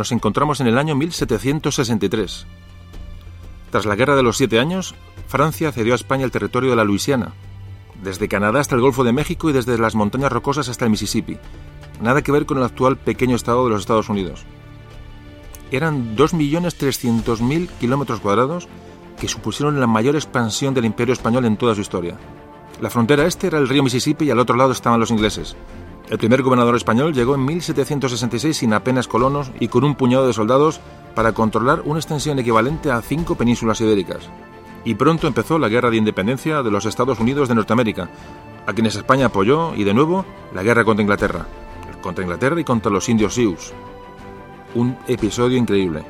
nos encontramos en el año 1763. Tras la Guerra de los Siete Años, Francia cedió a España el territorio de la Luisiana, desde Canadá hasta el Golfo de México y desde las montañas rocosas hasta el Mississippi. Nada que ver con el actual pequeño estado de los Estados Unidos. Eran 2.300.000 kilómetros cuadrados que supusieron la mayor expansión del imperio español en toda su historia. La frontera este era el río Mississippi y al otro lado estaban los ingleses. El primer gobernador español llegó en 1766 sin apenas colonos y con un puñado de soldados para controlar una extensión equivalente a cinco penínsulas ibéricas. Y pronto empezó la guerra de independencia de los Estados Unidos de Norteamérica, a quienes España apoyó y de nuevo la guerra contra Inglaterra, contra Inglaterra y contra los indios Sioux. Un episodio increíble.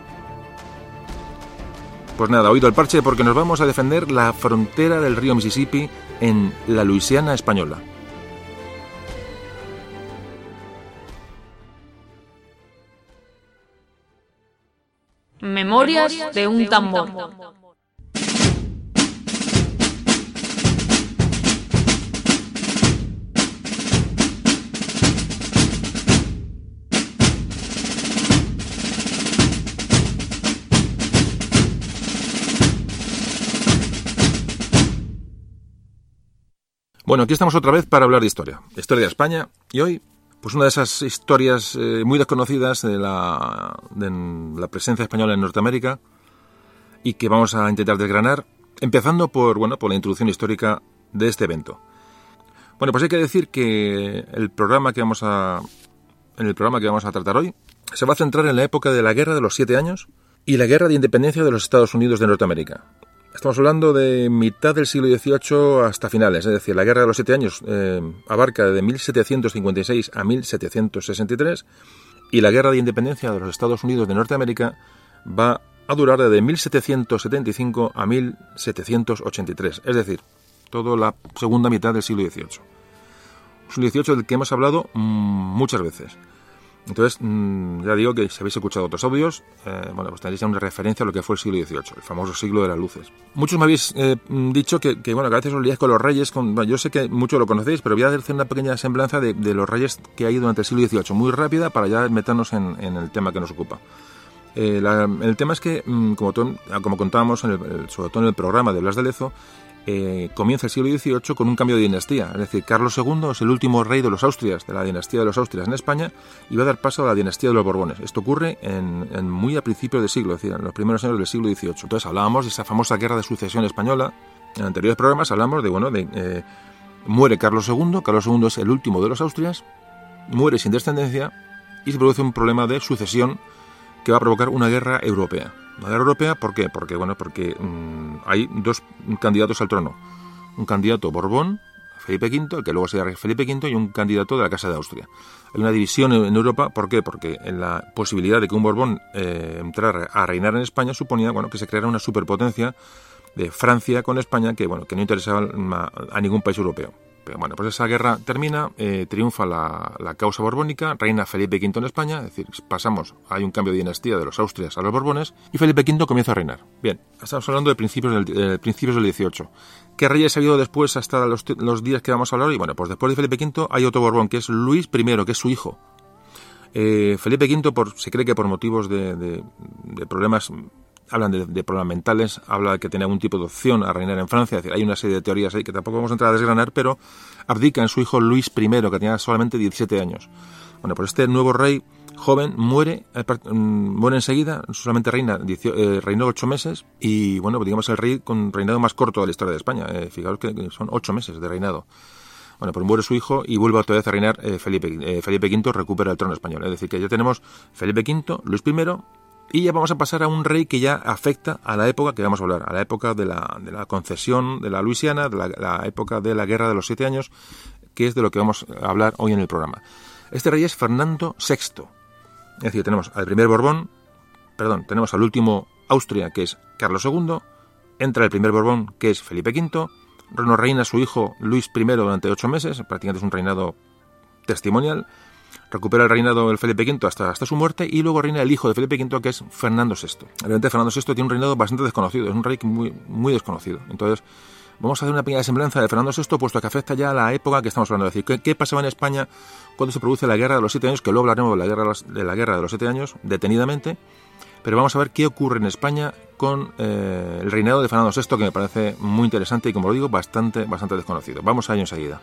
Pues nada, oído el parche porque nos vamos a defender la frontera del río Mississippi en la Luisiana española. Memorias de un tambor. Bueno, aquí estamos otra vez para hablar de historia, historia de España, y hoy, pues una de esas historias eh, muy desconocidas de la, de la presencia española en Norteamérica y que vamos a intentar desgranar, empezando por, bueno, por la introducción histórica de este evento. Bueno, pues hay que decir que el programa que vamos a, en el programa que vamos a tratar hoy se va a centrar en la época de la Guerra de los Siete Años y la Guerra de Independencia de los Estados Unidos de Norteamérica. Estamos hablando de mitad del siglo XVIII hasta finales, es decir, la Guerra de los Siete Años eh, abarca de 1756 a 1763 y la Guerra de Independencia de los Estados Unidos de Norteamérica va a durar desde 1775 a 1783, es decir, toda la segunda mitad del siglo XVIII. Un siglo XVIII del que hemos hablado mm, muchas veces. Entonces, mm, ya digo que si habéis escuchado otros audios, eh, bueno, pues tenéis ya una referencia a lo que fue el siglo XVIII, el famoso siglo de las luces. Muchos me habéis eh, dicho que, bueno, que a veces os liáis con los reyes, con, yo sé que muchos lo conocéis, pero voy a hacer una pequeña semblanza de, los reyes que hay durante el siglo XVIII, muy rápida para ya meternos en, el tema que nos ocupa. Eh, el tema es que, mm, como, como contábamos, en el, sobre todo en el programa de Blas de Lezo, eh, comienza el siglo XVIII con un cambio de dinastía. Es decir, Carlos II es el último rey de los Austrias, de la dinastía de los Austrias en España, y va a dar paso a la dinastía de los Borbones. Esto ocurre en, muy a principios del siglo, es decir, en los primeros años del siglo XVIII. Entonces hablábamos de esa famosa guerra de sucesión española. En anteriores programas hablamos de, bueno, de eh, muere Carlos II, Carlos II es el último de los Austrias, muere sin descendencia y se produce un problema de sucesión que va a provocar una guerra europea. La europea, ¿por qué? Porque, bueno, porque mm, hay dos candidatos al trono. Un candidato Borbón, Felipe V, el que luego sería Felipe V, y un candidato de la Casa de Austria. Hay una división en Europa, ¿por qué? Porque en la posibilidad de que un Borbón eh, entrara a reinar en España suponía, bueno, que se creara una superpotencia de Francia con España que, bueno, que no interesaba a ningún país europeo bueno, pues esa guerra termina, eh, triunfa la, causa borbónica, reina Felipe V en España, es decir, pasamos, hay un cambio de dinastía de los Austrias a los Borbones, y Felipe V comienza a reinar. Bien, estamos hablando de principios del, principios del 18. ¿Qué reyes ha habido después hasta los, días que vamos a hablar? Y bueno, pues después de Felipe V hay otro Borbón, que es Luis I, que es su hijo. Eh, Felipe V se cree que por motivos de problemas hablan de, problemas mentales, habla de que tiene algún tipo de opción a reinar en Francia, es decir, hay una serie de teorías ahí que tampoco vamos a entrar a desgranar, pero abdica en su hijo Luis I, que tenía solamente 17 años. Bueno, pues este nuevo rey joven muere, eh, mm, muere enseguida, solamente reina, eh, reinó ocho meses y bueno, pues digamos el rey con reinado más corto de la historia de España. Eh, fijaros que son ocho meses de reinado. Bueno, pues muere su hijo y vuelve otra vez a reinar Felipe, Felipe V, recupera el trono español. Es decir, que ya tenemos Felipe V, Luis I, y ya vamos a pasar a un rey que ya afecta a la época que vamos a hablar, a la época de la, de la concesión de la Luisiana, de la, época de la Guerra de los Siete Años, que es de lo que vamos a hablar hoy en el programa. Este rey es Fernando VI. Es decir, tenemos al primer Borbón, perdón, tenemos al último Austria, que es Carlos II, entra el primer Borbón, que es Felipe V, nos reina su hijo Luis I durante ocho meses, prácticamente es un reinado testimonial, recupera el reinado del Felipe V hasta, hasta su muerte y luego reina el hijo de Felipe V que es Fernando VI. Realmente Fernando VI tiene un reinado bastante desconocido, es un rey muy, muy desconocido. Entonces, vamos a hacer una pequeña semblanza de Fernando VI, puesto que afecta ya a la época que estamos hablando. Es decir, ¿qué, pasaba en España cuando se produce la Guerra de los Siete Años? Que luego hablaremos de la Guerra de, la guerra de los Siete Años, detenidamente. Pero vamos a ver qué ocurre en España con eh, el reinado de Fernando VI, que me parece muy interesante y, como lo digo, bastante, bastante desconocido. Vamos a ello enseguida.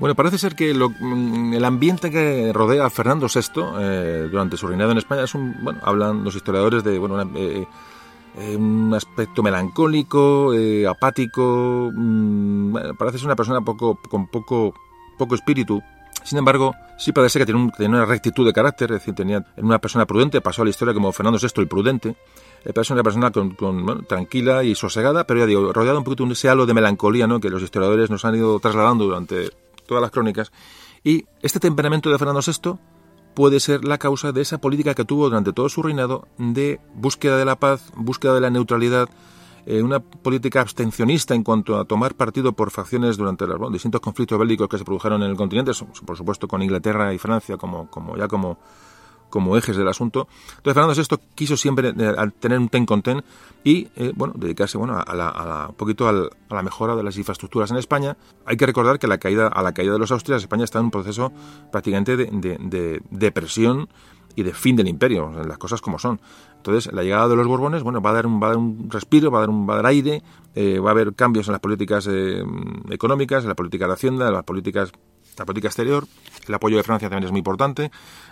Bueno, parece ser que mm, el ambiente que rodea a Fernando VI eh, durante su reinado en España es un, bueno, hablan los historiadores de, bueno, eh, eh, un aspecto melancólico, apático, mm, parece ser una persona poco, con poco, poco espíritu. Sin embargo, sí parece que tiene, tenía una rectitud de carácter, es decir, tenía una persona prudente, pasó a la historia como Fernando VI el prudente, es una persona con, tranquila y sosegada, pero ya digo, rodeado un poquito de ese halo de melancolía ¿no? que los historiadores nos han ido trasladando durante todas las crónicas. Y este temperamento de Fernando VI puede ser la causa de esa política que tuvo durante todo su reinado de búsqueda de la paz, búsqueda de la neutralidad, eh, una política abstencionista en cuanto a tomar partido por facciones durante los distintos conflictos bélicos que se produjeron en el continente, por supuesto con Inglaterra y Francia como, como ya como como ejes del asunto. Entonces Fernando VI quiso siempre eh, tener un ten con ten y eh, bueno dedicarse bueno a, la, un poquito a la mejora de las infraestructuras en España. Hay que recordar que la caída a la caída de los Austrias España está en un proceso prácticamente de, depresión y de fin del imperio, las cosas como son. Entonces, la llegada de los Borbones, bueno, va a dar un, va a dar un respiro, va a dar un va a dar aire, eh, va a haber cambios en las políticas económicas, en la política de Hacienda, en las políticas la política exterior, el apoyo de Francia también es muy importante.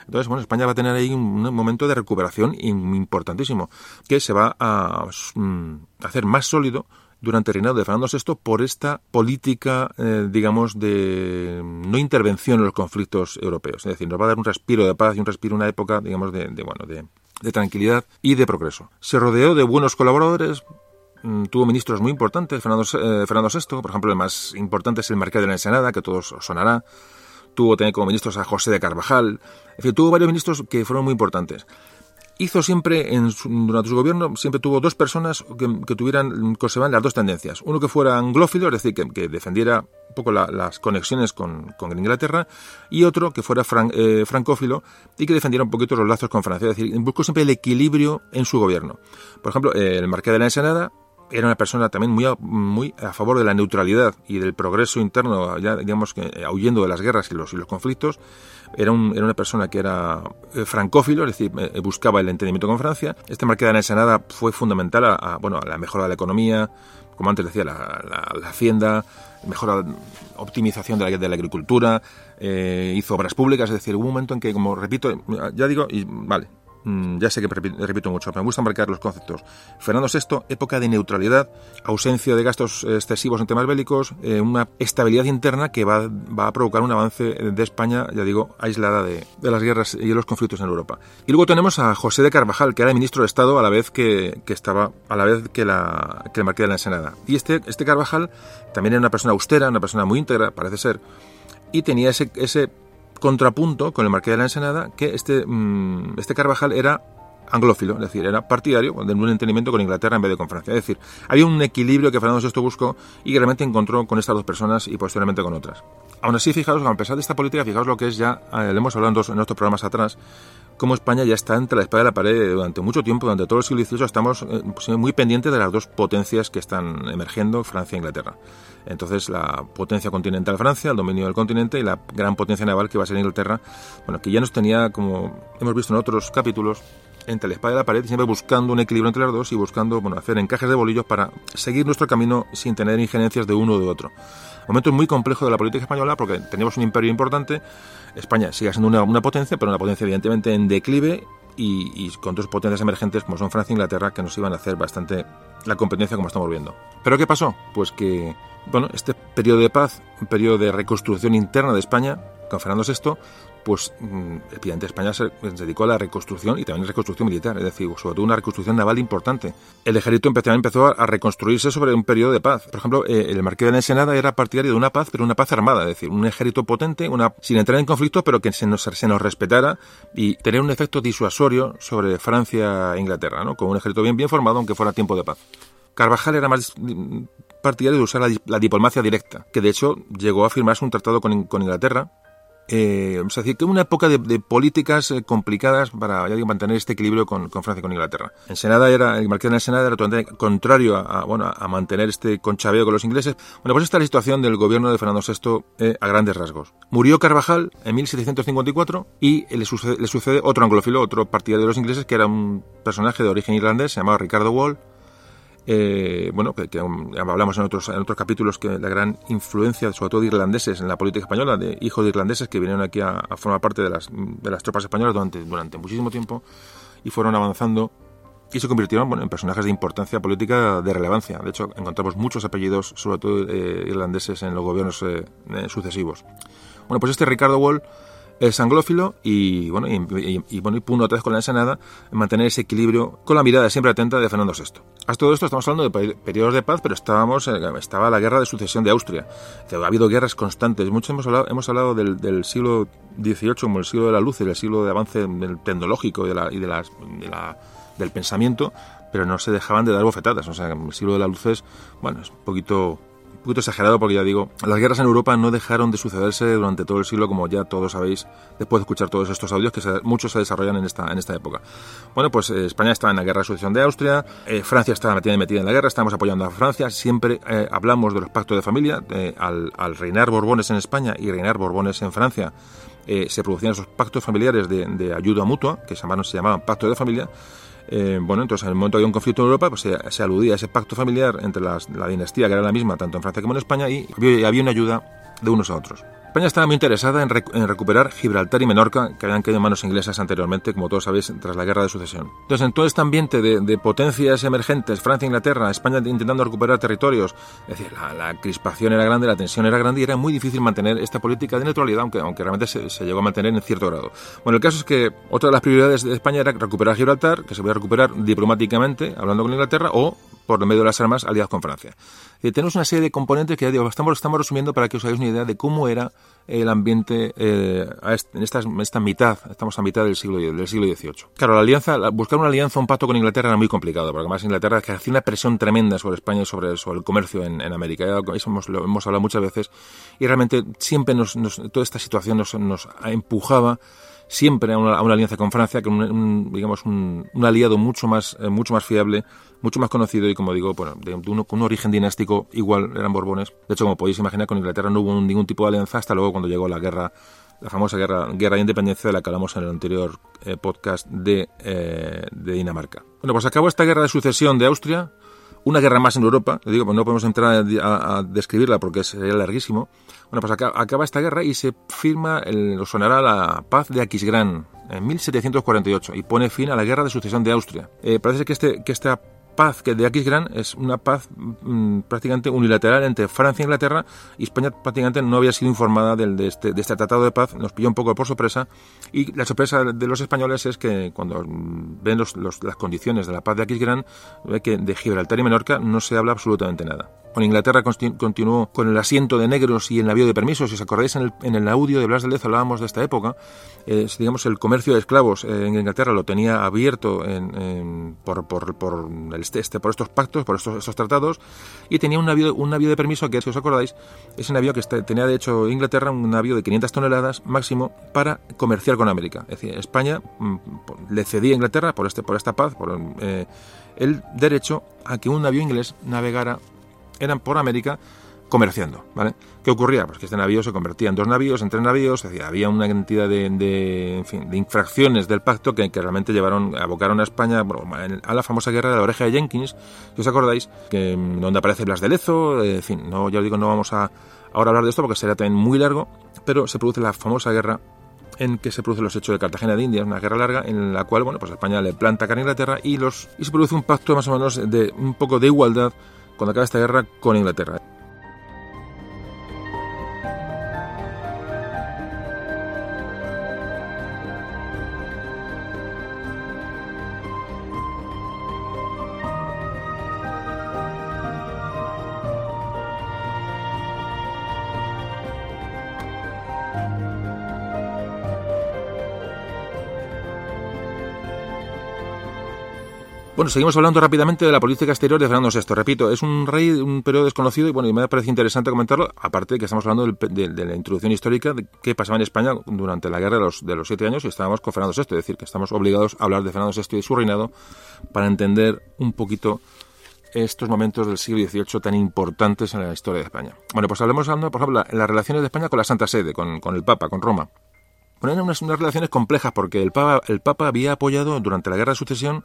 Entonces, bueno, España va a tener ahí un, momento de recuperación importantísimo, que se va a mm, hacer más sólido durante el reinado de Fernando VI por esta política, eh, digamos, de no intervención en los conflictos europeos. Es decir, nos va a dar un respiro de paz y un respiro, una época, digamos, de, bueno, de, tranquilidad y de progreso. Se rodeó de buenos colaboradores, mm, tuvo ministros muy importantes, Fernando, eh, Fernando VI, por ejemplo, el más importante es el marqués de la Ensenada, que todos os sonará, tuvo también como ministros a José de Carvajal, en fin, tuvo varios ministros que fueron muy importantes. Hizo siempre, en durante su gobierno, siempre tuvo dos personas que, tuvieran, conservaban las dos tendencias. Uno que fuera anglófilo, es decir, que, defendiera un poco las conexiones con, Inglaterra, y otro que fuera eh, francófilo y que defendiera un poquito los lazos con Francia. Es decir, buscó siempre el equilibrio en su gobierno. Por ejemplo, el marqués de la Ensenada era una persona también muy a, muy a favor de la neutralidad y del progreso interno, ya digamos que eh, huyendo de las guerras y los, y los conflictos. Era, un, era, una persona que era eh, francófilo, es decir, eh, buscaba el entendimiento con Francia. Este marqués de la Ensenada fue fundamental a, bueno, a la mejora de la economía, como antes decía, la, la, hacienda, mejora, optimización de la, de la agricultura, hizo obras públicas, es decir, hubo un momento en que, como repito, ya digo, y vale, ya sé que repito mucho, me gusta marcar los conceptos. Fernando VI, época de neutralidad, ausencia de gastos excesivos en temas bélicos, eh, una estabilidad interna que va, a provocar un avance de España, ya digo, aislada de, las guerras y de los conflictos en Europa. Y luego tenemos a José de Carvajal, que era ministro de Estado a la vez que, estaba, a la vez que, la, que el marqués de la Ensenada. Y este, este Carvajal también era una persona austera, una persona muy íntegra, parece ser, y tenía ese contrapunto con el Marqués de la Ensenada, que este, mm, este Carvajal era anglófilo, es decir, era partidario de un entendimiento con Inglaterra en vez de con Francia. Es decir, había un equilibrio que Fernando VI buscó y realmente encontró con estas dos personas y posteriormente con otras. Aún así, fijaos, a pesar de esta política, fijaos lo que es ya, eh, le hemos hablado en, dos, en otros programas atrás, cómo España ya está entre la espada y la pared durante mucho tiempo, durante todo el siglo XVIII, estamos eh, pues, muy pendientes de las dos potencias que están emergiendo, Francia e Inglaterra. Entonces, la potencia continental Francia, el dominio del continente y la gran potencia naval que va a ser Inglaterra, bueno, que ya nos tenía, como hemos visto en otros capítulos, entre la espada y la pared, siempre buscando un equilibrio entre las dos y buscando bueno, hacer encajes de bolillos para seguir nuestro camino sin tener injerencias de uno o de otro. Momento muy complejo de la política española porque tenemos un imperio importante, España sigue siendo una, una potencia, pero una potencia evidentemente en declive y, con dos potencias emergentes como son Francia e Inglaterra que nos iban a hacer bastante la competencia como estamos viendo. ¿Pero qué pasó? Pues que bueno, este periodo de paz, un periodo de reconstrucción interna de España, con Fernando VI, pues mm, evidentemente España se, dedicó a la reconstrucción y también a la reconstrucción militar, es decir, sobre todo una reconstrucción naval importante. El ejército empezó, a, reconstruirse sobre un periodo de paz. Por ejemplo, eh, el marqués de la Ensenada era partidario de una paz, pero una paz armada, es decir, un ejército potente, una sin entrar en conflicto, pero que se nos, respetara y tener un efecto disuasorio sobre Francia e Inglaterra, ¿no? con un ejército bien, formado, aunque fuera tiempo de paz. Carvajal era más partidario de usar la, diplomacia directa, que de hecho llegó a firmarse un tratado con Inglaterra eh, decir, que una época de, políticas eh, complicadas para ya digo, mantener este equilibrio con, Francia y con Inglaterra. En Senada era, el marqués de Senada era totalmente contrario a, bueno, a mantener este conchabeo con los ingleses. Bueno, pues esta es la situación del gobierno de Fernando VI eh, a grandes rasgos. Murió Carvajal en 1754 y le sucede, le sucede otro anglófilo, otro partidario de los ingleses, que era un personaje de origen irlandés, se llamaba Ricardo Wall, eh, bueno, que, hablamos en otros, en otros capítulos que la gran influencia, sobre todo de irlandeses en la política española, de hijos de irlandeses que vinieron aquí a, formar parte de las, de las tropas españolas durante, durante muchísimo tiempo y fueron avanzando y se convirtieron bueno, en personajes de importancia política de relevancia. De hecho, encontramos muchos apellidos, sobre todo eh, irlandeses, en los gobiernos eh, sucesivos. Bueno, pues este Ricardo Wall es anglófilo y bueno, y, bueno, y puno otra vez con la ensenada en mantener ese equilibrio con la mirada siempre atenta de Fernando VI. A todo esto estamos hablando de periodos de paz, pero estábamos, eh, estaba la guerra de sucesión de Austria. ha habido guerras constantes. Mucho hemos hablado, hemos hablado del, siglo XVIII como el siglo de la luz, el siglo de avance tecnológico y, de la, y de, las, del pensamiento, pero no se dejaban de dar bofetadas. O sea, el siglo de la luz es, bueno, es un poquito exagerado porque ya digo, las guerras en Europa no dejaron de sucederse durante todo el siglo, como ya todos sabéis, después de escuchar todos estos audios, que muchos se desarrollan en esta, en esta época. Bueno, pues eh, España estaba en la guerra de sucesión de Austria, eh, Francia estaba metida, metida en la guerra, estamos apoyando a Francia, siempre eh, hablamos de los pactos de familia, al, reinar Borbones en España y reinar Borbones en Francia, se producían esos pactos familiares de, de ayuda mutua, que se llamaban, se llamaban pactos de familia, eh, bueno, entonces en el momento había un conflicto en Europa, pues se, aludía a ese pacto familiar entre la dinastía, que era la misma tanto en Francia como en España, y había una ayuda de unos a otros. España estaba muy interesada en, recuperar Gibraltar y Menorca, que habían caído en manos inglesas anteriormente, como todos sabéis, tras la guerra de sucesión. Entonces, en todo este ambiente de, potencias emergentes, Francia, Inglaterra, España intentando recuperar territorios, es decir, la, crispación era grande, la tensión era grande y era muy difícil mantener esta política de neutralidad, aunque, aunque realmente se, llegó a mantener en cierto grado. Bueno, el caso es que otra de las prioridades de España era recuperar Gibraltar, que se podía recuperar diplomáticamente, hablando con Inglaterra, o por medio de las armas aliadas con Francia. Y tenemos una serie de componentes que ya digo, estamos, estamos resumiendo para que os hagáis una idea de cómo era el ambiente eh, en, esta, esta, mitad, estamos a mitad del siglo, del siglo XVIII. Claro, la alianza, buscar una alianza, un pacto con Inglaterra era muy complicado, porque además Inglaterra hacía una presión tremenda sobre España y sobre, el comercio en, América. Eso hemos, lo hemos hablado muchas veces y realmente siempre nos, toda esta situación nos, nos empujaba siempre a una, alianza con Francia, que un, digamos un, aliado mucho más, eh, mucho más fiable, mucho más conocido y como digo, bueno, de, uno, con un origen dinástico igual eran Borbones. De hecho, como podéis imaginar, con Inglaterra no hubo ningún tipo de alianza hasta luego cuando llegó la guerra, la famosa guerra, guerra de independencia de la que hablamos en el anterior eh, podcast de, eh, de Dinamarca. Bueno, pues acabó esta guerra de sucesión de Austria, una guerra más en Europa, le digo, pues no podemos entrar a, describirla porque sería larguísimo. Bueno, pues acaba, esta guerra y se firma, el, sonará la paz de Aquisgrán en 1748 y pone fin a la guerra de sucesión de Austria. Eh, parece que, este, que esta paz que de Aquisgrán es una paz mm, prácticamente unilateral entre Francia e Inglaterra España prácticamente no había sido informada del, de, este, de, este, tratado de paz, nos pilló un poco por sorpresa y la sorpresa de los españoles es que cuando ven los, las condiciones de la paz de Aquisgrán, ve que de Gibraltar y Menorca no se habla absolutamente nada. Con Inglaterra continuó con el asiento de negros y el navío de permisos. Si os acordáis, en el, en el audio de Blas de Lez hablábamos de esta época. Eh, digamos, el comercio de esclavos en Inglaterra lo tenía abierto por, por, por, el, este, por estos pactos, por estos, tratados, y tenía un navío, un navío de permiso que, si os acordáis, ese navío que tenía de hecho Inglaterra, un navío de 500 toneladas máximo para comerciar con América. Es decir, España mm, le cedía a Inglaterra por, este, por esta paz, eh, el derecho a que un navío inglés navegara eran por América comerciando, ¿vale? ¿Qué ocurría? Pues que este navío se convertía en dos navíos, en tres navíos, había una cantidad de, de, infracciones del pacto que, realmente llevaron, abocaron a España a la famosa guerra de la oreja de Jenkins, si os acordáis, que, mm, donde aparece Blas de Lezo, eh, en fin, no, ya os digo, no vamos a ahora hablar de esto porque sería también muy largo, pero se produce la famosa guerra en que se producen los hechos de Cartagena de Indias, una guerra larga en la cual, bueno, pues España le planta cara a Inglaterra y los y se produce un pacto más o menos de un poco de igualdad cuando acaba esta guerra con Inglaterra. Seguimos hablando rápidamente de la política exterior de Fernando VI. Repito, es un rey, un periodo desconocido y bueno, y me parece interesante comentarlo, aparte de que estamos hablando de, de, la introducción histórica de qué pasaba en España durante la guerra de los, de los siete años y estábamos con Fernando VI, es decir, que estamos obligados a hablar de Fernando VI y su reinado para entender un poquito estos momentos del siglo XVIII tan importantes en la historia de España. Bueno, pues hablemos, por ejemplo, en las relaciones de España con la Santa Sede, con, con el Papa, con Roma. Bueno, eran unas, unas relaciones complejas porque el Papa, el Papa había apoyado durante la Guerra de Sucesión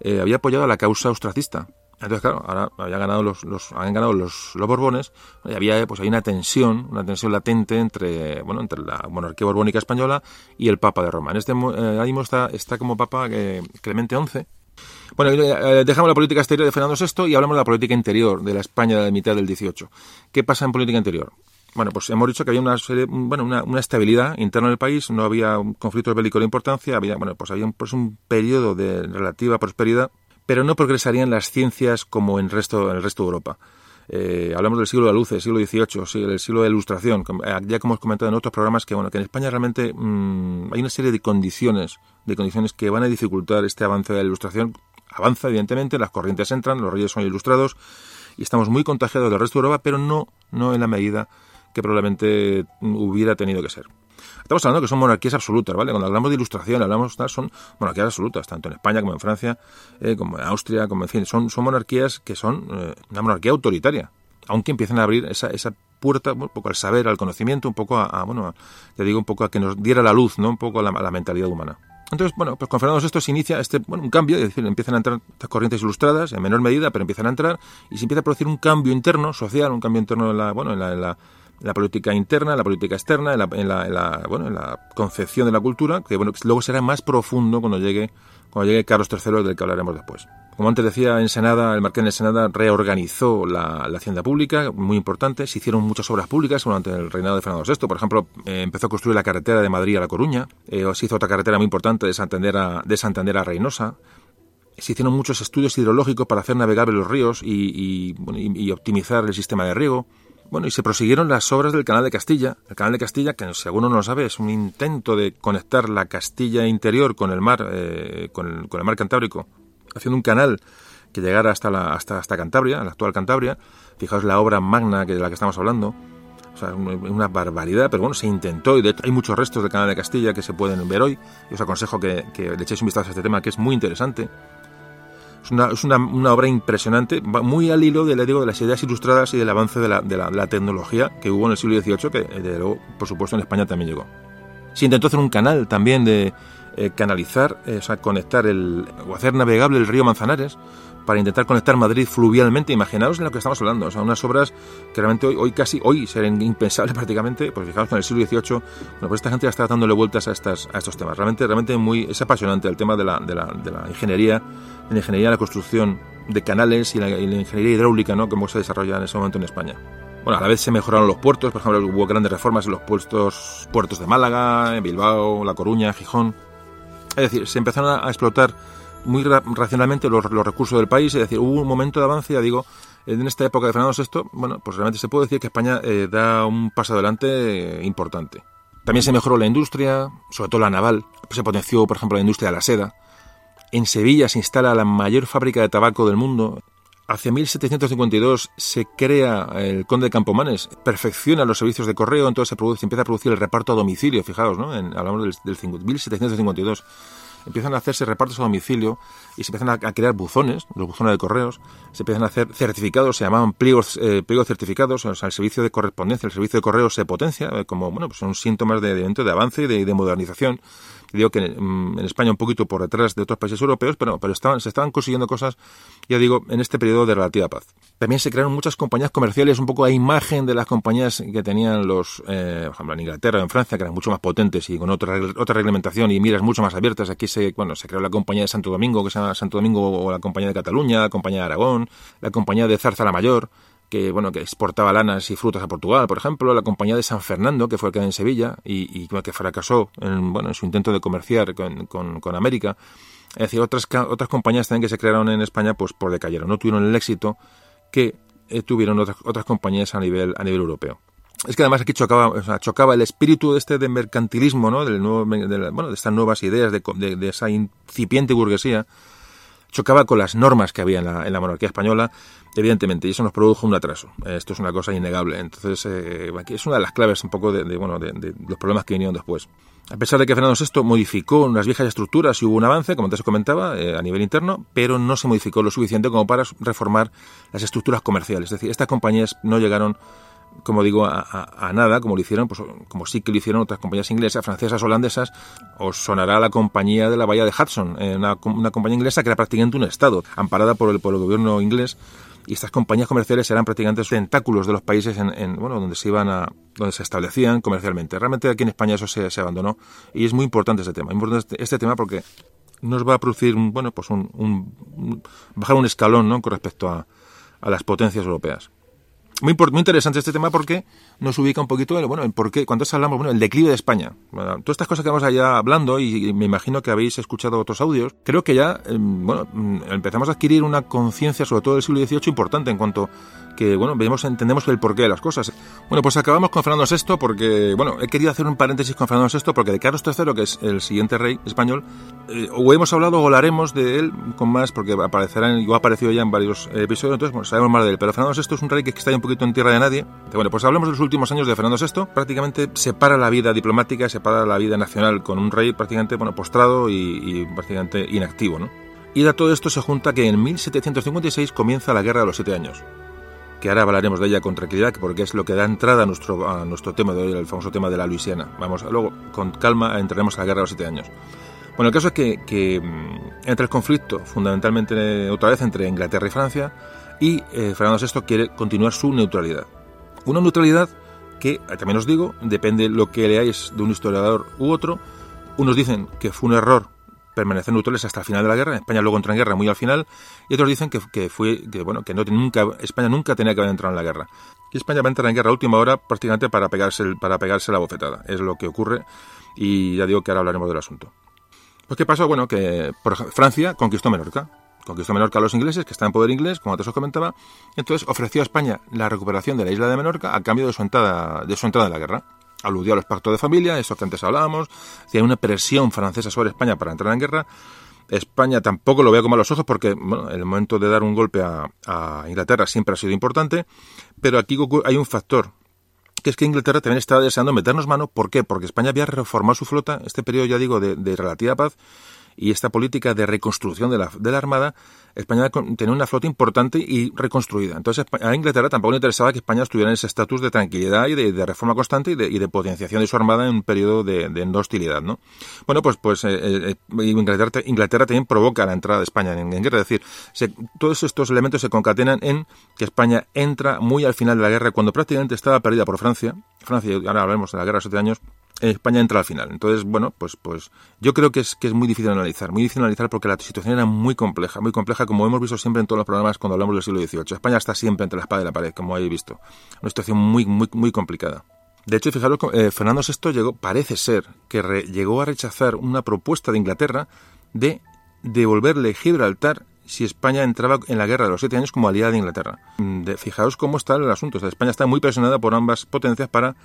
eh, había apoyado a la causa austracista. Entonces, claro, ahora había ganado los, los, habían ganado los, los Borbones y había pues hay una tensión, una tensión latente entre bueno entre la monarquía borbónica española y el Papa de Roma. En este eh, está, está como Papa eh, Clemente XI. Bueno, eh, dejamos la política exterior de Fernando VI y hablamos de la política interior de la España de la mitad del XVIII. ¿Qué pasa en política interior? Bueno, pues hemos dicho que había una serie, bueno, una, una estabilidad interna del país, no había un conflicto bélico de importancia, había, bueno, pues había un, pues un periodo de relativa prosperidad, pero no progresarían las ciencias como en, resto, en el resto de Europa. Eh, hablamos del siglo de la luz, el siglo XVIII, el siglo de la ilustración, eh, ya como hemos comentado en otros programas, que bueno, que en España realmente mmm, hay una serie de condiciones, de condiciones que van a dificultar este avance de la ilustración. Avanza, evidentemente, las corrientes entran, los reyes son ilustrados y estamos muy contagiados del resto de Europa, pero no, no en la medida que probablemente hubiera tenido que ser. Estamos hablando que son monarquías absolutas, ¿vale? Cuando hablamos de ilustración, hablamos son monarquías absolutas, tanto en España como en Francia, eh, como en Austria, como en fin, son, son monarquías que son eh, una monarquía autoritaria, aunque empiecen a abrir esa, esa puerta un poco al saber, al conocimiento, un poco a, a bueno, te digo un poco a que nos diera la luz, ¿no? Un poco a la, a la mentalidad humana. Entonces, bueno, pues con Fernando VI se inicia este, bueno, un cambio, es decir, empiezan a entrar estas corrientes ilustradas, en menor medida, pero empiezan a entrar, y se empieza a producir un cambio interno, social, un cambio interno en la, bueno, en la, en la la política interna, la política externa, en la, en la, en la, bueno, en la concepción de la cultura, que bueno, luego será más profundo cuando llegue, cuando llegue Carlos III, del que hablaremos después. Como antes decía, Ensenada, el Marqués de Ensenada reorganizó la, hacienda pública, muy importante. Se hicieron muchas obras públicas durante el reinado de Fernando VI. Por ejemplo, eh, empezó a construir la carretera de Madrid a La Coruña. Eh, se hizo otra carretera muy importante de Santander a, de Santander a Reynosa. Se hicieron muchos estudios hidrológicos para hacer navegables los ríos y, y optimizar el sistema de riego. Bueno, y se prosiguieron las obras del Canal de Castilla. El Canal de Castilla, que si alguno no lo sabe, es un intento de conectar la Castilla interior con el mar, eh, con, el, con, el, mar Cantábrico, haciendo un canal que llegara hasta, la, hasta, hasta Cantabria, la actual Cantabria. Fijaos la obra magna que, de la que estamos hablando. O sea, una barbaridad, pero bueno, se intentó y hay muchos restos del Canal de Castilla que se pueden ver hoy. Os aconsejo que, que le echéis un vistazo a este tema, que es muy interesante. Es una, es una, una, obra impresionante, muy al hilo de, digo, de las ideas ilustradas y del avance de la, de la, tecnología que hubo en el siglo XVIII, que de luego, por supuesto, en España también llegó. Se intentó hacer un canal también de eh, canalizar, eh, o sea, conectar el, o hacer navegable el río Manzanares para intentar conectar Madrid fluvialmente. Imaginaos en lo que estamos hablando, o sea, unas obras que realmente hoy, casi, hoy serían impensables prácticamente, pues fijaos con el siglo XVIII, bueno, pues esta gente ya está dándole vueltas a, estas, a estos temas. Realmente, realmente muy, es apasionante el tema de la, de la, de la ingeniería, de la ingeniería de la construcción de canales y la, y la ingeniería hidráulica, ¿no?, como se desarrolla en ese momento en España. Bueno, a la vez se mejoraron los puertos, por ejemplo, hubo grandes reformas en los puertos, puertos de Málaga, en Bilbao, La Coruña, Gijón. Es decir, se empezaron a explotar muy ra racionalmente los, los, recursos del país, es decir, hubo un momento de avance, ya digo, en esta época de Fernando VI, bueno, pues realmente se puede decir que España eh, da un paso adelante eh, importante. También se mejoró la industria, sobre todo la naval, se potenció, por ejemplo, la industria de la seda. En Sevilla se instala la mayor fábrica de tabaco del mundo. Hacia 1752 se crea el conde de Campomanes, perfecciona los servicios de correo, entonces se, produce, se empieza a producir el reparto a domicilio, fijaos, ¿no? Hablamos del, del 1752 empiezan a hacerse repartos a domicilio y se empiezan a, crear buzones, los buzones de correos, se empiezan a hacer certificados, se llamaban pliegos, eh, pliegos certificados, o sea, el servicio de correspondencia, el servicio de correos se potencia, eh, como, bueno, pues son síntomas de, de, avance y de, de modernización. Digo que en, en, España un poquito por detrás de otros países europeos, pero, pero estaban, se estaban consiguiendo cosas, ya digo, en este periodo de relativa paz. También se crearon muchas compañías comerciales, un poco a imagen de las compañías que tenían los, eh, por ejemplo, en Inglaterra o en Francia, que eran mucho más potentes y con otra, otra reglamentación y miras mucho más abiertas. Aquí se, bueno, se creó la compañía de Santo Domingo, que se llama Santo Domingo, o la compañía de Cataluña, la compañía de Aragón, la compañía de Zarza la Mayor, que bueno que exportaba lanas y frutas a Portugal, por ejemplo, la compañía de San Fernando, que fue que en Sevilla y, y que fracasó en, bueno, en su intento de comerciar con, con, con América. Es decir, otras, otras compañías también que se crearon en España, pues por decayeron, no tuvieron el éxito que tuvieron otras, otras compañías a nivel, a nivel europeo. Es que además aquí chocaba, o sea, chocaba el espíritu de este de mercantilismo, ¿no? Del nuevo, de, bueno, de estas nuevas ideas, de, de, de esa incipiente burguesía, chocaba con las normas que había en la, en la monarquía española, evidentemente, y eso nos produjo un atraso. Esto es una cosa innegable. Entonces, eh, aquí es una de las claves un poco de, bueno, de, los problemas que vinieron después. A pesar de que Fernando VI modificó unas viejas estructuras y hubo un avance, como antes comentaba, eh, a nivel interno, pero no se modificó lo suficiente como para reformar las estructuras comerciales. Es decir, estas compañías no llegaron como digo, a, nada, como lo hicieron, pues como sí que lo hicieron otras compañías inglesas, francesas, holandesas. Os sonará la compañía de la bahía de Hudson, eh, una, una, compañía inglesa que era prácticamente un estado, amparada por el, por el gobierno inglés. Y estas compañías comerciales eran prácticamente tentáculos de los países en, en, bueno, donde se iban a, donde se establecían comercialmente. Realmente aquí en España eso se, se abandonó y es muy importante este tema. Importante este, este tema porque nos va a producir, bueno, pues un, un, un bajar un escalón, ¿no? Con respecto a, a las potencias europeas. Muy, muy, interesante este tema porque nos ubica un poquito en, bueno, en por cuando hablamos, bueno, el declive de España. Todas estas cosas que vamos allá hablando, y, me imagino que habéis escuchado otros audios, creo que ya, eh, bueno, empezamos a adquirir una conciencia, sobre todo del siglo XVIII, importante en cuanto que, bueno, vemos, entendemos el porqué de las cosas. Bueno, pues acabamos con Fernando VI porque, bueno, he querido hacer un paréntesis con Fernando VI porque de Carlos III, que es el siguiente rey español, eh, o hemos hablado o hablaremos de él con más, porque aparecerá, o ha aparecido ya en varios episodios, entonces, bueno, sabemos más de él. Pero Fernando VI es un rey que está ahí un poquito en tierra de nadie. Bueno, pues hablemos de los últimos años de Fernando VI. Prácticamente separa la vida diplomática, separa la vida nacional con un rey prácticamente, bueno, postrado y, y prácticamente inactivo, ¿no? Y a todo esto se junta que en 1756 comienza la Guerra de los Siete Años que ahora hablaremos de ella con tranquilidad, porque es lo que da entrada a nuestro, a nuestro tema de hoy, el famoso tema de la Luisiana. Vamos, luego con calma entraremos a la guerra de los siete años. Bueno, el caso es que, que entra el conflicto fundamentalmente otra vez entre Inglaterra y Francia y eh, Fernando VI quiere continuar su neutralidad. Una neutralidad que, también os digo, depende lo que leáis de un historiador u otro. Unos dicen que fue un error permanecer neutrales hasta el final de la guerra. España luego entró en guerra muy al final y otros dicen que, que fue que bueno que no nunca España nunca tenía que haber entrado en la guerra. Y España va a entrar en guerra a última hora prácticamente para pegarse para pegarse la bofetada. Es lo que ocurre y ya digo que ahora hablaremos del asunto. Pues qué pasó, bueno, que por Francia conquistó Menorca. Conquistó Menorca a los ingleses, que está en poder inglés, como antes os comentaba. Entonces ofreció a España la recuperación de la isla de Menorca a cambio de su entrada, de su entrada en la guerra aludió a los pactos de familia, eso que antes hablábamos, hay una presión francesa sobre España para entrar en guerra. España tampoco lo veo como a los ojos porque bueno, el momento de dar un golpe a, a, Inglaterra siempre ha sido importante, pero aquí hay un factor que es que Inglaterra también estaba deseando meternos mano. ¿Por qué? Porque España había reformado su flota, este periodo ya digo de relativa paz, y esta política de reconstrucción de la, de la Armada, España tenía una flota importante y reconstruida. Entonces a Inglaterra tampoco le interesaba que España estuviera en ese estatus de tranquilidad y de, reforma constante y de, y de, potenciación de su Armada en un periodo de, no hostilidad. ¿no? Bueno, pues, pues eh, eh, Inglaterra, Inglaterra, también provoca la entrada de España en, guerra. Es decir, se, todos estos elementos se concatenan en que España entra muy al final de la guerra, cuando prácticamente estaba perdida por Francia. Francia, ahora hablamos de la guerra de siete años, España entra al final. Entonces, bueno, pues, pues yo creo que es, que es muy difícil analizar, muy difícil analizar porque la situación era muy compleja, muy compleja, como hemos visto siempre en todos los programas cuando hablamos del siglo XVIII. España está siempre entre la espada y la pared, como habéis visto. Una situación muy, muy, muy complicada. De hecho, fijaros, eh, Fernando VI llegó, parece ser que re, llegó a rechazar una propuesta de Inglaterra de devolverle Gibraltar si España entraba en la guerra de los siete años como aliada de Inglaterra. De, fijaos cómo está el asunto. O sea, España está muy presionada por ambas potencias para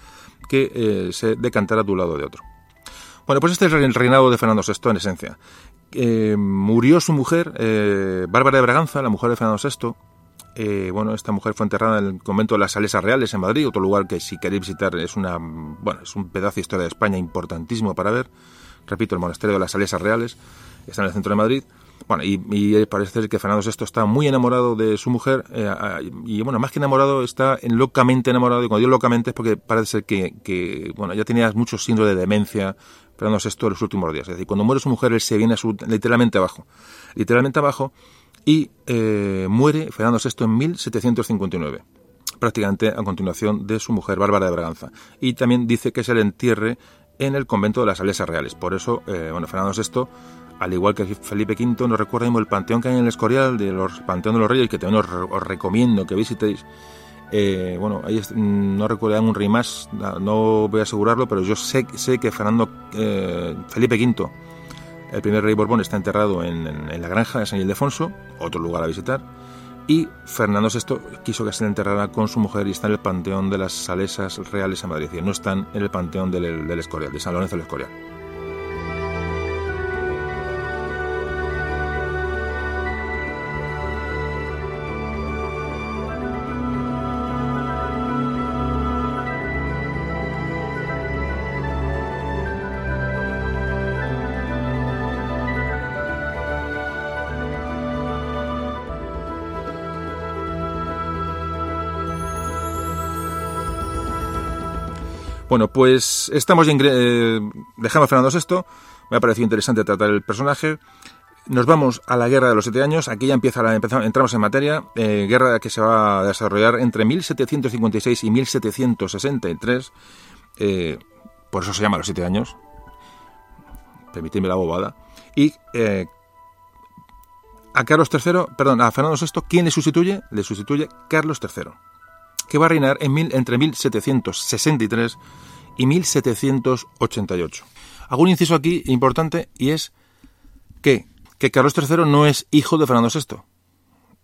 que eh, se decantara de un lado o de otro. Bueno, pues este es el reinado de Fernando VI en esencia. Eh, murió su mujer, eh, Bárbara de Braganza, la mujer de Fernando VI. Eh, bueno, esta mujer fue enterrada en el convento de las Salesas Reales en Madrid, otro lugar que si queréis visitar es una, bueno, es un pedazo de historia de España importantísimo para ver. Repito, el monasterio de las Salesas Reales está en el centro de Madrid. Bueno, y, y, parece que Fernando VI está muy enamorado de su mujer, eh, y bueno, más que enamorado, está en locamente enamorado, y cuando digo locamente es porque parece ser que, bueno, ya tenía muchos síndrome de demencia, Fernando VI en los últimos días. Es decir, cuando muere su mujer, él se viene a su, literalmente abajo, literalmente abajo, y eh, muere Fernando VI en 1759 prácticamente a continuación de su mujer Bárbara de Braganza. Y también dice que se le entierre en el convento de las Salesas Reales. Por eso, eh, bueno, Fernando VI al igual que Felipe V, nos recuerda el panteón que hay en el Escorial, de los Panteón de los Reyes, que también os, os recomiendo que visitéis. Eh, bueno, ahí es, no recuerdo un rey más, no voy a asegurarlo, pero yo sé, sé que Fernando eh, Felipe V, el primer rey Borbón, está enterrado en, en, en la granja de San Ildefonso, otro lugar a visitar, y Fernando VI quiso que se le enterrara con su mujer y está en el panteón de las Salesas Reales en Madrid, y no están en el panteón del, del Escorial, de San Lorenzo del Escorial. Bueno, pues estamos ya eh, dejamos a Fernando VI. Me ha parecido interesante tratar el personaje. Nos vamos a la Guerra de los Siete Años. Aquí ya empieza la, empezamos, entramos en materia. Eh, guerra que se va a desarrollar entre 1756 y 1763. Eh, por eso se llama los Siete Años. Permitidme la bobada. Y eh, a Carlos III, perdón, a Fernando VI, ¿quién le sustituye? Le sustituye Carlos III, que va a reinar en entre 1763 y 1788. Hago un inciso aquí importante y es que que Carlos III no es hijo de Fernando VI.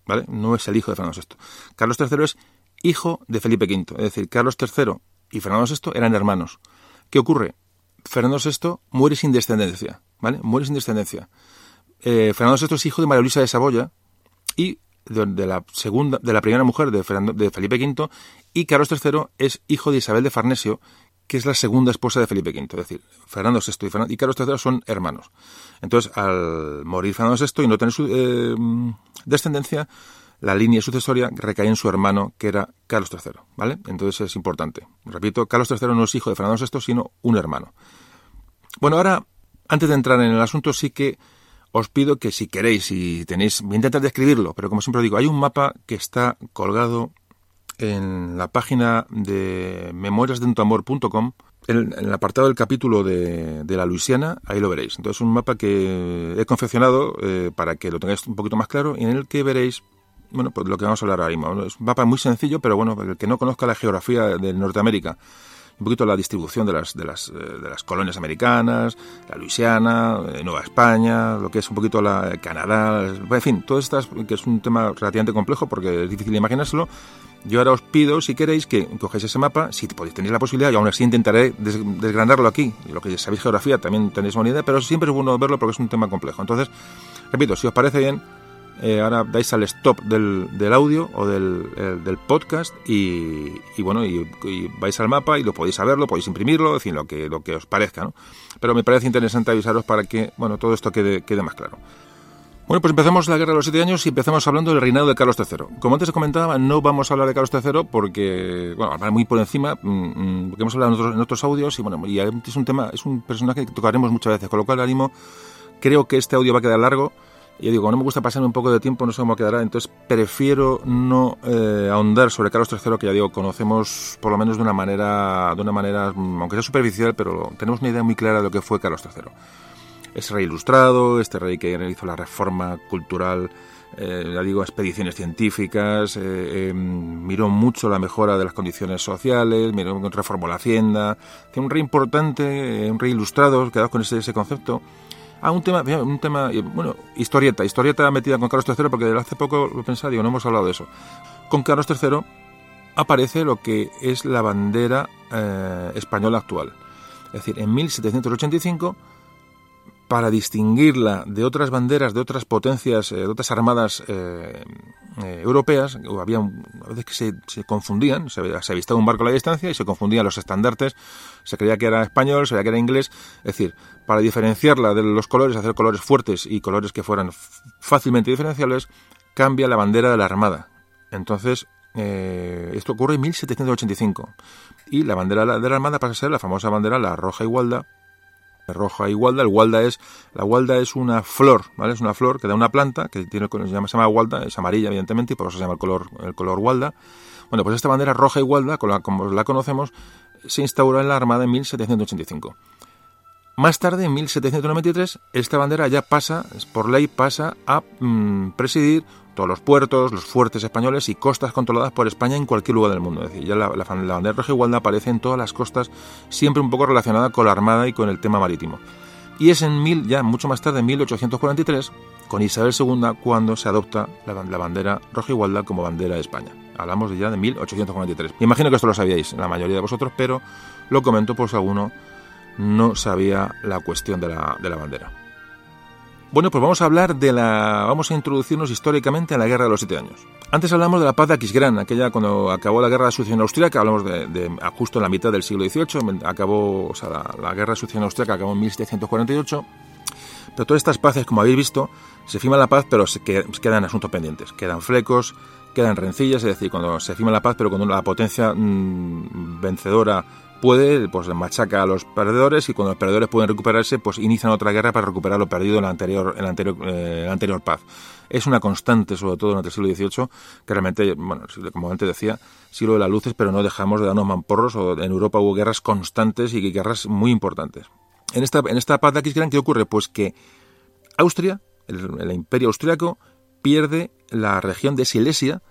¿Vale? No es el hijo de Fernando VI. Carlos III es hijo de Felipe V. Es decir, Carlos III y Fernando VI eran hermanos. ¿Qué ocurre? Fernando VI muere sin descendencia. ¿Vale? Muere sin descendencia. Eh, Fernando VI es hijo de María Luisa de Saboya y de, la segunda, de la primera mujer de, Felipe V y Carlos III es hijo de Isabel de Farnesio, que es la segunda esposa de Felipe V. Es decir, Fernando VI y, Carlos III son hermanos. Entonces, al morir Fernando VI y no tener su, eh, descendencia, la línea sucesoria recae en su hermano, que era Carlos III. ¿vale? Entonces es importante. Repito, Carlos III no es hijo de Fernando VI, sino un hermano. Bueno, ahora, antes de entrar en el asunto, sí que os pido que si queréis, si tenéis, voy a intentar describirlo, pero como siempre digo, hay un mapa que está colgado en la página de memoriasdentuamor.com, en, en el apartado del capítulo de, la Luisiana, ahí lo veréis. Entonces, un mapa que he confeccionado eh, para que lo tengáis un poquito más claro y en el que veréis bueno, pues lo que vamos a hablar ahora mismo. Es un mapa muy sencillo, pero bueno, el que no conozca la geografía de Norteamérica, un poquito la distribución de las, de las, eh, de las colonias americanas, la Luisiana, eh, Nueva España, lo que es un poquito la Canadá, en fin, todo esto que es un tema relativamente complejo porque es difícil imaginárselo, yo ahora os pido, si queréis, que cogáis ese mapa, si podéis tener la posibilidad, y aún así intentaré desgranarlo aquí. Lo que sabéis geografía también tenéis una idea, pero siempre es bueno verlo porque es un tema complejo. Entonces, repito, si os parece bien, eh, ahora dais al stop del, del audio o del, del podcast y, bueno, y, vais al mapa y lo podéis saberlo, podéis imprimirlo, en fin, lo que, lo que os parezca, ¿no? Pero me parece interesante avisaros para que, bueno, todo esto quede, quede más claro. Bueno, pues empezamos la Guerra de los Siete Años y empezamos hablando del reinado de Carlos III. Como antes comentaba, no vamos a hablar de Carlos III porque, bueno, muy por encima, mm, mm, porque hemos hablado en otros, en otros audios y, bueno, y es un tema, es un personaje que tocaremos muchas veces, con lo cual, ánimo, creo que este audio va a quedar largo. Yo digo, no me gusta pasarme un poco de tiempo, no sé cómo quedará, entonces prefiero no eh, ahondar sobre Carlos III, que ya digo, conocemos por lo menos de una manera, de una manera, mm, aunque sea superficial, pero tenemos una idea muy clara de lo que fue Carlos III ese rey ilustrado, este rey que hizo la reforma cultural, eh, ya digo, expediciones científicas, eh, em, miró mucho la mejora de las condiciones sociales, miró, reformó la hacienda, fue un rey importante, un rey ilustrado, quedado con ese, ese concepto. Ah, un tema, un tema, bueno, historieta, historieta metida con Carlos III, porque hace poco lo pensaba, digo, no hemos hablado de eso. Con Carlos III aparece lo que es la bandera española actual. Es decir, en 1785 para distinguirla de otras banderas, de otras potencias, eh, de otras armadas eh, eh, europeas, había a veces que se, confundían, se, avistaba un barco a la distancia y se confundían los estandartes, se creía que era español, se creía que era inglés, es decir, para diferenciarla de los colores, hacer colores fuertes y colores que fueran fácilmente diferenciables, cambia la bandera de la armada. Entonces, esto ocurre en 1785 y la bandera de la armada pasa a ser la famosa bandera, la roja igualda, roja y gualda. El gualda es, la gualda es una flor, ¿vale? Es una flor que da una planta que tiene, se llama, se llama gualda, es amarilla evidentemente y por eso se llama el color, el color gualda. Bueno, pues esta bandera roja y gualda, como la conocemos, se instauró en la Armada en 1785. Más tarde, en 1793, esta bandera ya pasa, por ley, pasa a mm, presidir todos los puertos, los fuertes españoles y costas controladas por España en cualquier lugar del mundo. Es decir, ya la, bandera roja igualda aparece en todas las costas, siempre un poco relacionada con la Armada y con el tema marítimo. Y es en mil, ya mucho más tarde, en 1843, con Isabel II, cuando se adopta la, bandera roja igualda como bandera de España. Hablamos ya de 1843. Me imagino que esto lo sabíais, la mayoría de vosotros, pero lo comento por si alguno no sabía la cuestión de la, de la bandera. Bueno, pues vamos a hablar de la. Vamos a introducirnos históricamente a la Guerra de los Siete Años. Antes hablamos de la paz de Aquisgrán, aquella cuando acabó la Guerra de Sucesión Austríaca, hablamos de, justo en la mitad del siglo XVIII, acabó, o sea, la, Guerra de Sucesión Austríaca acabó en 1748. Pero todas estas paces, como habéis visto, se firma la paz, pero se, quedan asuntos pendientes. Quedan flecos, quedan rencillas, es decir, cuando se firma la paz, pero cuando la potencia mm, vencedora puede, pues machaca a los perdedores y cuando los perdedores pueden recuperarse, pues inician otra guerra para recuperar lo perdido en la anterior, en la anterior, eh, la anterior paz. Es una constante, sobre todo durante el siglo XVIII, que realmente, bueno, como antes decía, siglo de las luces, pero no dejamos de darnos mamporros, o en Europa hubo guerras constantes y guerras muy importantes. En esta, en esta paz de Aquisgrán, ¿qué ocurre? Pues que Austria, el, el imperio austriaco, pierde la región de Silesia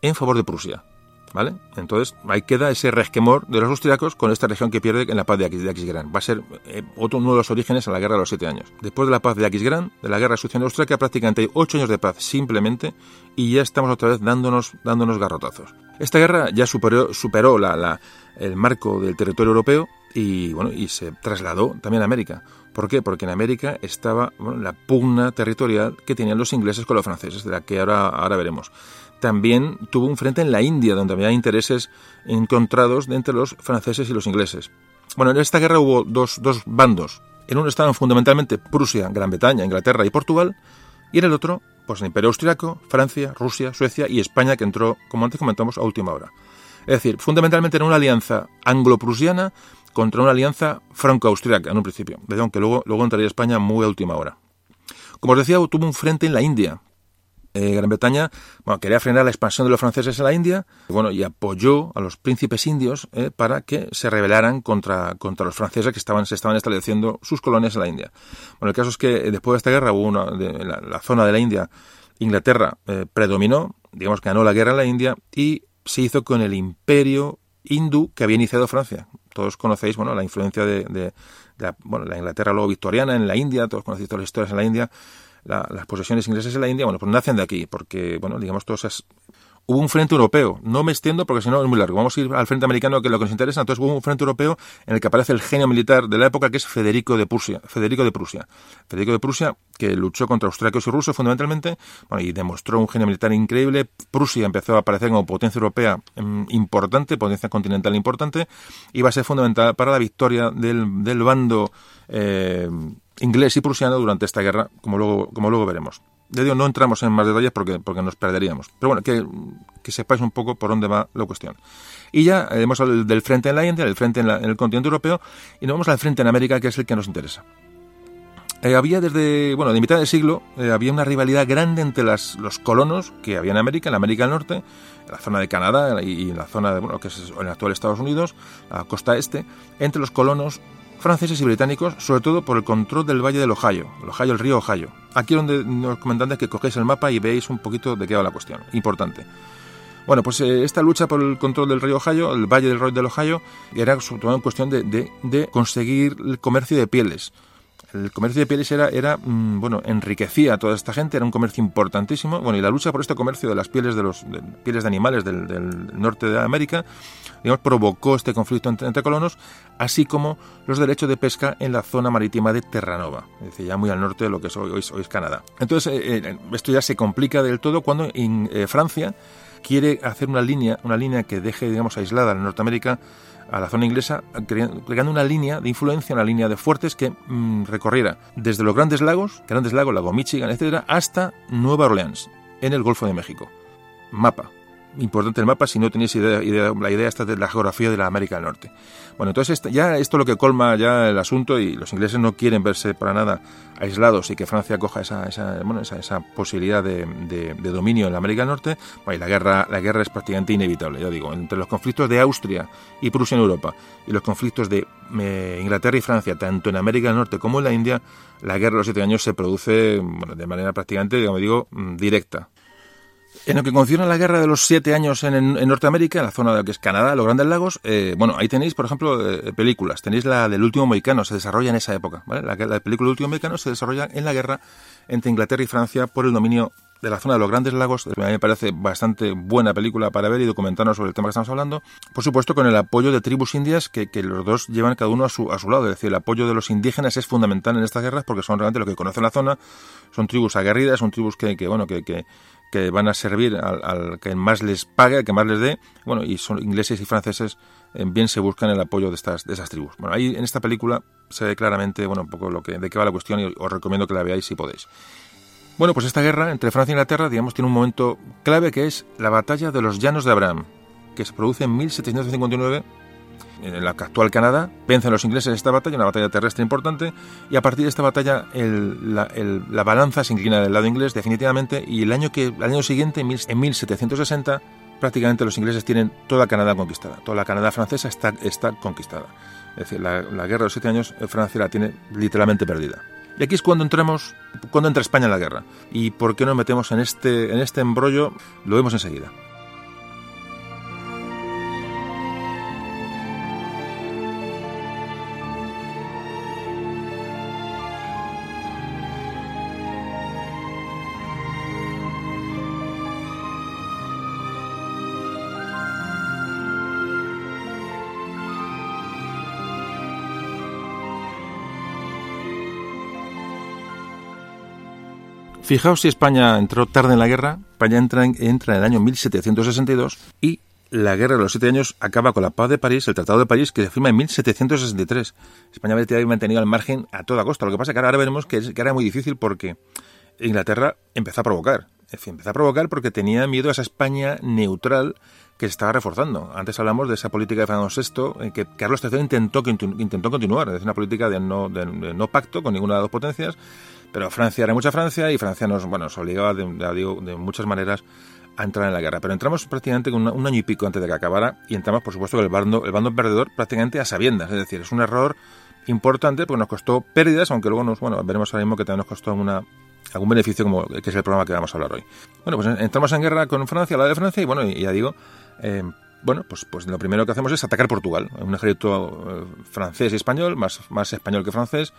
en favor de Prusia. ¿Vale? Entonces ahí queda ese resquemor de los austriacos con esta región que pierde en la paz de Aquisgrán. Va a ser eh, otro uno de los orígenes a la guerra de los siete años. Después de la paz de Aquisgrán, de la guerra sucesión austriaca, prácticamente hay ocho años de paz simplemente y ya estamos otra vez dándonos, dándonos garrotazos. Esta guerra ya superó, superó el marco del territorio europeo y, bueno, y se trasladó también a América. ¿Por qué? Porque en América estaba la pugna territorial que tenían los ingleses con los franceses, de la que ahora, ahora veremos también tuvo un frente en la India, donde había intereses encontrados entre los franceses y los ingleses. Bueno, en esta guerra hubo dos, dos bandos. En uno estaban fundamentalmente Prusia, Gran Bretaña, Inglaterra y Portugal, y en el otro, pues el Imperio Austriaco, Francia, Rusia, Suecia y España, que entró, como antes comentamos, a última hora. Es decir, fundamentalmente en una alianza anglo-prusiana contra una alianza franco-austriaca en un principio, aunque luego, luego entraría España muy a última hora. Como os decía, tuvo un frente en la India, eh, Gran Bretaña bueno, quería frenar la expansión de los franceses en la India bueno, y apoyó a los príncipes indios eh, para que se rebelaran contra, contra los franceses que estaban, se estaban estableciendo sus colonias en la India. Bueno, el caso es que eh, después de esta guerra hubo de, la, zona de la India, Inglaterra predominó, digamos ganó la guerra en la India y se hizo con el imperio hindú que había iniciado Francia. Todos conocéis bueno, la influencia de, de, la, bueno, la Inglaterra luego victoriana en la India, todos conocéis todas las historias en la India las posesiones inglesas en la India, bueno, pues nacen de aquí, porque, bueno, digamos, todas esas hubo un frente europeo. No me extiendo porque si no es muy largo. Vamos a ir al frente americano, que es lo que nos interesa. Entonces hubo un frente europeo en el que aparece el genio militar de la época, que es Federico de Prusia. Federico de Prusia. Federico de Prusia, que luchó contra austriacos y rusos fundamentalmente, bueno, y demostró un genio militar increíble. Prusia empezó a aparecer como potencia europea mm, importante, potencia continental importante, va a ser fundamental para la victoria del, del bando eh, inglés y prusiano durante esta guerra, como luego, como luego veremos. Ya digo, no entramos en más detalles porque, porque nos perderíamos. Pero bueno, que, que sepáis un poco por dónde va la cuestión. Y ya hemos hablado del frente en la India, del frente en, el continente europeo, y nos vamos al frente en América, que es el que nos interesa. Eh, había desde, bueno, de mitad del siglo, eh, había una rivalidad grande entre las, los colonos que había en América, en América del Norte, en la zona de Canadá y en la zona de, bueno, que es en el actual Estados Unidos, la costa este, entre los colonos franceses y británicos, sobre todo por el control del valle del Ohio, el Ohio, el río Ohio. Aquí es donde nos comentan que cogéis el mapa y veis un poquito de qué va la cuestión. Importante. Bueno, pues eh, esta lucha por el control del río Ohio, el valle del río del Ohio, era sobre todo en cuestión de, de conseguir el comercio de pieles el comercio de pieles era, era mm, bueno, enriquecía a toda esta gente, era un comercio importantísimo. Bueno, y la lucha por este comercio de las pieles de los pieles de animales del, norte de América, digamos, provocó este conflicto entre, colonos, así como los derechos de pesca en la zona marítima de Terranova, es ya muy al norte de lo que es hoy, hoy, es Canadá. Entonces, eh, eh, esto ya se complica del todo cuando en eh, Francia quiere hacer una línea, una línea que deje, digamos, aislada a Norteamérica a la zona inglesa, creando una línea de influencia, una línea de fuertes que mm, recorriera desde los grandes lagos, grandes lagos, lago Michigan, etcétera, hasta Nueva Orleans, en el Golfo de México. Mapa, importante el mapa si no tenéis idea, la idea esta de la geografía de la América del Norte. Bueno, entonces ya esto es lo que colma ya el asunto y los ingleses no quieren verse para nada aislados y que Francia coja esa, esa, esa, esa posibilidad de, de, dominio en la América del Norte. La guerra, la guerra es prácticamente inevitable, ya digo, entre los conflictos de Austria y Prusia en Europa y los conflictos de eh, Inglaterra y Francia, tanto en América del Norte como en la India, la guerra de los siete años se produce bueno, de manera prácticamente, digamos, digo, directa. En lo que concierne a la guerra de los siete años en, Norteamérica, en la zona de lo que es Canadá, los Grandes Lagos, eh, bueno, ahí tenéis, por ejemplo, eh, películas. Tenéis la del último mohicano, se desarrolla en esa época. ¿vale? La, película del último mohicano se desarrolla en la guerra entre Inglaterra y Francia por el dominio de la zona de los Grandes Lagos. A mí me parece bastante buena película para ver y documentarnos sobre el tema que estamos hablando. Por supuesto, con el apoyo de tribus indias que, los dos llevan cada uno a su, a su lado. Es decir, el apoyo de los indígenas es fundamental en estas guerras porque son realmente los que conocen la zona. Son tribus aguerridas, son tribus que, que bueno, que que van a servir al, que más les pague, al que más les dé, bueno, y son ingleses y franceses eh, bien se buscan el apoyo de estas, de esas tribus. Bueno, ahí en esta película se ve claramente, bueno, un poco lo que, de qué va la cuestión y os recomiendo que la veáis si podéis. Bueno, pues esta guerra entre Francia e Inglaterra, digamos, tiene un momento clave que es la batalla de los Llanos de Abraham, que se produce en 1759 en el actual Canadá, vencen los ingleses esta batalla, una batalla terrestre importante, y a partir de esta batalla la, balanza se inclina del lado inglés definitivamente, y el año, que, el año siguiente, en 1760, prácticamente los ingleses tienen toda Canadá conquistada, toda la Canadá francesa está, está conquistada. Es decir, la, guerra de los siete años, eh, Francia la tiene literalmente perdida. Y aquí es cuando entramos, cuando entra España en la guerra. ¿Y por qué nos metemos en este, en este embrollo? Lo vemos enseguida. Fijaos si España entró tarde en la guerra, España entra en, entra en el año 1762 y la guerra de los siete años acaba con la paz de París, el Tratado de París, que se firma en 1763. España había mantenido al margen a toda costa. Lo que pasa es que ahora veremos que, era muy difícil porque Inglaterra empezó a provocar. En fin, empezó a provocar porque tenía miedo a esa España neutral que se estaba reforzando. Antes hablamos de esa política de Fernando VI, en que Carlos III intentó, intentó continuar, es una política de no, de no pacto con ninguna de las dos potencias, pero Francia era mucha Francia y Francia nos, bueno, nos obligaba, de, de muchas maneras, a entrar en la guerra. Pero entramos prácticamente un, un, año y pico antes de que acabara y entramos, por supuesto, el bando, el bando perdedor prácticamente a sabiendas. Es decir, es un error importante porque nos costó pérdidas, aunque luego nos, bueno, veremos ahora mismo que también nos costó una, algún beneficio como que es el programa que vamos a hablar hoy. Bueno, pues entramos en guerra con Francia, la de Francia, y bueno, y ya digo, eh, bueno, pues, pues lo primero que hacemos es atacar Portugal. Un ejército eh, francés y español, más, más español que francés,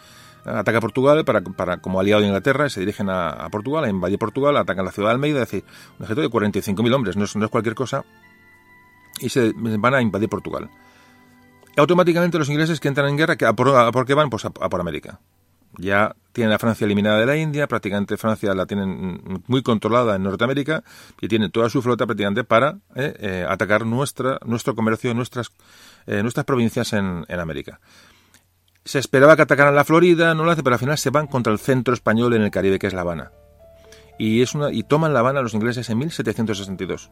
ataca Portugal para, para, como aliado de Inglaterra, se dirigen a, Portugal, a invadir Portugal, atacan la ciudad de Almeida, es decir, un ejército de 45.000 hombres, no es, no es cualquier cosa, y se van a invadir Portugal. automáticamente los ingleses que entran en guerra, ¿a por, qué van? Pues a, por América. Ya tienen a Francia eliminada de la India, prácticamente Francia la tienen muy controlada en Norteamérica y tienen toda su flota prácticamente para eh, eh, atacar nuestra, nuestro comercio, nuestras, eh, nuestras provincias en, en América. Se esperaba que atacaran la Florida, no lo hace, pero al final se van contra el centro español en el Caribe, que es La Habana. Y, es una, y toman La Habana los ingleses en 1762.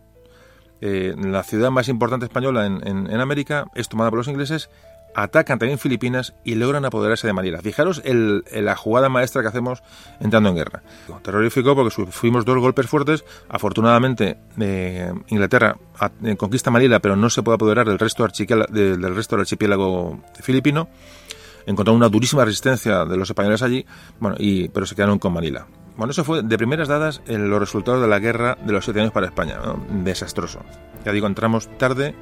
Eh, la ciudad más importante española en, en, América es tomada por los ingleses, atacan también Filipinas y logran apoderarse de Manila. Fijaros la jugada maestra que hacemos entrando en guerra. Terrorífico porque fuimos dos golpes fuertes. Afortunadamente, eh, Inglaterra eh, conquista Manila, pero no se puede apoderar del resto, del resto del archipiélago filipino encontraron una durísima resistencia de los españoles allí, bueno, y, pero se quedaron con Manila. Bueno, eso fue de primeras dadas en los resultados de la guerra de los siete años para España, desastroso. Ya digo, entramos tarde,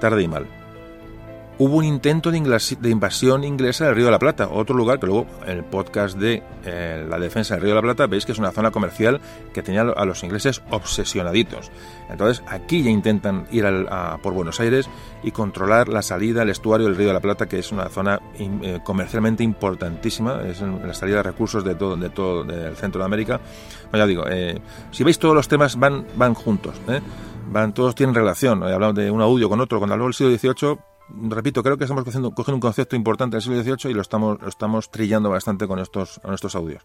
tarde y mal hubo un intento de, invasión inglesa del Río de la Plata, otro lugar que luego en el podcast de eh, la defensa del Río de la Plata veis que es una zona comercial que tenía a los ingleses obsesionaditos. Entonces aquí ya intentan ir a, por Buenos Aires y controlar la salida al estuario del Río de la Plata, que es una zona eh, comercialmente importantísima, es la salida de recursos de todo, de todo el centro de América. Bueno, ya digo, eh, si veis todos los temas van, van juntos, van, todos tienen relación. Hablamos de un audio con otro, cuando habló del siglo XVIII repito, creo que estamos cogiendo, un concepto importante del siglo XVIII y lo estamos, lo estamos trillando bastante con estos, con estos audios.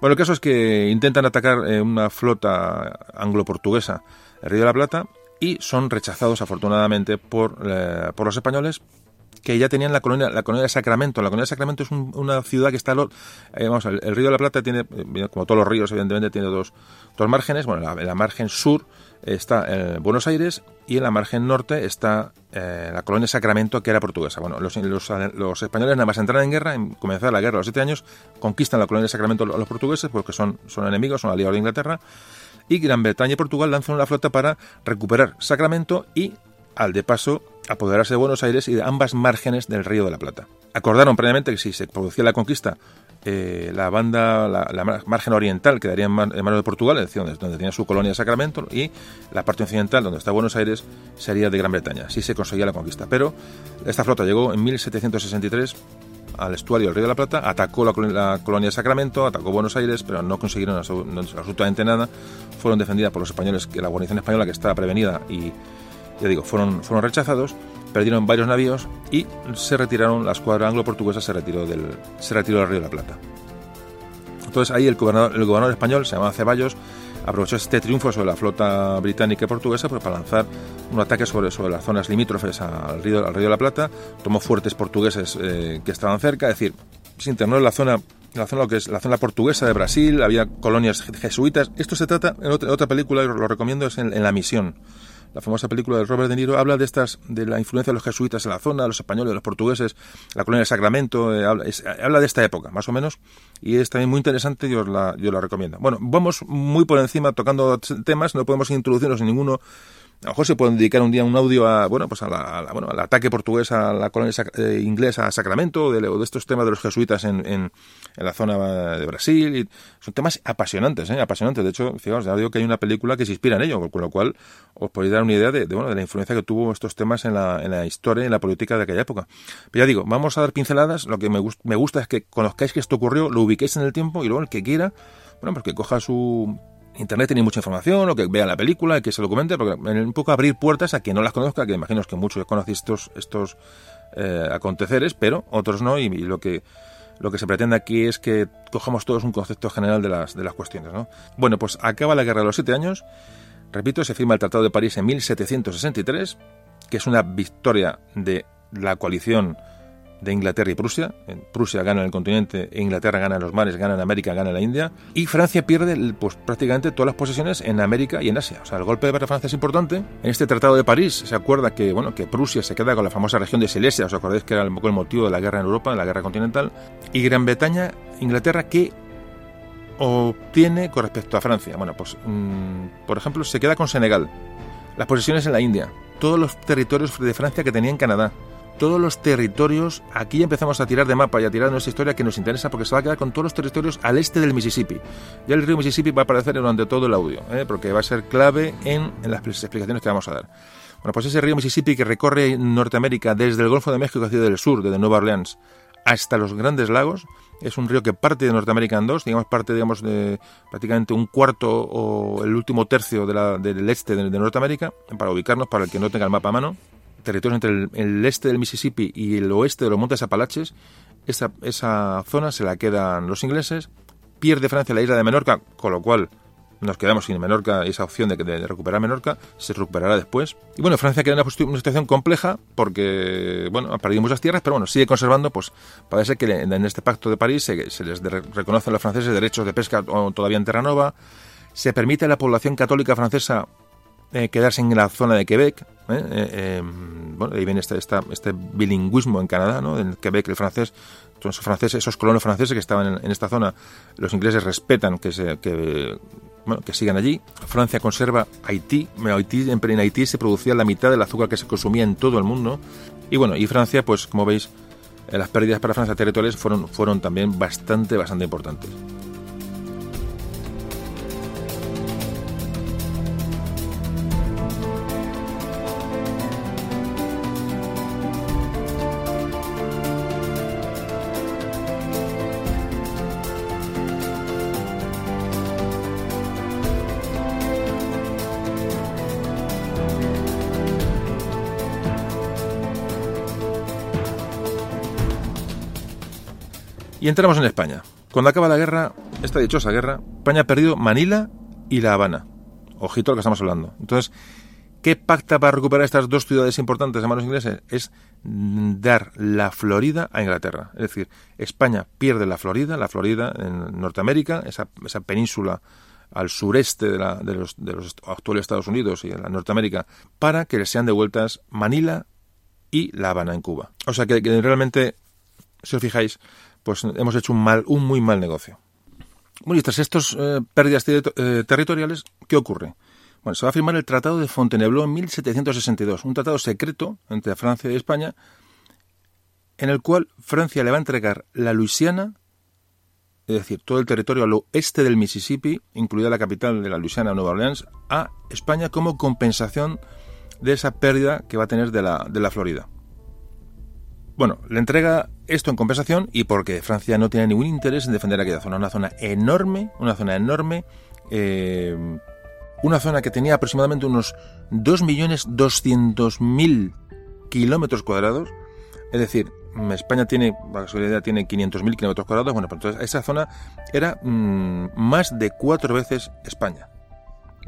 Bueno, el caso es que intentan atacar eh, una flota anglo-portuguesa el Río de la Plata y son rechazados afortunadamente por, eh, por los españoles que ya tenían la colonia, la colonia de Sacramento. La colonia de Sacramento es una ciudad que está... Eh, vamos, el, Río de la Plata tiene, como todos los ríos, evidentemente, tiene dos, dos márgenes. Bueno, la margen sur está en Buenos Aires y en la margen norte está eh, la colonia Sacramento, que era portuguesa. Bueno, los, españoles nada más entrar en guerra, en comenzar la guerra a los siete años, conquistan la colonia de Sacramento a los portugueses porque son, son enemigos, son aliados de Inglaterra, y Gran Bretaña y Portugal lanzan una flota para recuperar Sacramento y, al de paso, apoderarse de Buenos Aires y de ambas márgenes del Río de la Plata. Acordaron previamente que si se producía la conquista eh, la banda, la, margen oriental quedaría en, manos de Portugal, es decir, donde, tenía su colonia de Sacramento, y la parte occidental, donde está Buenos Aires, sería de Gran Bretaña. Así se conseguía la conquista. Pero esta flota llegó en 1763 al estuario del Río de la Plata, atacó la, colonia de Sacramento, atacó Buenos Aires, pero no consiguieron absolutamente nada. Fueron defendidas por los españoles, que la guarnición española que estaba prevenida y, ya digo, fueron rechazados perdieron varios navíos y se retiraron, la escuadra anglo-portuguesa se retiró, del, se retiró del Río de la Plata. Entonces ahí el gobernador, el gobernador español, se llamaba Ceballos, aprovechó este triunfo sobre la flota británica y portuguesa pues, para lanzar un ataque sobre, sobre las zonas limítrofes al río, al río de la Plata, tomó fuertes portugueses eh, que estaban cerca, es decir, se internó en la zona la zona que es la zona portuguesa de Brasil, había colonias jesuitas. Esto se trata en otra, otra película, lo recomiendo, es en La Misión la famosa película de Robert De Niro, habla de estas, de la influencia de los jesuitas en la zona, los españoles, los portugueses, la colonia de Sacramento, eh, habla, de esta época, más o menos, y es también muy interesante y os la, yo la recomiendo. Bueno, vamos muy por encima tocando temas, no podemos introducirnos en ninguno a lo mejor se pueden dedicar un día un audio a, bueno, pues a la, bueno, al ataque portugués a la colonia eh, inglesa a Sacramento, de, de, estos temas de los jesuitas en, la zona de Brasil. Y son temas apasionantes, ¿eh? apasionantes. De hecho, fijaos, ya digo que hay una película que se inspira en ello, con lo cual os podéis dar una idea de, bueno, de la influencia que tuvo estos temas en la, en la historia y en la política de aquella época. Pero ya digo, vamos a dar pinceladas. Lo que me, me gusta es que conozcáis que esto ocurrió, lo ubiquéis en el tiempo y luego el que quiera, bueno, pues que coja su Internet tiene mucha información, o que vea la película, y que se lo comente, porque un poco abrir puertas a quien no las conozca, que imagino que muchos conocéis estos, estos eh, aconteceres, pero otros no, y, lo que lo que se pretende aquí es que cojamos todos un concepto general de las, de las cuestiones. ¿no? Bueno, pues acaba la Guerra de los Siete Años, repito, se firma el Tratado de París en 1763, que es una victoria de la coalición de Inglaterra y Prusia. Prusia gana en el continente, Inglaterra gana en los mares, gana en América, gana en la India. Y Francia pierde pues, prácticamente todas las posesiones en América y en Asia. O sea, el golpe de Francia es importante. En este Tratado de París se acuerda que, bueno, que Prusia se queda con la famosa región de Silesia. ¿Os acordáis que era el, el motivo de la guerra en Europa, de la guerra continental? Y Gran Bretaña, Inglaterra, que obtiene con respecto a Francia? Bueno, pues, mm, por ejemplo, se queda con Senegal, las posesiones en la India, todos los territorios de Francia que tenía en Canadá, todos los territorios, aquí empezamos a tirar de mapa y a tirar de nuestra historia que nos interesa porque se va a quedar con todos los territorios al este del Mississippi. Ya el río Mississippi va a aparecer durante todo el audio, ¿eh? porque va a ser clave en, las explicaciones que vamos a dar. Bueno, pues ese río Mississippi que recorre Norteamérica desde el Golfo de México hacia el sur, desde Nueva Orleans, hasta los Grandes Lagos, es un río que parte de Norteamérica en dos, digamos parte digamos de prácticamente un cuarto o el último tercio de la, del este de, de Norteamérica, para ubicarnos, para el que no tenga el mapa a mano territorio entre el, este del Mississippi y el oeste de los Montes Apalaches, esa, esa zona se la quedan los ingleses, pierde Francia la isla de Menorca, con lo cual nos quedamos sin Menorca, esa opción de, de, recuperar Menorca, se recuperará después. Y bueno, Francia queda en una, situación compleja porque, bueno, ha perdido muchas tierras, pero bueno, sigue conservando, pues parece que en este pacto de París se, se les reconoce a los franceses derechos de pesca todavía en Terranova, se permite a la población católica francesa eh, quedarse en la zona de Quebec. ¿Eh? Eh, em, bueno, ahí viene este, este bilingüismo en Canadá, ¿no? En Quebec el francés, esos franceses, esos colonos franceses que estaban en, esta zona, los ingleses respetan que se, que, bueno, que sigan allí. Francia conserva Haití. Haití. En Haití se producía la mitad del azúcar que se consumía en todo el mundo. Y bueno, y Francia, pues como veis, las pérdidas para Francia territoriales fueron, fueron también bastante, bastante importantes. Entramos en España. Cuando acaba la guerra, esta dichosa guerra, España ha perdido Manila y La Habana. Ojito a lo que estamos hablando. Entonces, ¿qué pacta para recuperar estas dos ciudades importantes de manos ingleses? Es dar la Florida a Inglaterra. Es decir, España pierde la Florida, la Florida en Norteamérica, esa, esa península al sureste de, la, de, los, de, actuales Estados Unidos y en la Norteamérica, para que le sean devueltas Manila y La Habana en Cuba. O sea que realmente, si os fijáis, pues hemos hecho un mal, un muy mal negocio. Bueno, y tras estas eh, pérdidas eh, territoriales, ¿qué ocurre? Bueno, se va a firmar el Tratado de Fontainebleau en 1762, un tratado secreto entre Francia y España, en el cual Francia le va a entregar la Luisiana, es decir, todo el territorio al oeste del Mississippi, incluida la capital de la Luisiana, Nueva Orleans, a España como compensación de esa pérdida que va a tener de la, de la Florida. Bueno, le entrega esto en compensación y porque Francia no tiene ningún interés en defender aquella zona, una zona enorme, una zona enorme, eh, una zona que tenía aproximadamente unos 2.200.000 kilómetros cuadrados. Es decir, España tiene, la solidaridad tiene 500.000 kilómetros cuadrados. Bueno, pues entonces esa zona era mm, más de cuatro veces España.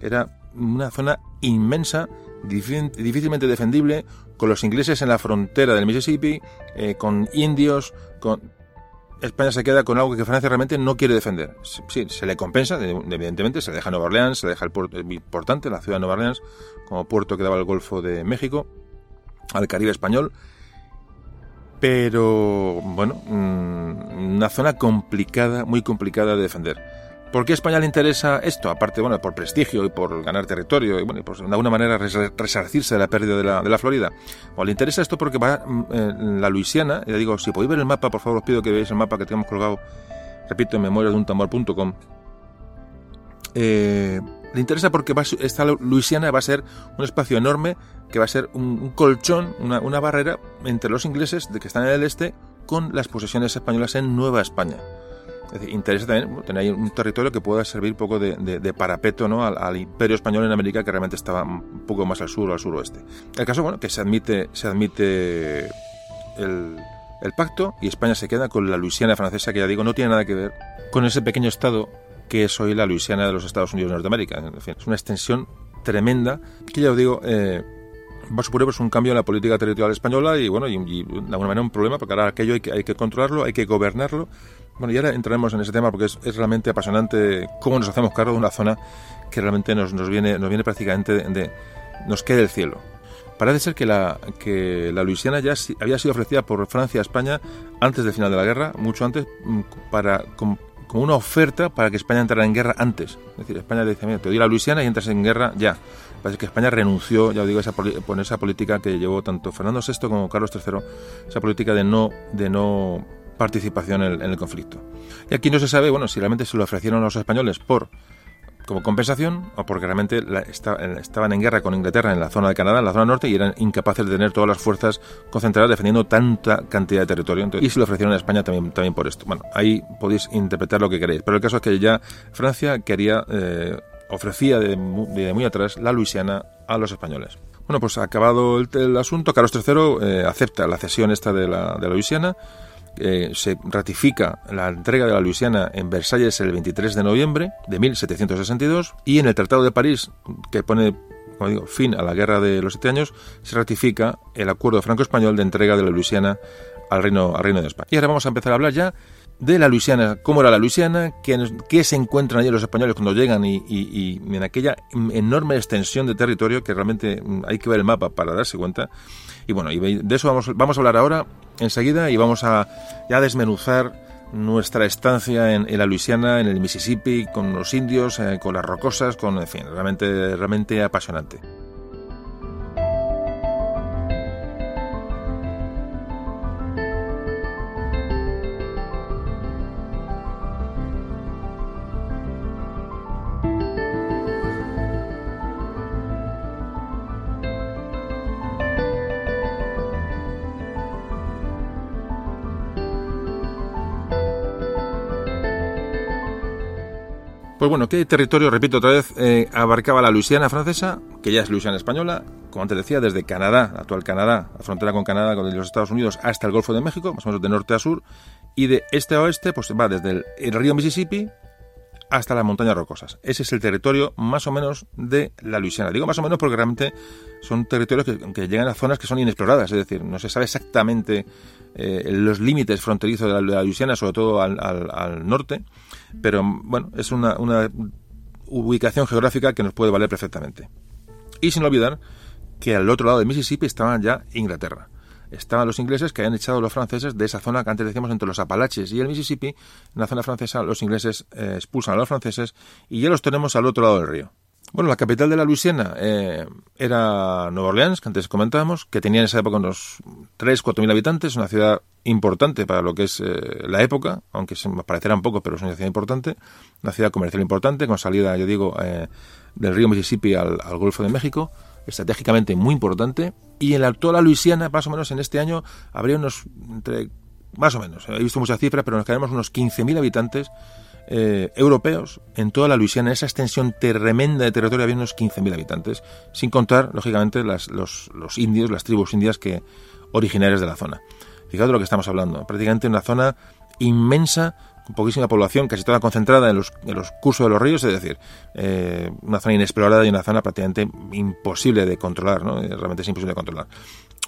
Era una zona inmensa, difícilmente defendible, con los ingleses en la frontera del Mississippi, eh, con indios, con... España se queda con algo que Francia realmente no quiere defender. Sí, se le compensa, evidentemente, se le deja Nueva Orleans, se le deja el puerto importante, la ciudad de Nueva Orleans, como puerto que daba al Golfo de México, al Caribe español. Pero, bueno, mm, una zona complicada, muy complicada de defender. ¿Por qué a España le interesa esto? Aparte, bueno, por prestigio y por ganar territorio y, bueno, por de alguna manera resarcirse de la pérdida de la, de la Florida. O le interesa esto porque va mm, en la Luisiana, y le digo, si podéis ver el mapa, por favor, os pido que veáis el mapa que tenemos colgado, repito, en memoria de un tambor.com. Eh, le interesa porque va, esta Luisiana va a ser un espacio enorme que va a ser un, colchón, una, una barrera entre los ingleses de que están en el este con las posesiones españolas en Nueva España. Interesa también tener un territorio que pueda servir un poco de, parapeto ¿no? al, imperio español en América que realmente estaba un poco más al sur o al suroeste. El caso, bueno, que se admite, se admite el, pacto y España se queda con la Luisiana francesa, que ya digo, no tiene nada que ver con ese pequeño estado que es hoy la Luisiana de los Estados Unidos de Norteamérica. En fin, es una extensión tremenda que ya os digo, eh, va a suponer pues, un cambio en la política territorial española y bueno, y, de alguna manera un problema, porque ahora aquello hay que, hay que controlarlo, hay que gobernarlo bueno, y ahora entraremos en ese tema porque es, realmente apasionante cómo nos hacemos cargo de una zona que realmente nos, nos viene, nos viene prácticamente de, nos queda el cielo. Parece ser que la, que la Luisiana ya había sido ofrecida por Francia a España antes del final de la guerra, mucho antes, mm, para, como, una oferta para que España entrara en guerra antes. Es decir, España dice, mira, te doy la Luisiana y entras en guerra ya. Parece que España renunció, ya os digo, esa, por esa política que llevó tanto Fernando VI como Carlos III, esa política de no, de no participación en el, conflicto. Y aquí no se sabe, bueno, si realmente se lo ofrecieron a los españoles por como compensación o porque realmente estaban en guerra con Inglaterra en la zona de Canadá, en la zona norte, y eran incapaces de tener todas las fuerzas concentradas defendiendo tanta cantidad de territorio. y se lo ofrecieron a España también, también por esto. Bueno, ahí podéis interpretar lo que queréis. Pero el caso es que ya Francia quería, eh, ofrecía de, muy atrás la Luisiana a los españoles. Bueno, pues acabado el, asunto, Carlos III eh, acepta la cesión esta de la, de la Luisiana eh, se ratifica la entrega de la Luisiana en Versalles el 23 de noviembre de 1762 y en el Tratado de París, que pone como digo, fin a la Guerra de los Siete Años, se ratifica el acuerdo franco-español de entrega de la Luisiana al Reino, al Reino de España. Y ahora vamos a empezar a hablar ya de la Luisiana, cómo era la Luisiana, qué, se encuentran allí los españoles cuando llegan y, en aquella enorme extensión de territorio que realmente hay que ver el mapa para darse cuenta. Y bueno, y de eso vamos, vamos a hablar ahora enseguida y vamos a ya desmenuzar nuestra estancia en, la Luisiana, en el Mississippi, con los indios, eh, con las rocosas, con, en fin, realmente, realmente apasionante. Pues bueno, ¿qué territorio, repito otra vez, eh, abarcaba la Luisiana francesa, que ya es Luisiana española, como antes decía, desde Canadá, actual Canadá, la frontera con Canadá, con los Estados Unidos, hasta el Golfo de México, más o menos de norte a sur, y de este a oeste, pues va desde el, río Mississippi hasta las montañas rocosas. Ese es el territorio más o menos de la Luisiana. Digo más o menos porque realmente son territorios que, llegan a zonas que son inexploradas, es decir, no se sabe exactamente eh, los límites fronterizos de la, Luisiana, sobre todo al norte, pero bueno, es una, ubicación geográfica que nos puede valer perfectamente. Y sin olvidar que al otro lado de Mississippi estaban ya Inglaterra. Estaban los ingleses que habían echado a los franceses de esa zona que antes decíamos entre los Apalaches y el Mississippi. En la zona francesa los ingleses eh, expulsan a los franceses y ya los tenemos al otro lado del río. Bueno, la capital de la Luisiana eh, era Nueva Orleans, que antes comentábamos, que tenía en esa época unos 3-4 mil habitantes, una ciudad importante para lo que es eh, la época, aunque se parecerá un poco, pero es una ciudad importante, una ciudad comercial importante, con salida, yo digo, eh, del río Mississippi al, Golfo de México, estratégicamente muy importante, y en la, la Luisiana, más o menos en este año, habría unos, entre, más o menos, he visto muchas cifras, pero nos quedaremos unos 15.000 habitantes eh, europeos en toda la Luisiana, esa extensión tremenda de territorio había unos 15.000 habitantes, sin contar, lógicamente, las, los, los, indios, las tribus indias que originarias de la zona. Fijaos de lo que estamos hablando, prácticamente una zona inmensa con poquísima población, casi toda concentrada en los, en los cursos de los ríos, es decir, eh, una zona inexplorada y una zona prácticamente imposible de controlar, ¿no? realmente es imposible de controlar.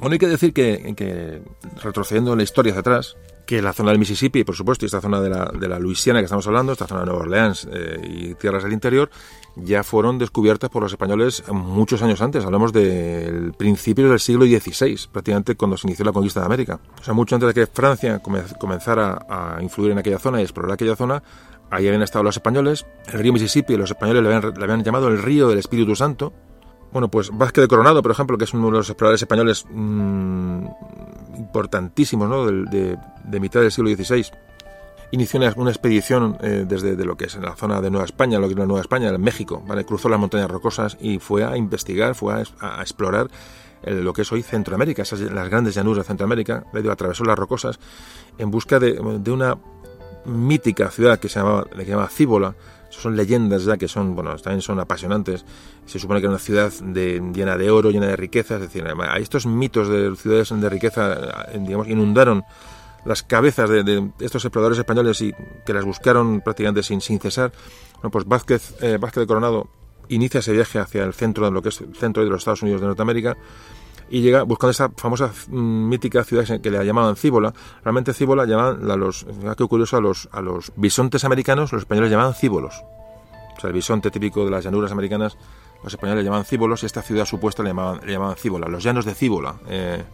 Bueno, hay que decir que retrocediendo la historia hacia atrás, que la zona del Mississippi, por supuesto, y esta zona de la, de la Luisiana que estamos hablando, esta zona de Nueva Orleans eh, y tierras del interior, ya fueron descubiertas por los españoles muchos años antes. Hablamos del principio del siglo XVI, prácticamente cuando se inició la conquista de América. O sea, mucho antes de que Francia comenzara a influir en aquella zona y explorar aquella zona, ahí habían estado los españoles. El río Mississippi, los españoles le habían, le habían llamado el río del Espíritu Santo, bueno, pues Vázquez de Coronado, por ejemplo, que es uno de los exploradores españoles mmm, importantísimos ¿no? de, mitad del siglo XVI, inició una, expedición eh, desde de lo que es en la zona de Nueva España, lo que es la Nueva España, en México, ¿vale? cruzó las montañas rocosas y fue a investigar, fue a, explorar el, lo que es hoy Centroamérica, esas, las grandes llanuras de Centroamérica, atravesó las rocosas en busca de, de una mítica ciudad que se llamaba, que se llamaba Cíbola, son leyendas ya que son, bueno, también son apasionantes. Se supone que era una ciudad de, llena de oro, llena de riqueza, es decir, estos mitos de ciudades de riqueza, digamos, inundaron las cabezas de, estos exploradores españoles y que las buscaron prácticamente sin, sin cesar. Bueno, pues Vázquez, eh, Vázquez de Coronado inicia ese viaje hacia el centro de lo que es el centro de los Estados Unidos de Norteamérica y llega buscando esa famosa mm, mítica ciudad que le llamaban Cíbola. Realmente Cíbola llamaban a los, qué curioso, a los, a los bisontes americanos, los españoles llamaban cíbolos. O sea, el bisonte típico de las llanuras americanas, los españoles le llamaban cíbolos y esta ciudad supuesta le llamaban, le llamaban Cíbola. Los llanos de Cíbola eh,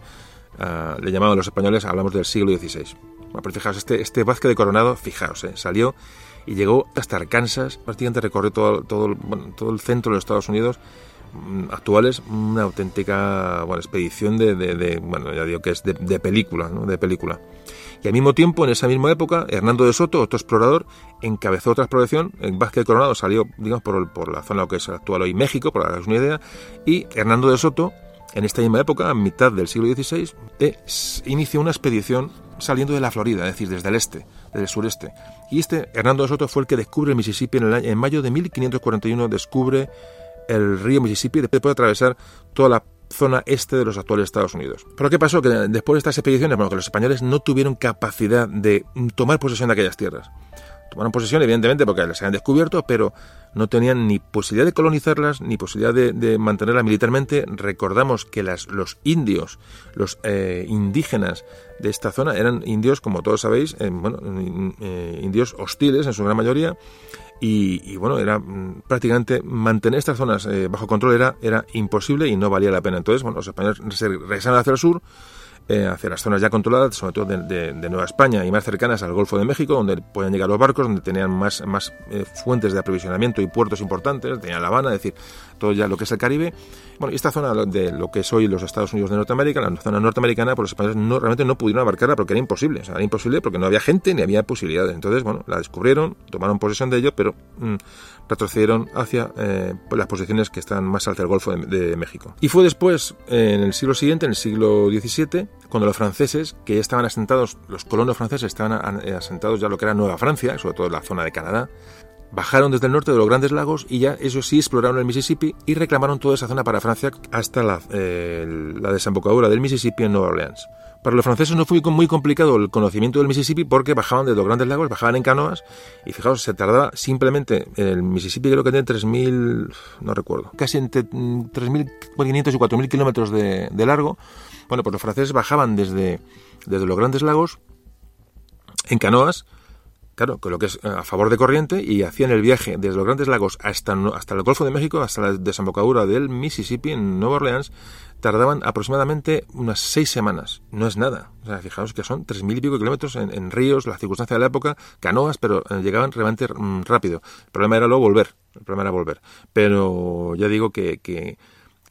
uh, le llamaban los españoles, hablamos del siglo XVI. Bueno, pero fijaos, este, este Vázquez de Coronado, fijaos, eh, salió y llegó hasta Arkansas, prácticamente recorrió todo, todo, todo el centro de los Estados Unidos Mm, actuales una auténtica expedición de, de, bueno ya digo que es de, de película ¿no? de película y al mismo tiempo en esa misma época Hernando de Soto otro explorador encabezó otra exploración. En Vázquez Coronado salió digamos por, por la zona que es actual hoy México por darles una idea. Y Hernando de Soto en esta misma época a mitad del siglo XVI inició una expedición saliendo de la Florida es decir desde el este desde el sureste. Y este Hernando de Soto fue el que descubre el Mississippi en, el en mayo de 1541 descubre el río Mississippi después de atravesar toda la zona este de los actuales Estados Unidos. Pero ¿qué pasó? Que después de estas expediciones, bueno, que los españoles no tuvieron capacidad de tomar posesión de aquellas tierras. Tomaron posesión, evidentemente, porque las habían descubierto, pero no tenían ni posibilidad de colonizarlas, ni posibilidad de, mantenerlas militarmente. Recordamos que las, los indios, los eh, indígenas de esta zona, eran indios, como todos sabéis, eh, bueno, eh, indios hostiles en su gran mayoría, y, bueno, era mm, prácticamente mantener estas zonas eh, bajo control era, era imposible y no valía la pena. Entonces, bueno, los españoles regresaron hacia el sur, eh, hacia las zonas ya controladas, sobre todo de, Nueva España y más cercanas al Golfo de México, donde podían llegar los barcos, donde tenían más, más eh, fuentes de aprovisionamiento y puertos importantes, tenían La Habana, es decir, todo ya lo que es el Caribe. Bueno, y esta zona de lo que es hoy los Estados Unidos de Norteamérica, la zona norteamericana, pues los españoles no, realmente no pudieron abarcarla porque era imposible, o sea, era imposible porque no había gente ni había posibilidades. Entonces, bueno, la descubrieron, tomaron posesión de ello, pero mm, retrocedieron hacia eh, las posiciones que están más hacia el Golfo de, de México. Y fue después, en el siglo siguiente, en el siglo XVII, cuando los franceses, que ya estaban asentados, los colonos franceses estaban eh, asentados ya lo que era Nueva Francia, sobre todo en la zona de Canadá, bajaron desde el norte de los grandes lagos y ya eso sí exploraron el Mississippi y reclamaron toda esa zona para Francia hasta la, eh, la desembocadura del Mississippi en Nueva Orleans. Para los franceses no fue muy complicado el conocimiento del Mississippi porque bajaban de los grandes lagos, bajaban en canoas y fijaos, se tardaba simplemente, el Mississippi creo que tiene 3.000, no recuerdo, casi entre 3.500 y 4.000 kilómetros de, de, largo. Bueno, pues los franceses bajaban desde, desde los grandes lagos en canoas, claro, con lo que es eh, a favor de corriente y hacían el viaje desde los grandes lagos hasta, hasta el Golfo de México, hasta la desembocadura del Mississippi en Nueva Orleans tardaban aproximadamente unas seis semanas. No es nada. O sea, fijaos que son tres mil y pico kilómetros en, en, ríos, la circunstancia de la época, canoas, pero eh, llegaban realmente mm, rápido. El problema era luego volver. El problema era volver. Pero ya digo que, que,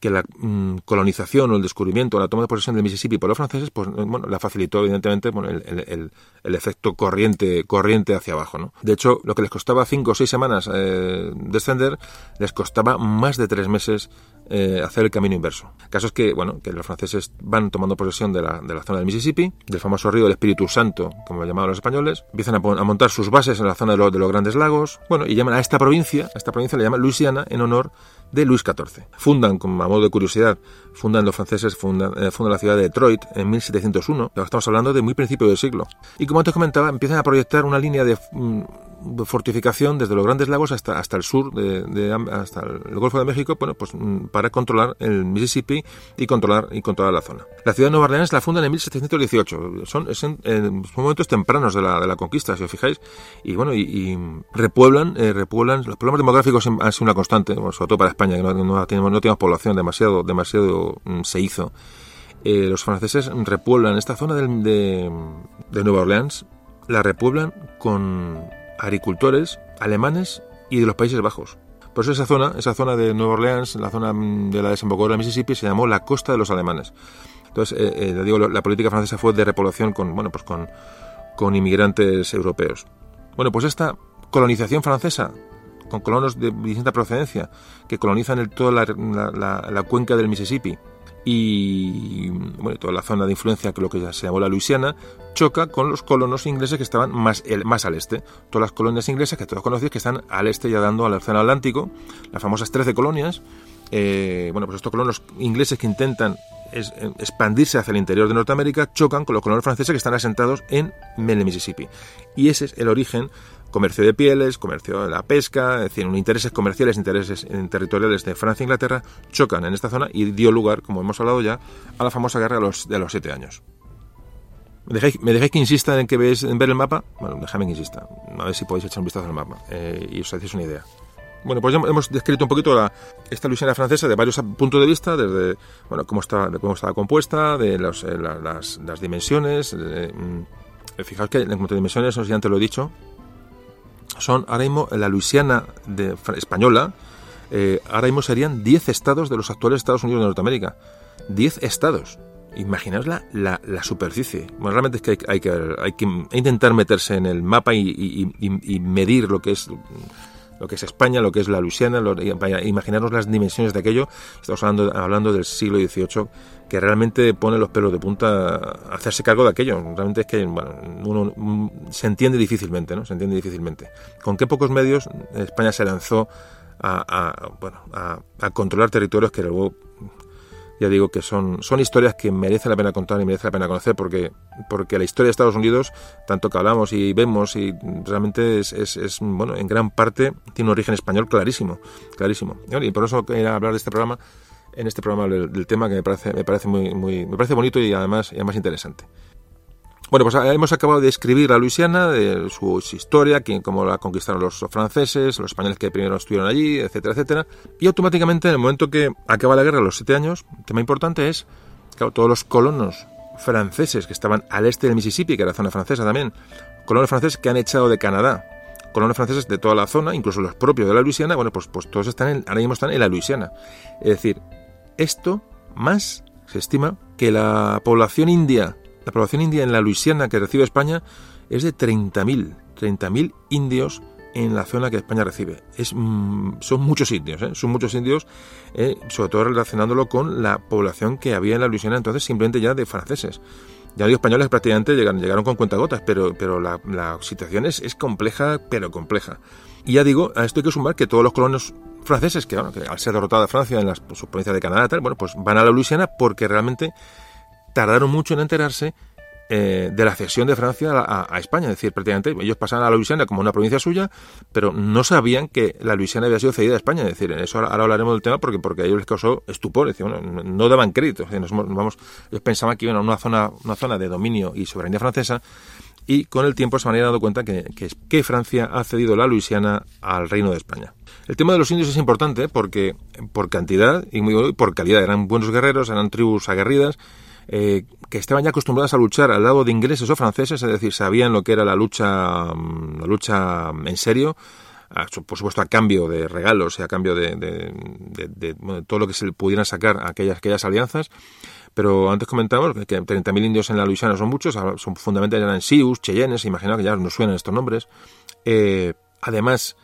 que la mm, colonización o el descubrimiento o la toma de posesión del Mississippi por los franceses, pues bueno, la facilitó evidentemente bueno, el, el, el, efecto corriente, corriente hacia abajo. ¿no? De hecho, lo que les costaba cinco o seis semanas eh, descender, les costaba más de tres meses eh, hacer el camino inverso. El caso es que, bueno, que los franceses van tomando posesión de la, de la zona del Mississippi, del famoso río del Espíritu Santo, como lo llamaban los españoles, empiezan a, montar sus bases en la zona de, de, los grandes lagos, bueno, y llaman a esta provincia, a esta provincia le llaman Luisiana en honor de Luis XIV. Fundan, como a modo de curiosidad, fundan los franceses, fundan, eh, fundan la ciudad de Detroit en 1701, estamos hablando de muy principio del siglo. Y como antes comentaba, empiezan a proyectar una línea de, mm, fortificación desde los Grandes Lagos hasta, hasta el sur, de, hasta el Golfo de México, bueno, pues mm, para controlar el Mississippi y controlar, y controlar la zona. La ciudad de Nueva Orleans la fundan en 1718. Son, en, momentos tempranos de la, de la, conquista, si os fijáis. Y bueno, y, repueblan, eh, repueblan. Los problemas demográficos han sido una constante, sobre todo para España, que no, no, tenemos, no población, demasiado, demasiado mm, se hizo. Eh, los franceses repueblan esta zona de, de Nueva Orleans, la repueblan con agricultores alemanes y de los Países Bajos. Por eso esa zona, esa zona de Nueva Orleans, la zona de la desembocadura del Mississippi, se llamó la costa de los alemanes. Entonces, eh, eh, digo, la política francesa fue de repoblación con, bueno, pues con, con inmigrantes europeos. Bueno, pues esta colonización francesa, con colonos de distinta procedencia, que colonizan toda la cuenca del Mississippi, y bueno, toda la zona de influencia que lo que se llamó la Luisiana choca con los colonos ingleses que estaban más, el, más al este. Todas las colonias inglesas que todos conocéis que están al este ya dando al Océano Atlántico, las famosas 13 colonias. Eh, bueno, pues estos colonos ingleses que intentan eh, expandirse hacia el interior de Norteamérica chocan con los colonos franceses que están asentados en el Mississippi. Y ese es el origen comercio de pieles, comercio de la pesca, es decir, intereses comerciales, intereses territoriales de Francia e Inglaterra chocan en esta zona y dio lugar, como hemos hablado ya, a la famosa guerra de los, de los siete años. ¿Me dejáis, que insista en que veis, en ver el mapa? Bueno, déjame que insista. A ver si podéis echar un vistazo al mapa eh, y os hacéis una idea. Bueno, pues ya hemos descrito un poquito la, esta Luisiana francesa de varios puntos de vista, desde bueno, cómo, está, cómo estaba compuesta, de los, eh, las, dimensiones. Mm, fijaos que en cuanto a dimensiones, ya antes lo he dicho, son ahora mismo la Luisiana de, española, eh, ahora mismo serían 10 estados de los actuales Estados Unidos de Norteamérica. 10 estados. Imaginaos la, la, superficie. Bueno, realmente es que hay, que hay, que intentar meterse en el mapa y, medir lo que es lo que es España, lo que es la Luisiana, lo, imaginarnos las dimensiones de aquello. Estamos hablando, hablando del siglo XVIII, que realmente pone los pelos de punta a hacerse cargo de aquello. Realmente es que uno mm, se entiende difícilmente, ¿no? Se entiende difícilmente. ¿Con qué pocos medios España se lanzó a, bueno, a controlar territorios que luego ya digo que son, son historias que merece la pena contar y merece la pena conocer porque, porque la historia de Estados Unidos, tanto que hablamos y vemos, y realmente es, es, bueno, en gran parte tiene un origen español clarísimo, clarísimo. Y por eso quería hablar de este programa, en este programa del, tema que me parece, me parece muy, me parece bonito y además, y además interesante. Bueno, pues hemos acabado de escribir la Luisiana, de su, historia, cómo la conquistaron los franceses, los españoles que primero estuvieron allí, etcétera, etcétera. Y automáticamente, en el momento que acaba la guerra, a los siete años, el tema importante es, claro, todos los colonos franceses que estaban al este del Mississippi, que era zona francesa también, colonos franceses que han echado de Canadá, colonos franceses de toda la zona, incluso los propios de la Luisiana, bueno, pues, pues todos están en, ahora mismo están en la Luisiana. Es decir, esto más se estima que la población india la población india en la Luisiana que recibe España es de 30.000, 30.000 indios en la zona que España recibe. Es, mm, son muchos indios, ¿eh? son muchos indios, eh, sobre todo relacionándolo con la población que había en la Luisiana entonces simplemente ya de franceses. Ya los españoles prácticamente llegaron, llegaron con cuentagotas, pero, pero la, situación es, es, compleja, pero compleja. Y ya digo, a esto hay que sumar que todos los colonos franceses, que, que al ser derrotada Francia en las sus provincias de Canadá, tal, bueno, pues van a la Luisiana porque realmente tardaron mucho en enterarse eh, de la cesión de Francia a, España. Es decir, prácticamente ellos pasaban a la Luisiana como una provincia suya, pero no sabían que la Luisiana había sido cedida a España. Es decir, en eso ahora, hablaremos del tema porque, porque a ellos les causó estupor. Es decir, no daban crédito. vamos, ellos pensaban que iban a una zona, una zona de dominio y soberanía francesa y con el tiempo se van a dando cuenta que, que, Francia ha cedido la Luisiana al Reino de España. El tema de los indios es importante porque por cantidad y muy, por calidad eran buenos guerreros, eran tribus aguerridas eh, que estaban ya acostumbradas a luchar al lado de ingleses o franceses, es decir, sabían lo que era la lucha, mm, la lucha en serio, por supuesto a cambio de regalos y a cambio de, todo lo que se pudieran sacar a aquellas, aquellas alianzas. Pero antes comentamos que 30.000 indios en la Luisiana son muchos, son fundamentalmente eran Sioux, Cheyennes, imagino que ya nos suenan estos nombres. Eh, además,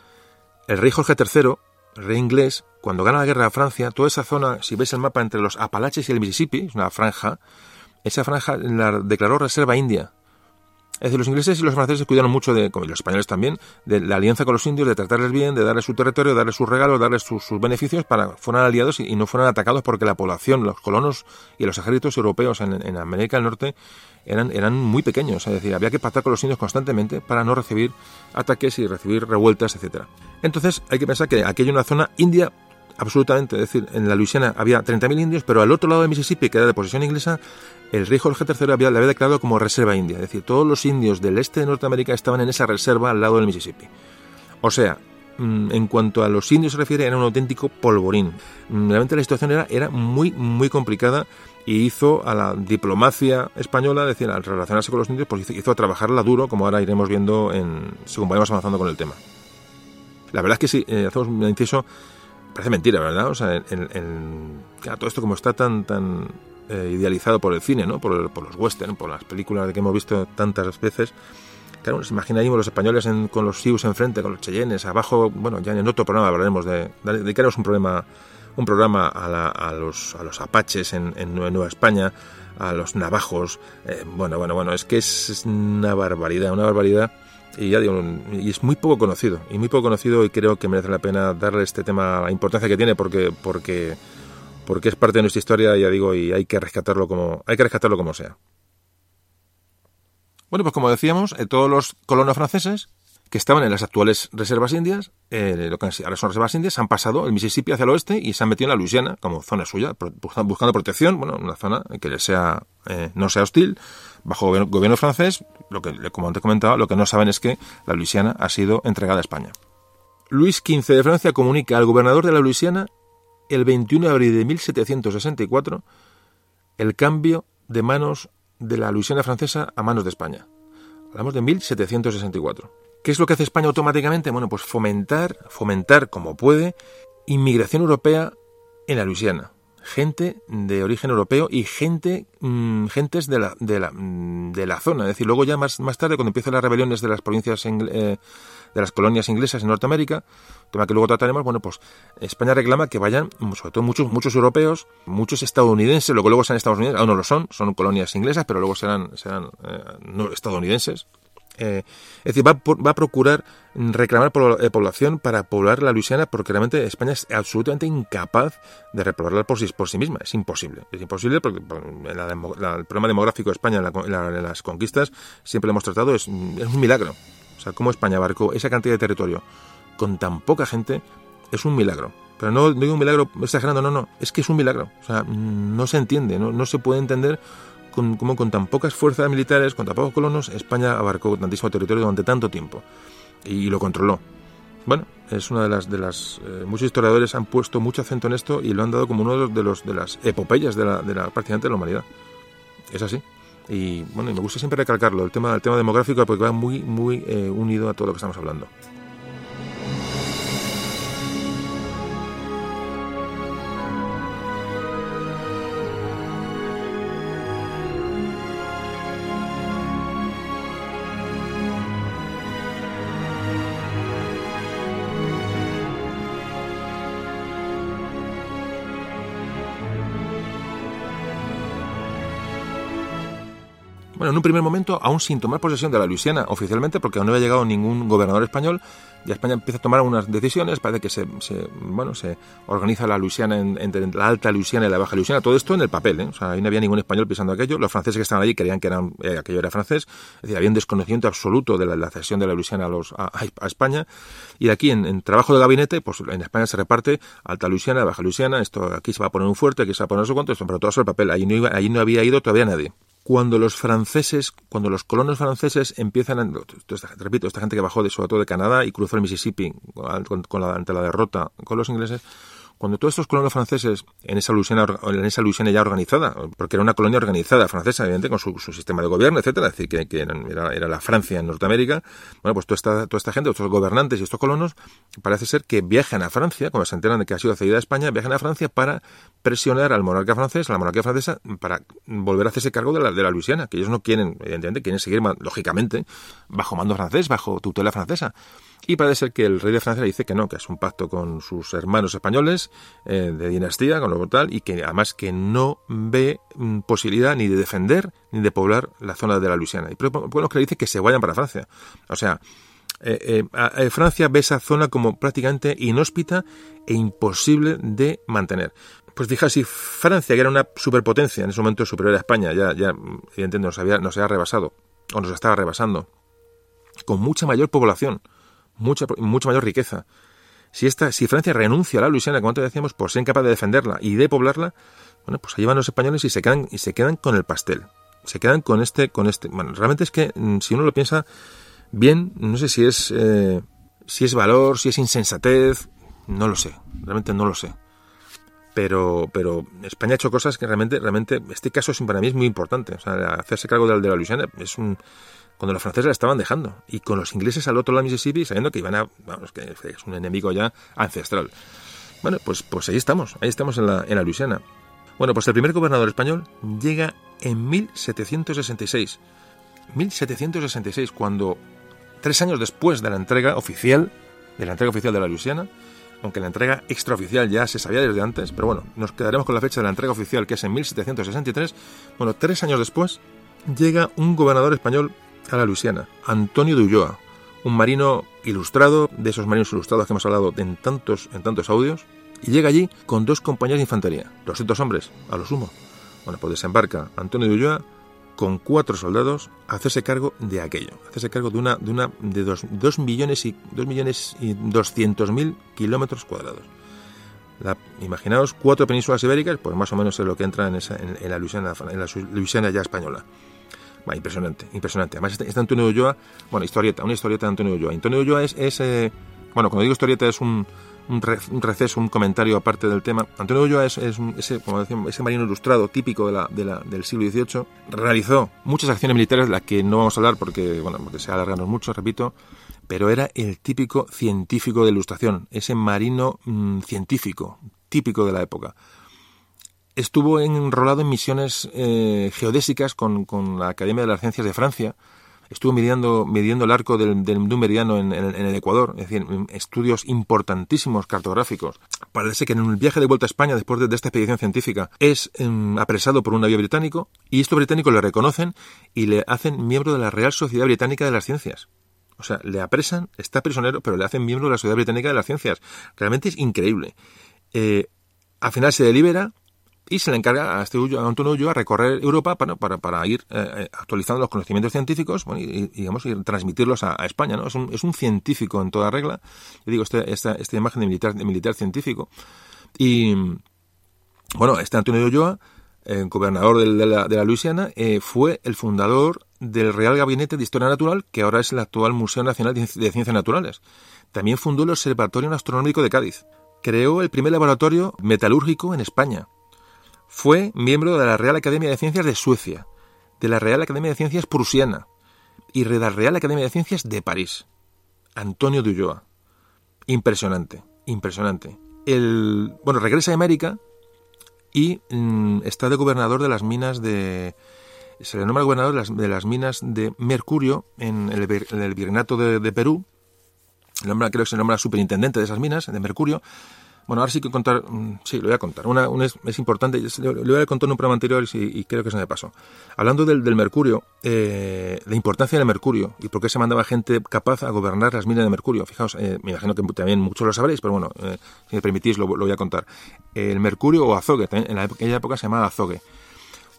el rey Jorge III, rey inglés, cuando gana la guerra a Francia, toda esa zona, si ves el mapa entre los Apalaches y el Mississippi, es una franja, esa franja la declaró reserva india. Es decir, los ingleses y los franceses cuidaron mucho, de, como los españoles también, de la alianza con los indios, de tratarles bien, de darles su territorio, darles sus regalos, darles sus, beneficios para fueran aliados y, no fueran atacados porque la población, los colonos y los ejércitos europeos en, América del Norte eran, eran muy pequeños. Es decir, había que pactar con los indios constantemente para no recibir ataques y recibir revueltas, etcétera. Entonces hay que pensar que aquí hay una zona india absolutamente. Es decir, en la Luisiana había 30.000 indios, pero al otro lado de Mississippi, que era de posesión inglesa, el rey Jorge III había, le había declarado como reserva india. Es decir, todos los indios del este de Norteamérica estaban en esa reserva al lado del Mississippi. O sea, mm, en cuanto a los indios se refiere, era un auténtico polvorín. Mm, realmente la situación era, era muy, muy complicada y hizo a la diplomacia española, es decir, al relacionarse con los indios, pues hizo, a trabajarla duro, como ahora iremos viendo en, según vayamos avanzando con el tema. La verdad es que sí, eh, hacemos un inciso parece mentira, ¿verdad? O sea, en, todo esto como está tan tan eh, idealizado por el cine, ¿no? Por, los western, por las películas que hemos visto tantas veces. Claro, nos imaginaríamos los españoles con los Sioux enfrente, con los Cheyennes, abajo, bueno, ya en otro programa hablaremos de, dedicaremos un problema un programa a, los, a los apaches en, Nueva España, a los navajos, eh, bueno, bueno, bueno, es que es una barbaridad, una barbaridad y ya digo, y es muy poco conocido, y muy poco conocido y creo que merece la pena darle este tema la importancia que tiene porque, porque, porque es parte de nuestra historia, ya digo, y hay que rescatarlo como, hay que rescatarlo como sea. Bueno, pues como decíamos, eh, todos los colonos franceses que estaban en las actuales reservas indias, eh, lo que ahora son reservas indias, han pasado el Mississippi hacia el oeste y se han metido en la Luisiana como zona suya, buscando protección, bueno, una zona que les sea, eh, no sea hostil, bajo gobierno, francés, lo que, como antes comentaba, lo que no saben es que la Luisiana ha sido entregada a España. Luis XV de Francia comunica al gobernador de la Luisiana el 21 de abril de 1764 el cambio de manos de la Luisiana francesa a manos de España. Hablamos de 1764. ¿Qué es lo que hace España automáticamente? Bueno, pues fomentar, fomentar como puede, inmigración europea en la Luisiana gente de origen europeo y gente mm, gentes de la, de, la, mm, de la zona. Es decir, luego ya más, más tarde, cuando empiezan las rebeliones de las provincias eh, de las colonias inglesas en Norteamérica, tema que luego trataremos, bueno, pues España reclama que vayan, sobre todo muchos, muchos europeos, muchos estadounidenses, luego luego serán Estados Unidos, aún no lo son, son colonias inglesas, pero luego serán, serán eh, no, estadounidenses, eh, es decir, va, va, a procurar reclamar eh, población para poblar la Luisiana porque realmente España es absolutamente incapaz de repoblarla por sí, por sí misma. Es imposible. Es imposible porque el problema demográfico de España en, las conquistas siempre lo hemos tratado, es, es un milagro. O sea, cómo España abarcó esa cantidad de territorio con tan poca gente es un milagro. Pero no, digo un milagro exagerando, no, no, es que es un milagro. O sea, no se entiende, no, no se puede entender con, como con tan pocas fuerzas militares, con tan pocos colonos, España abarcó tantísimo territorio durante tanto tiempo y, lo controló. Bueno, es una de las de las eh, muchos historiadores han puesto mucho acento en esto y lo han dado como uno de los de las epopeyas de la, de la prácticamente de la humanidad. Es así. Y bueno, y me gusta siempre recalcarlo, el tema, el tema demográfico, porque va muy, muy eh, unido a todo lo que estamos hablando. En un primer momento, aún sin tomar posesión de la Luisiana oficialmente, porque aún no había llegado ningún gobernador español, ya España empieza a tomar unas decisiones, parece que se, bueno, se organiza la Luisiana entre la alta Luisiana y la baja Luisiana, todo esto en el papel, ¿eh? ahí no había ningún español pensando aquello, los franceses que estaban allí creían que eran, eh, aquello era francés, es decir, había un desconocimiento absoluto de la, cesión de la Luisiana a, España, y aquí en, trabajo de gabinete, pues en España se reparte alta Luisiana, baja Luisiana, esto aquí se va a poner un fuerte, aquí se va a poner no sé pero todo eso el papel, ahí no, ahí no había ido todavía nadie cuando los franceses, cuando los colonos franceses empiezan, a, repito, esta gente que bajó de, sobre todo de Canadá y cruzó el Mississippi con, la, ante la derrota con los ingleses, cuando todos estos colonos franceses en esa Luisiana, en esa Luisiana ya organizada, porque era una colonia organizada francesa, evidentemente, con su, sistema de gobierno, etcétera, es decir, que, era, la Francia en Norteamérica, bueno, pues toda esta, gente, estos gobernantes y estos colonos, parece ser que viajan a Francia, cuando se enteran de que ha sido cedida a España, viajan a Francia para presionar al monarca francés, a la monarquía francesa, para volver a hacerse cargo de la, de la Luisiana, que ellos no quieren, evidentemente, quieren seguir, lógicamente, bajo mando francés, bajo tutela francesa. Y parece ser que el rey de Francia dice que no, que es un pacto con sus hermanos españoles eh, de dinastía, con lo tal, y que además que no ve mm, posibilidad ni de defender ni de poblar la zona de la Luisiana. Y bueno, que le dice que se vayan para Francia. O sea, eh, eh, Francia ve esa zona como prácticamente inhóspita e imposible de mantener. Pues fijaos, si Francia, que era una superpotencia en ese momento superior a España, ya, ya evidentemente nos había, nos había rebasado, o nos estaba rebasando, con mucha mayor población, mucha, mucha mayor riqueza. Si, esta, si Francia renuncia a la Luisiana, como antes decíamos, por ser incapaz de defenderla y de poblarla, bueno, pues ahí van los españoles y se quedan, y se quedan con el pastel. Se quedan con este, con este. Bueno, realmente es que mm, si uno lo piensa bien, no sé si es, eh, si es valor, si es insensatez, no lo sé, realmente no lo sé. Pero, pero España ha hecho cosas que realmente, realmente, este caso para mí es muy importante. Hacerse cargo de, de la Luisiana es un, cuando los franceses la estaban dejando y con los ingleses al otro lado de Mississippi sabiendo que iban a, vamos, que es un enemigo ya ancestral. Bueno, pues, pues ahí estamos, ahí estamos en la, en Luisiana. Bueno, pues el primer gobernador español llega en 1766. 1766, cuando tres años después de la entrega oficial, de la entrega oficial de la Luisiana, aunque la entrega extraoficial ya se sabía desde antes, pero bueno, nos quedaremos con la fecha de la entrega oficial, que es en 1763. Bueno, tres años después llega un gobernador español a la Luisiana, Antonio de Ulloa, un marino ilustrado, de esos marinos ilustrados que hemos hablado en tantos, en tantos audios, y llega allí con dos compañías de infantería, 200 hombres, a lo sumo. Bueno, pues desembarca Antonio de Ulloa con cuatro soldados a hacerse cargo de aquello, a hacerse cargo de una de una de dos, millones y dos millones y doscientos mil kilómetros cuadrados. Imaginaos cuatro penínsulas ibéricas, pues más o menos es lo que entra en, esa, en, la Luisiana, en la Luisiana ya española impresionante, impresionante. Además, este, este, Antonio Ulloa, bueno, historieta, una historieta de Antonio Ulloa. Antonio Ulloa es, es eh, bueno, cuando digo historieta es un, un, receso, un comentario aparte del tema. Antonio Ulloa es, es ese, ese marino ilustrado típico del siglo XVIII. Realizó muchas acciones militares, las que no vamos a hablar porque, bueno, porque se alargaron mucho, repito, pero era el típico científico de ilustración, ese marino mm, científico, típico de la época estuvo enrolado en misiones eh, geodésicas con, la Academia de las Ciencias de Francia. Estuvo midiendo, midiendo el arco del, del meridiano en, el Ecuador, es decir, estudios importantísimos cartográficos. Parece que en un viaje de vuelta a España, después de, esta expedición científica, es em, apresado por un navío británico y estos británicos le reconocen y le hacen miembro de la Real Sociedad Británica de las Ciencias. O sea, le apresan, está prisionero, pero le hacen miembro de la Sociedad Británica de las Ciencias. Realmente es increíble. Eh, al final se delibera y se le encarga a, este a Antonio Ulloa recorrer Europa para, ir eh, eh, actualizando los conocimientos científicos y, transmitirlos a, España. ¿no? Es, un, científico en toda regla. Yo digo, este, esta, esta imagen de militar, científico. Y bueno, este Antonio Ulloa, eh, gobernador de la Luisiana, fue el fundador del Real Gabinete de Historia Natural, que ahora es el actual Museo Nacional de Ciencias Naturales. También fundó el Observatorio Astronómico de Cádiz. Creó el primer laboratorio metalúrgico en España fue miembro de la Real Academia de Ciencias de Suecia, de la Real Academia de Ciencias prusiana y de la Real Academia de Ciencias de París. Antonio de Ulloa. Impresionante, impresionante. El, bueno, regresa a América y mm, está de gobernador de las minas de... Se le nombra gobernador de las, minas de mercurio en el, Virreinato de, Perú. nombra, creo que se nombra superintendente de esas minas de mercurio bueno, ahora sí que contar, mm, sí, lo voy a contar. Una, es, importante, lo, voy a contar en un programa anterior y, creo que se me pasó. Hablando del, mercurio, eh, la importancia del mercurio y por qué se mandaba gente capaz a gobernar las minas de mercurio. Fijaos, eh, me imagino que también muchos lo sabréis, pero bueno, eh, si me permitís lo, voy a contar. El mercurio o azogue, en aquella época se llamaba azogue.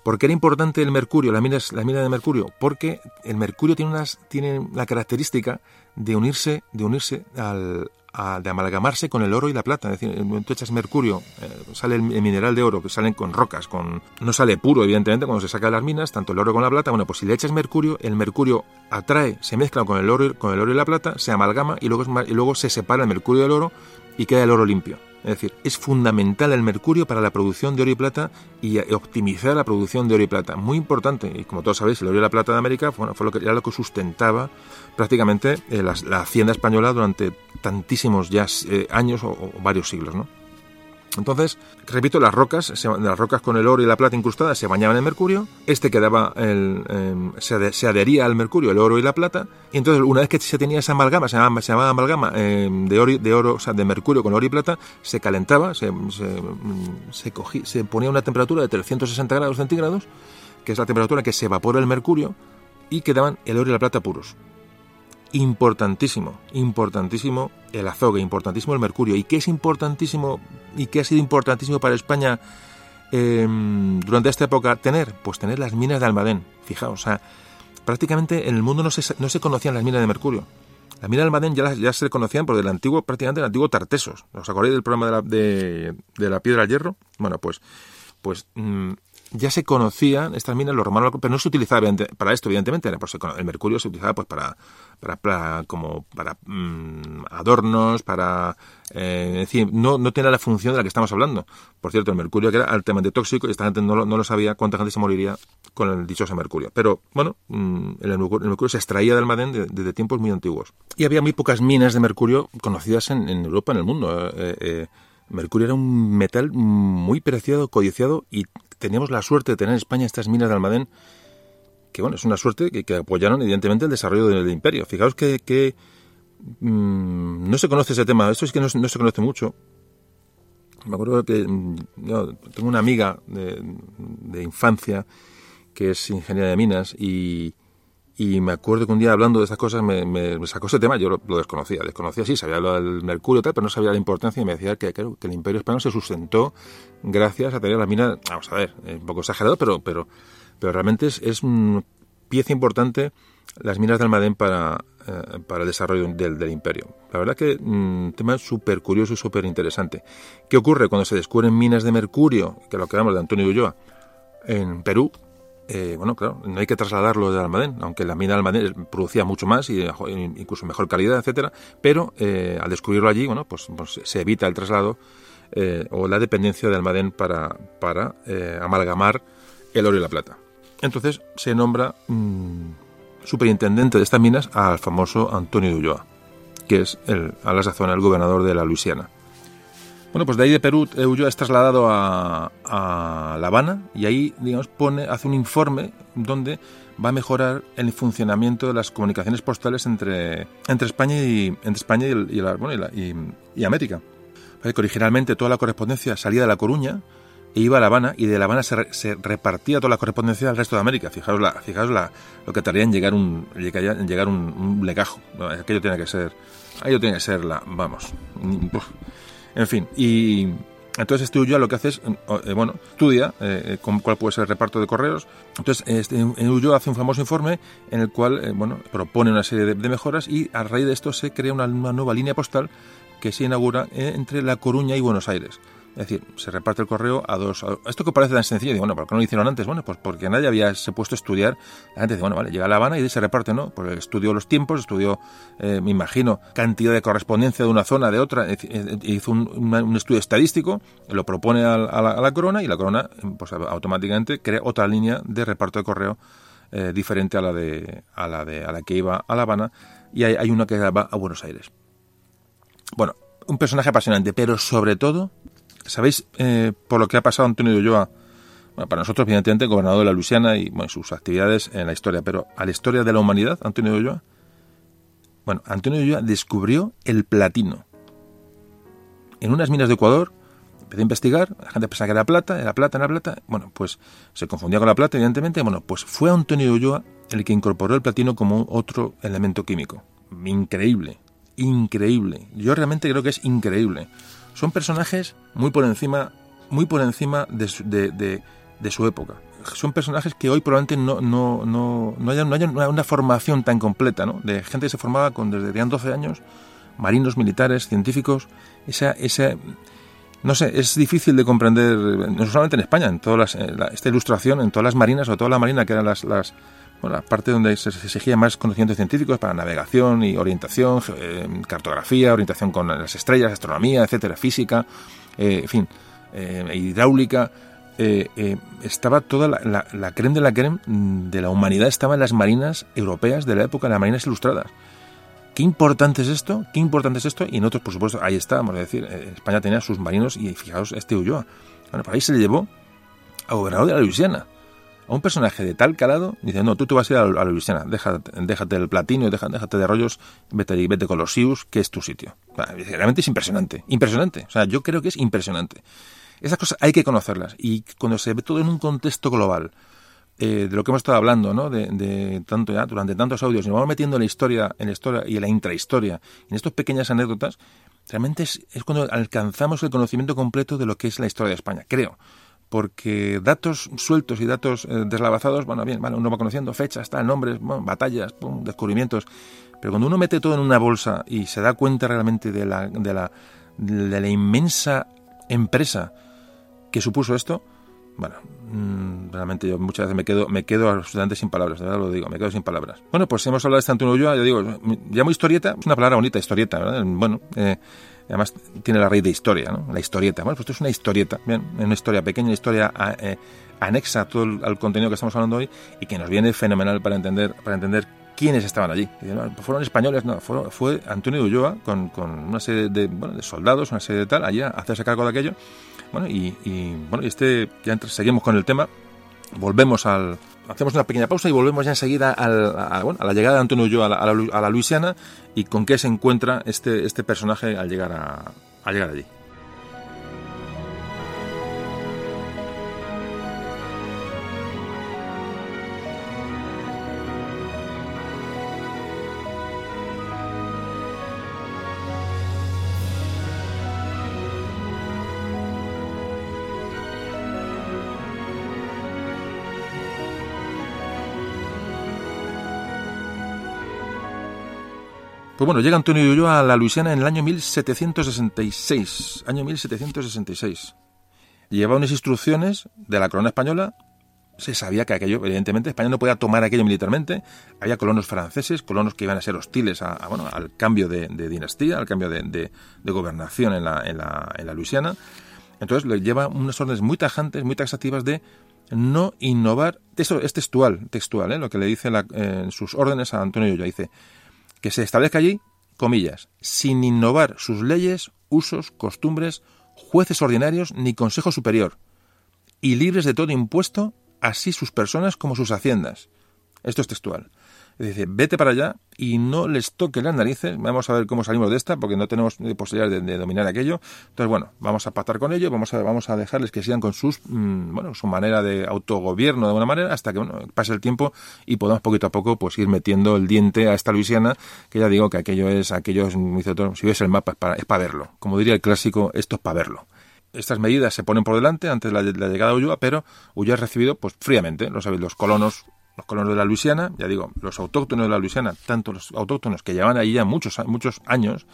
¿Por qué era importante el mercurio, las minas, las minas de mercurio? Porque el mercurio tiene, unas, tiene la característica de unirse, de unirse al, de amalgamarse con el oro y la plata. Es decir, tú echas mercurio, eh, sale el, mineral de oro, que salen con rocas, con no sale puro, evidentemente, cuando se saca de las minas, tanto el oro como la plata. Bueno, pues si le echas mercurio, el mercurio atrae, se mezcla con el oro, con el oro y la plata, se amalgama y luego, y luego se separa el mercurio del oro y queda el oro limpio. Es decir, es fundamental el mercurio para la producción de oro y plata y optimizar la producción de oro y plata. Muy importante. Y como todos sabéis, el oro y la plata de América bueno, fue lo que, era lo que sustentaba prácticamente eh, la, hacienda española durante tantísimos ya eh, años o, varios siglos. ¿no? Entonces, repito, las rocas, las rocas con el oro y la plata incrustadas se bañaban en mercurio, este quedaba, el, em, se, adhería al mercurio, el oro y la plata, y entonces una vez que se tenía esa amalgama, se llamaba, amalgama em, de, oro, de mercurio con oro y plata, se calentaba, se, se, se, se ponía una temperatura de 360 grados centígrados, que es la temperatura que se evapora el mercurio, y quedaban el oro y la plata puros importantísimo, importantísimo el azogue, importantísimo el mercurio. ¿Y qué es importantísimo y qué ha sido importantísimo para España em, durante esta época tener? Pues tener las minas de Almadén. Fijaos, o sea, prácticamente en el mundo no se, no se conocían las minas de mercurio. Las minas de Almadén ya, ya se conocían por el antiguo, prácticamente el antiguo Tartesos. ¿Os acordáis del programa de la, de, de la piedra al hierro? Bueno, pues, pues mm, ya se conocían estas minas, los romanos, pero no se utilizaba para esto, evidentemente. Pues, el mercurio se utilizaba pues para, para, como para mm, adornos, para eh, decir, no, no tenía la función de la que estamos hablando. Por cierto, el mercurio que era altamente tóxico y esta gente no, no lo sabía cuánta gente se moriría con el dichoso mercurio. Pero bueno, mm, el, mercurio, se extraía del Almadén desde, tiempos muy antiguos. Y había muy pocas minas de mercurio conocidas en, Europa, en el mundo. Eh, eh, mercurio era un metal muy preciado, codiciado y teníamos la suerte de tener en España estas minas de Almadén, que bueno, es una suerte que, apoyaron evidentemente el desarrollo del, imperio. Fijaos que, mm, no se conoce ese tema, esto es que no, se conoce mucho. Me acuerdo que mm, tengo una amiga de, infancia que es ingeniera de minas y, me acuerdo que un día hablando de estas cosas me, sacó ese tema, yo lo, desconocía, desconocía sí, sabía lo del mercurio tal, pero no sabía la importancia y me decía que, que el imperio español se sustentó gracias a tener la mina, vamos a ver, un poco exagerado, pero, pero, pero realmente es, es pieza importante las minas de Almadén para, eh, para el desarrollo del, del, imperio. La verdad que un mm, tema súper curioso y súper interesante. ¿Qué ocurre cuando se descubren minas de mercurio, que lo que hablamos de Antonio Ulloa, en Perú? Eh, bueno, claro, no hay que trasladarlo de Almadén, aunque la mina de Almadén producía mucho más y incluso mejor calidad, etcétera, pero eh, al descubrirlo allí, bueno, pues, pues se evita el traslado eh, o la dependencia de Almadén para, para eh, amalgamar el oro y la plata. Entonces se nombra mm, superintendente de estas minas al famoso Antonio de Ulloa, que es el, a la sazón el gobernador de la Luisiana. Bueno, pues de ahí de Perú, Ulloa es trasladado a, a, La Habana y ahí, digamos, pone, hace un informe donde va a mejorar el funcionamiento de las comunicaciones postales entre, entre España y entre España y, y, y América que originalmente toda la correspondencia salía de La Coruña e iba a La Habana y de La Habana se, repartía toda la correspondencia al resto de América. Fijaos, la, fijaos la, lo que tardaría en llegar un, en llegar un, legajo. Aquello tiene que ser, tiene que ser la, vamos, en fin. Y entonces este Ulloa lo que hace es, eh, bueno, estudia eh, cuál puede ser el reparto de correos. Entonces este, Ulloa hace un famoso informe en el cual, eh, bueno, propone una serie de, mejoras y a raíz de esto se crea una nueva línea postal que se inaugura eh, entre La Coruña y Buenos Aires. Es decir, se reparte el correo a dos. esto que parece tan sencillo, digo, bueno, ¿por qué no lo hicieron antes? Bueno, pues porque nadie había se puesto a estudiar. La gente dice, bueno, vale, llega a La Habana y se reparte, ¿no? Pues estudió los tiempos, estudió, eh, me imagino, cantidad de correspondencia de una zona de otra, hizo un, estudio estadístico, lo propone a, la, corona y la corona, pues automáticamente crea otra línea de reparto de correo eh, diferente a la de a la de a la que iba a La Habana y hay, hay una que va a Buenos Aires. Bueno, un personaje apasionante, pero sobre todo, ¿sabéis eh, por lo que ha pasado Antonio de Ulloa? Bueno, para nosotros, evidentemente, gobernador de la Luisiana y bueno, sus actividades en la historia, pero a la historia de la humanidad, Antonio de Ulloa. Bueno, Antonio de Ulloa descubrió el platino. En unas minas de Ecuador, empezó a investigar, la gente pensaba que era plata, era plata, era plata. Bueno, pues se confundía con la plata, evidentemente. Bueno, pues fue Antonio de Ulloa el que incorporó el platino como otro elemento químico. Increíble increíble. Yo realmente creo que es increíble. Son personajes muy por encima, muy por encima de su, de, su época. Son personajes que hoy probablemente no, no, no, no haya, no una, formación tan completa, ¿no? De gente que se formaba con desde tenían 12 años, marinos, militares, científicos. Esa, esa, no sé, es difícil de comprender, no solamente en España, en todas las, esta ilustración, en todas las marinas, o toda la marina que eran las, las bueno, la parte donde se exigía más conocimientos científicos para navegación y orientación, eh, cartografía, orientación con las estrellas, astronomía, etcétera, física, eh, en fin, eh, hidráulica. estaba toda la, la, la, creme de la creme de la humanidad, estaba en las marinas europeas de la época, en las marinas ilustradas. qué importante es esto, qué importante es esto, y en otros, por supuesto, ahí está, vamos a decir, eh, España tenía sus marinos y fijaos, este Ulloa. Bueno, por ahí se le llevó a gobernador de la Luisiana, a un personaje de tal calado, dice, no, tú vas a ir a, la Luisiana, déjate, déjate el platino, déjate, déjate de rollos, vete, vete con los Sius, que es tu sitio. realmente es impresionante, impresionante, o sea, yo creo que es impresionante. Esas cosas hay que conocerlas, y cuando se ve todo en un contexto global, eh, de lo que hemos estado hablando, ¿no? De, tanto ya, durante tantos audios, nos vamos metiendo en la historia, en la historia y en la intrahistoria, en estas pequeñas anécdotas, realmente es, cuando alcanzamos el conocimiento completo de lo que es la historia de España, creo. Porque datos sueltos y datos eh, deslavazados, bueno, bien, uno va conociendo fechas, tal, nombres, batallas, descubrimientos, pero cuando uno mete todo en una bolsa y se da cuenta realmente de la, de la, de la inmensa empresa que supuso esto, bueno, mm, realmente yo muchas veces me quedo, me quedo absolutamente sin palabras, de verdad lo digo, me quedo sin palabras. Bueno, pues hemos hablado de Antonio Ulloa, yo digo, llamo historieta, es una palabra bonita, historieta, ¿verdad? Bueno, eh, además tiene la raíz de historia, ¿no? La historieta. Bueno, pues esto es una historieta, bien, una historia pequeña, una historia eh, anexa a todo el, contenido que estamos hablando hoy y que nos viene fenomenal para entender, para entender quiénes estaban allí. Pues fueron españoles, no, fue Antonio Ulloa con, con una serie de, bueno, de soldados, una serie de tal, allá a hacerse cargo de aquello bueno, y, y bueno, este, ya seguimos con el tema. Volvemos al. Hacemos una pequeña pausa y volvemos ya enseguida al, a, bueno, a, la llegada de Antonio Ulloa a a la, Luisiana y con qué se encuentra este, este personaje al llegar, a, al llegar allí. Pues bueno, llega Antonio Ulloa a la Luisiana en el año 1766. Año 1766. Lleva unas instrucciones de la corona española. Se sabía que aquello, evidentemente, España no podía tomar aquello militarmente. Había colonos franceses, colonos que iban a ser hostiles a, bueno, al cambio de, dinastía, al cambio de, gobernación en la, en, la, Luisiana. Entonces le lleva unas órdenes muy tajantes, muy taxativas de no innovar. Eso es textual, textual, ¿eh? lo que le dice en sus órdenes a Antonio Ulloa. Dice, que se establezca allí, comillas, sin innovar sus leyes, usos, costumbres, jueces ordinarios ni consejo superior, y libres de todo impuesto, así sus personas como sus haciendas. Esto es textual. Dice, vete para allá y no les toque las narices. Vamos a ver cómo salimos de esta, porque no tenemos posibilidad de, dominar aquello. Entonces, bueno, vamos a pactar con ellos, vamos a, vamos a dejarles que sigan con sus, mm, bueno, su manera de autogobierno de alguna manera, hasta que bueno, pase el tiempo y podamos poquito a poco pues ir metiendo el diente a esta Luisiana, que ya digo que aquello es, aquello es, si ves el mapa, es para, es para verlo. Como diría el clásico, esto es para verlo estas medidas se ponen por delante antes de la, llegada de Ulloa, pero Ulloa es recibido pues fríamente. Lo sabéis, los colonos los colonos de la Luisiana, ya digo, los autóctonos de la Luisiana, tanto los autóctonos que llevan ahí ya muchos, muchos años,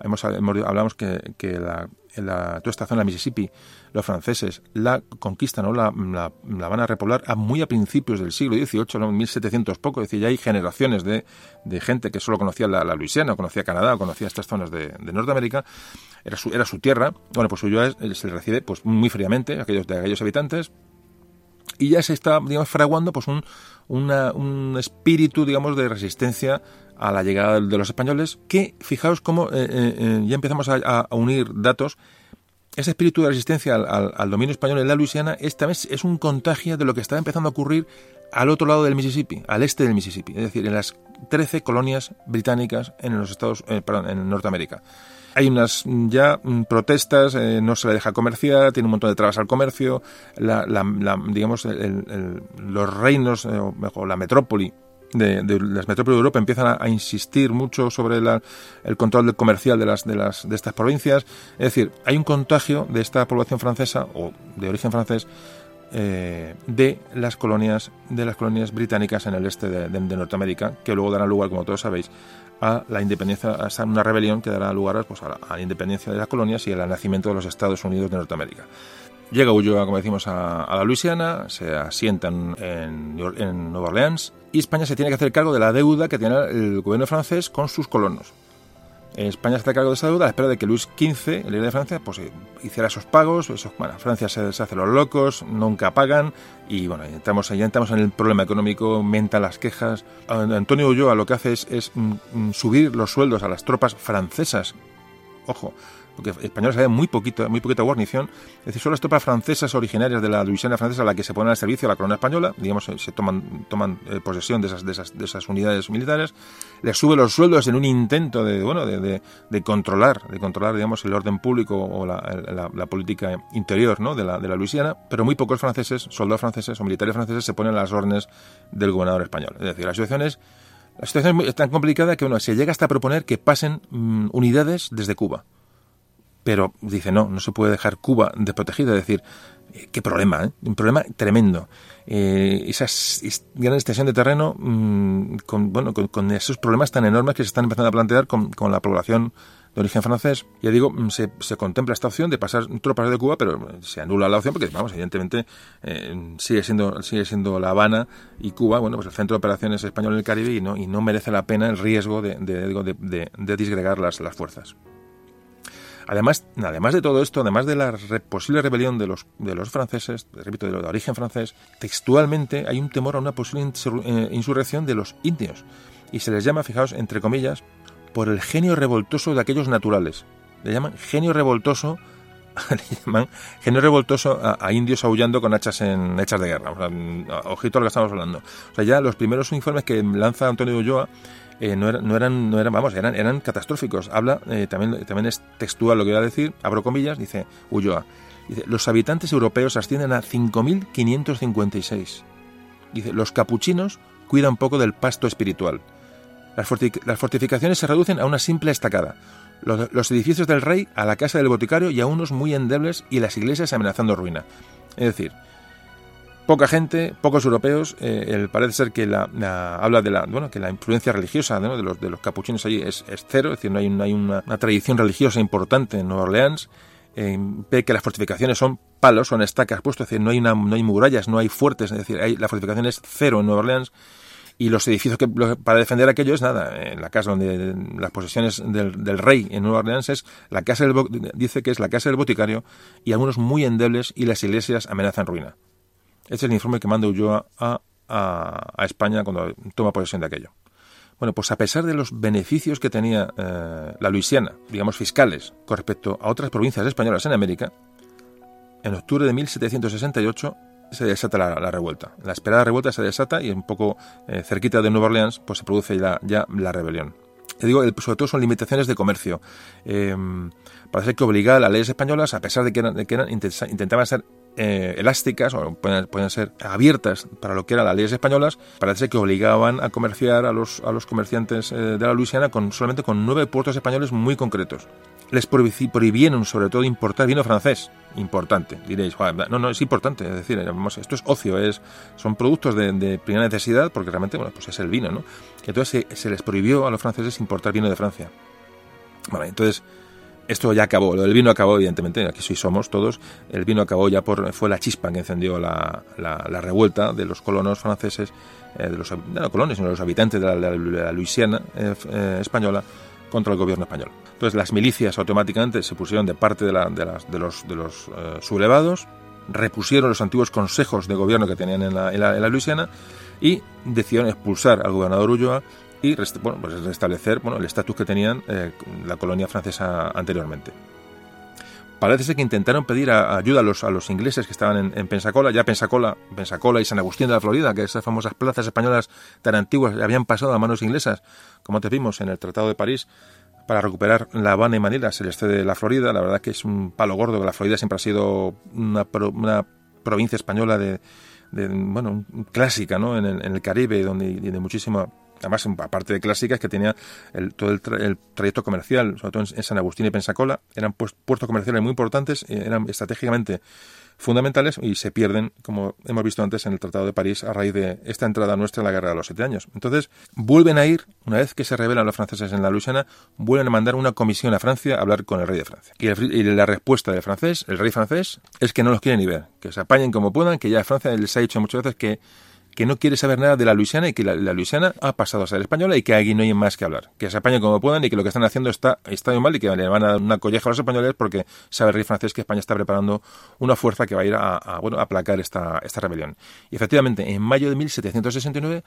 hemos, hablamos que, que la, en toda esta zona de Mississippi, los franceses la conquistan o la, la, van a repoblar a muy a principios del siglo XVIII, ¿no? 1700 poco, es decir, ya hay generaciones de, de gente que solo conocía la, Luisiana, o conocía Canadá, o conocía estas zonas de, de Norteamérica, era su, era su tierra, bueno, pues suyo se le recibe pues muy fríamente aquellos, de aquellos habitantes, y ya se está, digamos, fraguando pues un, un espíritu, digamos, de resistencia a la llegada de los españoles, que fijaos cómo eh, eh, eh, ya empezamos a, unir datos. Ese espíritu de resistencia al, dominio español en la Luisiana esta vez es un contagio de lo que está empezando a ocurrir al otro lado del Mississippi, al este del Mississippi, es decir, en las 13 colonias británicas en los Estados, perdón, en Norteamérica hay unas mm, ya mm, protestas, eh, no se le deja comerciar, tiene un montón de trabas al comercio, la, digamos, los reinos, eh, o la metrópoli de, las metrópolis de Europa empiezan a, insistir mucho sobre el control comercial de, las, de, las, de estas provincias. Es decir, hay un contagio de esta población francesa o de origen francés eh, de las colonias de las colonias británicas en el este de, Norteamérica, que luego darán lugar, como todos sabéis, a la independencia, a una rebelión que dará lugar pues, a, la, independencia de las colonias y al nacimiento de los Estados Unidos de Norteamérica. Llega Ulloa, como decimos, a, la Luisiana, se asientan en, en, Nueva Orleans y España se tiene que hacer cargo de la deuda que tiene el gobierno francés con sus colonos. España se hace cargo de esa deuda a la espera de que Luis XV, el rey de Francia, pues eh, hiciera esos pagos. Francia se, hace los locos, nunca pagan y bueno, entramos, ya entramos en el problema económico, aumenta las quejas. Antonio Ulloa lo que hace es, mm, mm, subir los sueldos a las tropas francesas. Ojo, porque españoles había muy poquito, muy poquita guarnición, es decir, son las tropas francesas originarias de la Luisiana francesa a la que se ponen al servicio de la corona española, digamos, se toman, toman eh, posesión de esas, de, esas, de esas unidades militares, les sube los sueldos en un intento de, bueno, de, de, controlar, de controlar, digamos, el orden público o la, política interior ¿no? de, la, de la Luisiana, pero muy pocos franceses, soldados franceses o militares franceses se ponen a las órdenes del gobernador español. Es decir, la situación es la situación es tan complicada que uno se llega hasta proponer que pasen mm, unidades desde Cuba pero dice, no, no se puede dejar Cuba desprotegida. Es decir, eh, qué problema, ¿eh? un problema tremendo. Eh, esa gran extensión de terreno, mm, con, bueno, con, esos problemas tan enormes que se están empezando a plantear con, la población de origen francés. Ya digo, mm, se, contempla esta opción de pasar tropas de Cuba, pero se anula la opción porque, vamos, evidentemente eh, sigue siendo sigue siendo La Habana y Cuba, bueno, pues el centro de operaciones español en el Caribe y no, y no merece la pena el riesgo de, de, de disgregar las, las fuerzas. Además, además de todo esto, además de la posible rebelión de los, de los franceses, repito, de, de origen francés, textualmente hay un temor a una posible eh, insurrección de los indios. Y se les llama, fijaos, entre comillas, por el genio revoltoso de aquellos naturales. Le llaman genio revoltoso genio revoltoso a, indios aullando con hachas en hechas de guerra. ojito a lo que estamos hablando. O sea, ya los primeros informes que lanza Antonio Ulloa eh, no, eran, no, eran, vamos, eran, eran catastróficos. Habla, eh, también, también es textual lo que voy a decir, abro comillas, dice Ulloa. Dice, los habitantes europeos ascienden a 5.556. Dice, los capuchinos cuidan poco del pasto espiritual. Las, fortificaciones se reducen a una simple estacada. Los, edificios del rey a la casa del boticario y a unos muy endebles y las iglesias amenazando ruina. Es decir, poca gente, pocos europeos. Eh, parece ser que la, habla de la bueno que la influencia religiosa de, los, de los capuchinos allí es, cero, es decir, no hay, hay una, tradición religiosa importante en Nueva Orleans. Eh, ve que las fortificaciones son palos, son estacas puestos, es decir, no hay, una, no hay murallas, no hay fuertes, es decir, hay, la fortificación es cero en Nueva Orleans y los edificios que para defender aquello es nada. En la casa donde las posesiones del, rey en Nueva Orleans es la casa del, dice que es la casa del boticario y algunos muy endebles y las iglesias amenazan ruina. Es el informe que manda Ulloa a, España cuando toma posesión de aquello. Bueno, pues a pesar de los beneficios que tenía eh, la Luisiana, digamos fiscales, con respecto a otras provincias españolas en América, en octubre de 1768 se desata la, revuelta. La esperada revuelta se desata y un poco eh, cerquita de Nueva Orleans pues se produce ya, la rebelión. Te digo, sobre todo son limitaciones de comercio. Eh, parece que obliga a las leyes españolas, a pesar de que, eran, que eran, intentaban ser eh, elásticas o pueden, ser abiertas para lo que eran las leyes españolas, parece que obligaban a comerciar a los, a los comerciantes eh, de la Luisiana con, solamente con nueve puertos españoles muy concretos. Les prohibieron sobre todo importar vino francés. Importante, diréis, no, no, es importante, es decir, esto es ocio, es, son productos de, primera necesidad porque realmente, bueno, pues es el vino, ¿no? Entonces se, se les prohibió a los franceses importar vino de Francia. Bueno, entonces esto ya acabó, lo del vino acabó, evidentemente, aquí sí somos todos, el vino acabó ya por, fue la chispa que encendió la, la, revuelta de los colonos franceses, eh, de, los, no colonos, de los habitantes de la, Luisiana eh, eh, española contra el gobierno español. Entonces las milicias automáticamente se pusieron de parte de, de, las, de los, de los sublevados, repusieron los antiguos consejos de gobierno que tenían en la, en la Luisiana y decidieron expulsar al gobernador Ulloa y bueno, pues restablecer bueno, el estatus que tenían eh, la colonia francesa anteriormente. Parece ser que intentaron pedir ayuda a los, a los ingleses que estaban en, Pensacola, ya Pensacola, Pensacola y San Agustín de la Florida, que esas famosas plazas españolas tan antiguas habían pasado a manos inglesas, como te vimos en el Tratado de París, para recuperar La Habana y Manila, se les cede la Florida. La verdad que es un palo gordo, que la Florida siempre ha sido una, una provincia española de, bueno, clásica ¿no? en, el, en el Caribe, donde de muchísima además aparte de clásicas que tenía el, todo el, trayecto comercial, sobre todo en, San Agustín y Pensacola, eran pues, puertos comerciales muy importantes, eh, eran estratégicamente fundamentales y se pierden, como hemos visto antes en el Tratado de París, a raíz de esta entrada nuestra en la Guerra de los Siete Años. Entonces, vuelven a ir, una vez que se rebelan los franceses en la Luisiana, vuelven a mandar una comisión a Francia a hablar con el rey de Francia. Y, y la respuesta del francés, el rey francés, es que no los quiere ni ver, que se apañen como puedan, que ya Francia les ha dicho muchas veces que que no quiere saber nada de la Luisiana y que la, Luisiana ha pasado a ser española y que aquí no hay más que hablar. Que se apañen como puedan y que lo que están haciendo está, está mal y que le van a dar una colleja a los españoles porque sabe el rey francés que España está preparando una fuerza que va a ir a, bueno, a aplacar esta, esta rebelión. Y efectivamente, en mayo de 1769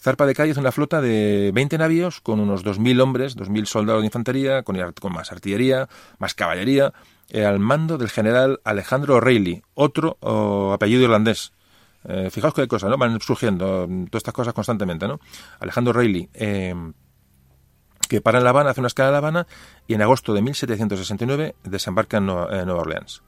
zarpa de calle una flota de 20 navíos con unos 2.000 hombres, 2.000 soldados de infantería, con, con más artillería, más caballería, eh, al mando del general Alejandro O'Reilly, otro apellido irlandés. Eh, fijaos qué cosas, ¿no? Van surgiendo mm, todas estas cosas constantemente, ¿no? Alejandro O'Reilly, eh, que para en La Habana, hace una escala en La Habana, y en agosto de 1769 desembarca en Nueva, Orleans.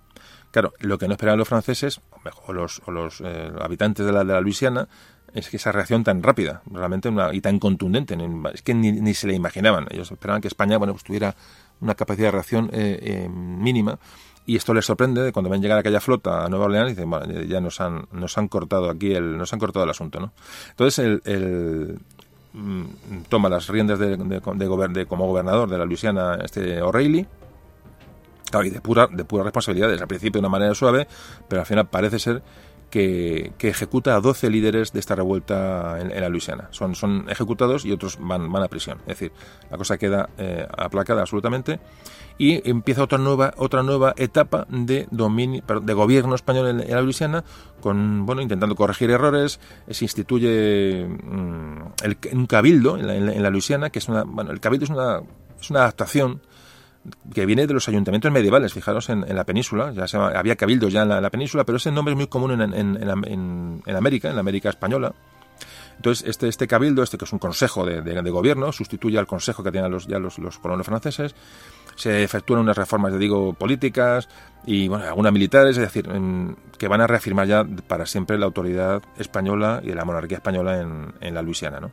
Claro, lo que no esperaban los franceses, o los, o los habitantes de la, de la Luisiana, es que esa reacción tan rápida, realmente una, y tan contundente, es que ni, ni, se le imaginaban. Ellos esperaban que España, bueno, pues tuviera una capacidad de reacción eh, eh, mínima. Y esto les sorprende cuando ven llegar aquella flota a Nueva Orleans y dicen, bueno, ya nos han, nos han cortado aquí el, nos han cortado el asunto, ¿no? Entonces el, mm, toma las riendas de, de, como gobernador de la Luisiana este O'Reilly, y de pura, de pura responsabilidad, al principio de una manera suave, pero al final parece ser que, ejecuta a 12 líderes de esta revuelta en, la Luisiana. Son, son ejecutados y otros van, van a prisión. Es decir, la cosa queda eh, aplacada absolutamente y empieza otra nueva otra nueva etapa de dominio de gobierno español en, la Luisiana con bueno intentando corregir errores se instituye mm, el, un cabildo en la, Luisiana que es una bueno el cabildo es una es una adaptación que viene de los ayuntamientos medievales, fijaros en, la península, ya había cabildos ya en la, península, pero ese nombre es muy común en, en, América, en la América española. Entonces, este, este cabildo, este que es un consejo de, gobierno, sustituye al consejo que tenían los, ya los, colonos franceses, se efectúan unas reformas, digo, políticas y, bueno, algunas militares, es decir, que van a reafirmar ya para siempre la autoridad española y la monarquía española en, en la Luisiana, ¿no?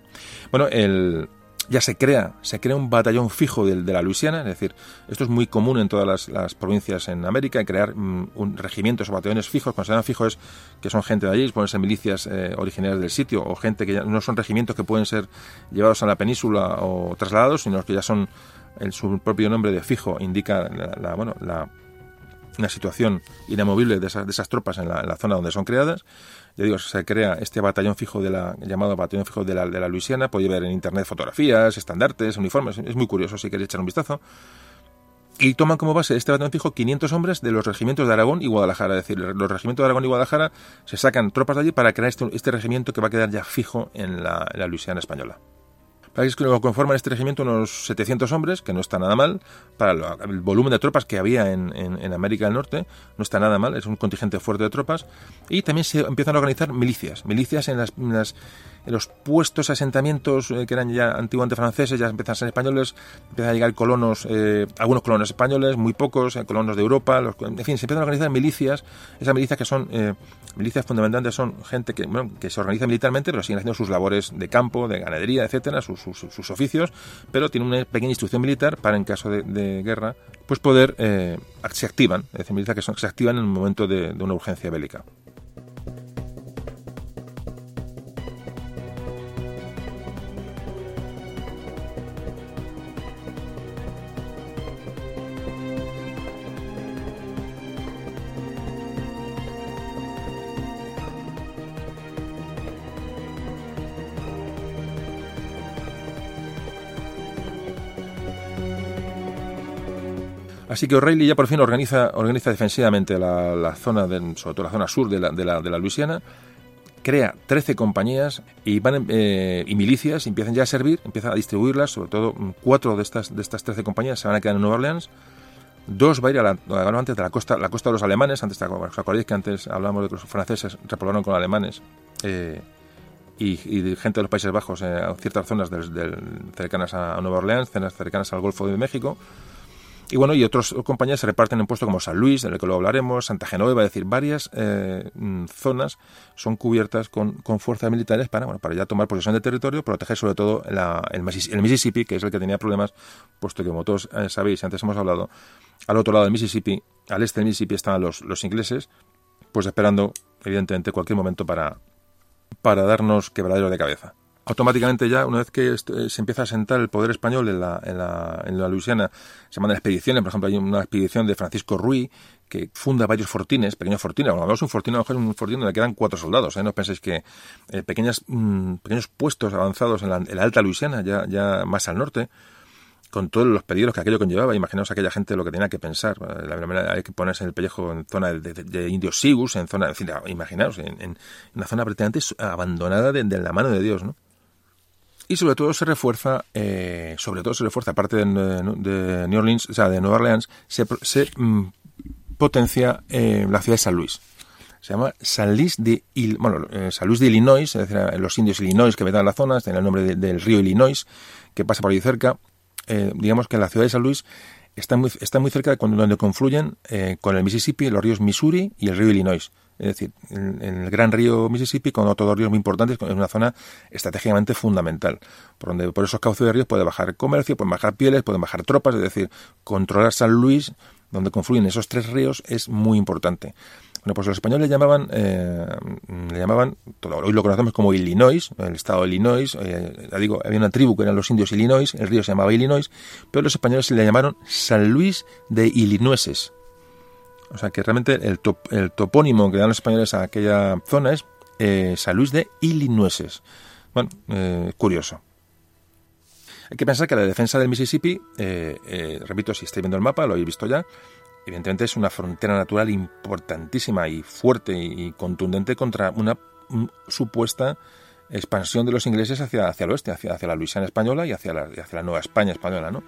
Bueno, el, ya se crea, se crea un batallón fijo de, de la Luisiana, es decir, esto es muy común en todas las, provincias en América, crear mm, un, regimientos o batallones fijos, cuando se llaman fijos que son gente de allí, pueden ser milicias eh, originarias del sitio, o gente que ya no son regimientos que pueden ser llevados a la península o trasladados, sino que ya son, el, su propio nombre de fijo indica la, bueno, la, una situación inamovible de esas, de esas tropas la, en la zona donde son creadas ya digo, se crea este batallón fijo de la, llamado batallón fijo de la, de la Luisiana, podéis ver en internet fotografías, estandartes, uniformes, es muy curioso si queréis echar un vistazo. Y toman como base este batallón fijo 500 hombres de los regimientos de Aragón y Guadalajara. Es decir, los regimientos de Aragón y Guadalajara se sacan tropas de allí para crear este, este regimiento que va a quedar ya fijo en la, en la Luisiana española. Lo conforman este regimiento unos 700 hombres, que no está nada mal, para el volumen de tropas que había en, en, América del Norte, no está nada mal, es un contingente fuerte de tropas, y también se empiezan a organizar milicias, milicias en las, en los puestos asentamientos eh, que eran ya antiguamente franceses, ya empiezan a ser españoles, empiezan a llegar colonos, eh, algunos colonos españoles, muy pocos, eh, colonos de Europa, en fin, se empiezan a organizar milicias, esas milicias que son milicias fundamentalmente son gente que, bueno, que se organiza militarmente, pero siguen haciendo sus labores de campo, de ganadería, etcétera, sus, sus, oficios, pero tienen una pequeña instrucción militar para, en caso de, guerra, pues poder, eh, se activan, es decir, milicias que, son, se activan en el momento de una urgencia bélica. Así que O'Reilly ya por fin organiza, defensivamente la, zona, sobre todo la zona sur de la, de Luisiana, crea 13 compañías y, eh, milicias empiezan ya a servir, empiezan a distribuirlas, sobre todo mm, cuatro de estas, de estas 13 compañías se van a quedar en Nueva Orleans, dos va a ir a la, antes de la costa, la costa de los alemanes, antes, ¿os acordáis que antes hablamos de que los franceses repoblaron con alemanes? Eh, y, gente de los Países Bajos eh, a ciertas zonas cercanas a Nueva Orleans, zonas cercanas al Golfo de México, y bueno, y otras compañías se reparten en puestos como San Luis, del que luego hablaremos, Santa Genoveva, es decir, varias eh, mm, zonas son cubiertas con, con, fuerzas militares para, bueno, para ya tomar posesión del territorio, proteger sobre todo el, Mississippi, que es el que tenía problemas, puesto que como todos eh, sabéis, antes hemos hablado, al otro lado del Mississippi, al este del Mississippi estaban los, los ingleses, pues esperando, evidentemente, cualquier momento para, para darnos quebradero de cabeza. Automáticamente ya, una vez que se empieza a sentar el poder español en la, en la, en la Luisiana, se mandan expediciones, por ejemplo, hay una expedición de Francisco Ruiz que funda varios fortines, pequeños fortines, cuando hablamos de un fortín, a lo mejor un fortín donde quedan cuatro soldados, ¿eh? no penséis que eh, pequeñas, mm, pequeños puestos avanzados en la, en la, alta Luisiana, ya, ya más al norte, con todos los peligros que aquello conllevaba. Imaginaos aquella gente lo que tenía que pensar. La verdad hay que ponerse en el pellejo en zona de, de, indios Sigus, en zona, en fin, imaginaos, en, en, una zona prácticamente abandonada de, de, la mano de Dios, ¿no? Y sobre todo se refuerza, eh, sobre todo se refuerza, aparte de, New Orleans, o sea, de Nueva Orleans, se, mm, potencia eh, la ciudad de San Luis. Se llama San Luis de, Il, bueno, eh, San Luis de Illinois, es decir, los indios Illinois que vetan la zona, tiene el nombre de, del río Illinois, que pasa por ahí cerca. Eh, digamos que la ciudad de San Luis está muy, está muy cerca de donde confluyen eh, con el Mississippi los ríos Missouri y el río Illinois. Es decir, en, el gran río Mississippi, con otros ríos muy importantes, es una zona estratégicamente fundamental, por donde por esos cauces de ríos puede bajar comercio, pueden bajar pieles, pueden bajar tropas, es decir, controlar San Luis, donde confluyen esos tres ríos, es muy importante. Bueno, pues los españoles llamaban, eh, le llamaban, hoy lo conocemos como Illinois, el estado de Illinois, eh, digo, había una tribu que eran los indios Illinois, el río se llamaba Illinois, pero los españoles le llamaron San Luis de Illinoises. O sea que realmente el, el topónimo que dan los españoles a aquella zona es eh, San Luis de Illinoises. Bueno, eh, curioso. Hay que pensar que la defensa del Mississippi, eh, eh, repito, si estáis viendo el mapa, lo habéis visto ya, evidentemente es una frontera natural importantísima y fuerte y contundente contra una supuesta expansión de los ingleses hacia, hacia el oeste, hacia, hacia la Luisiana española y hacia la, hacia la Nueva España española, ¿no?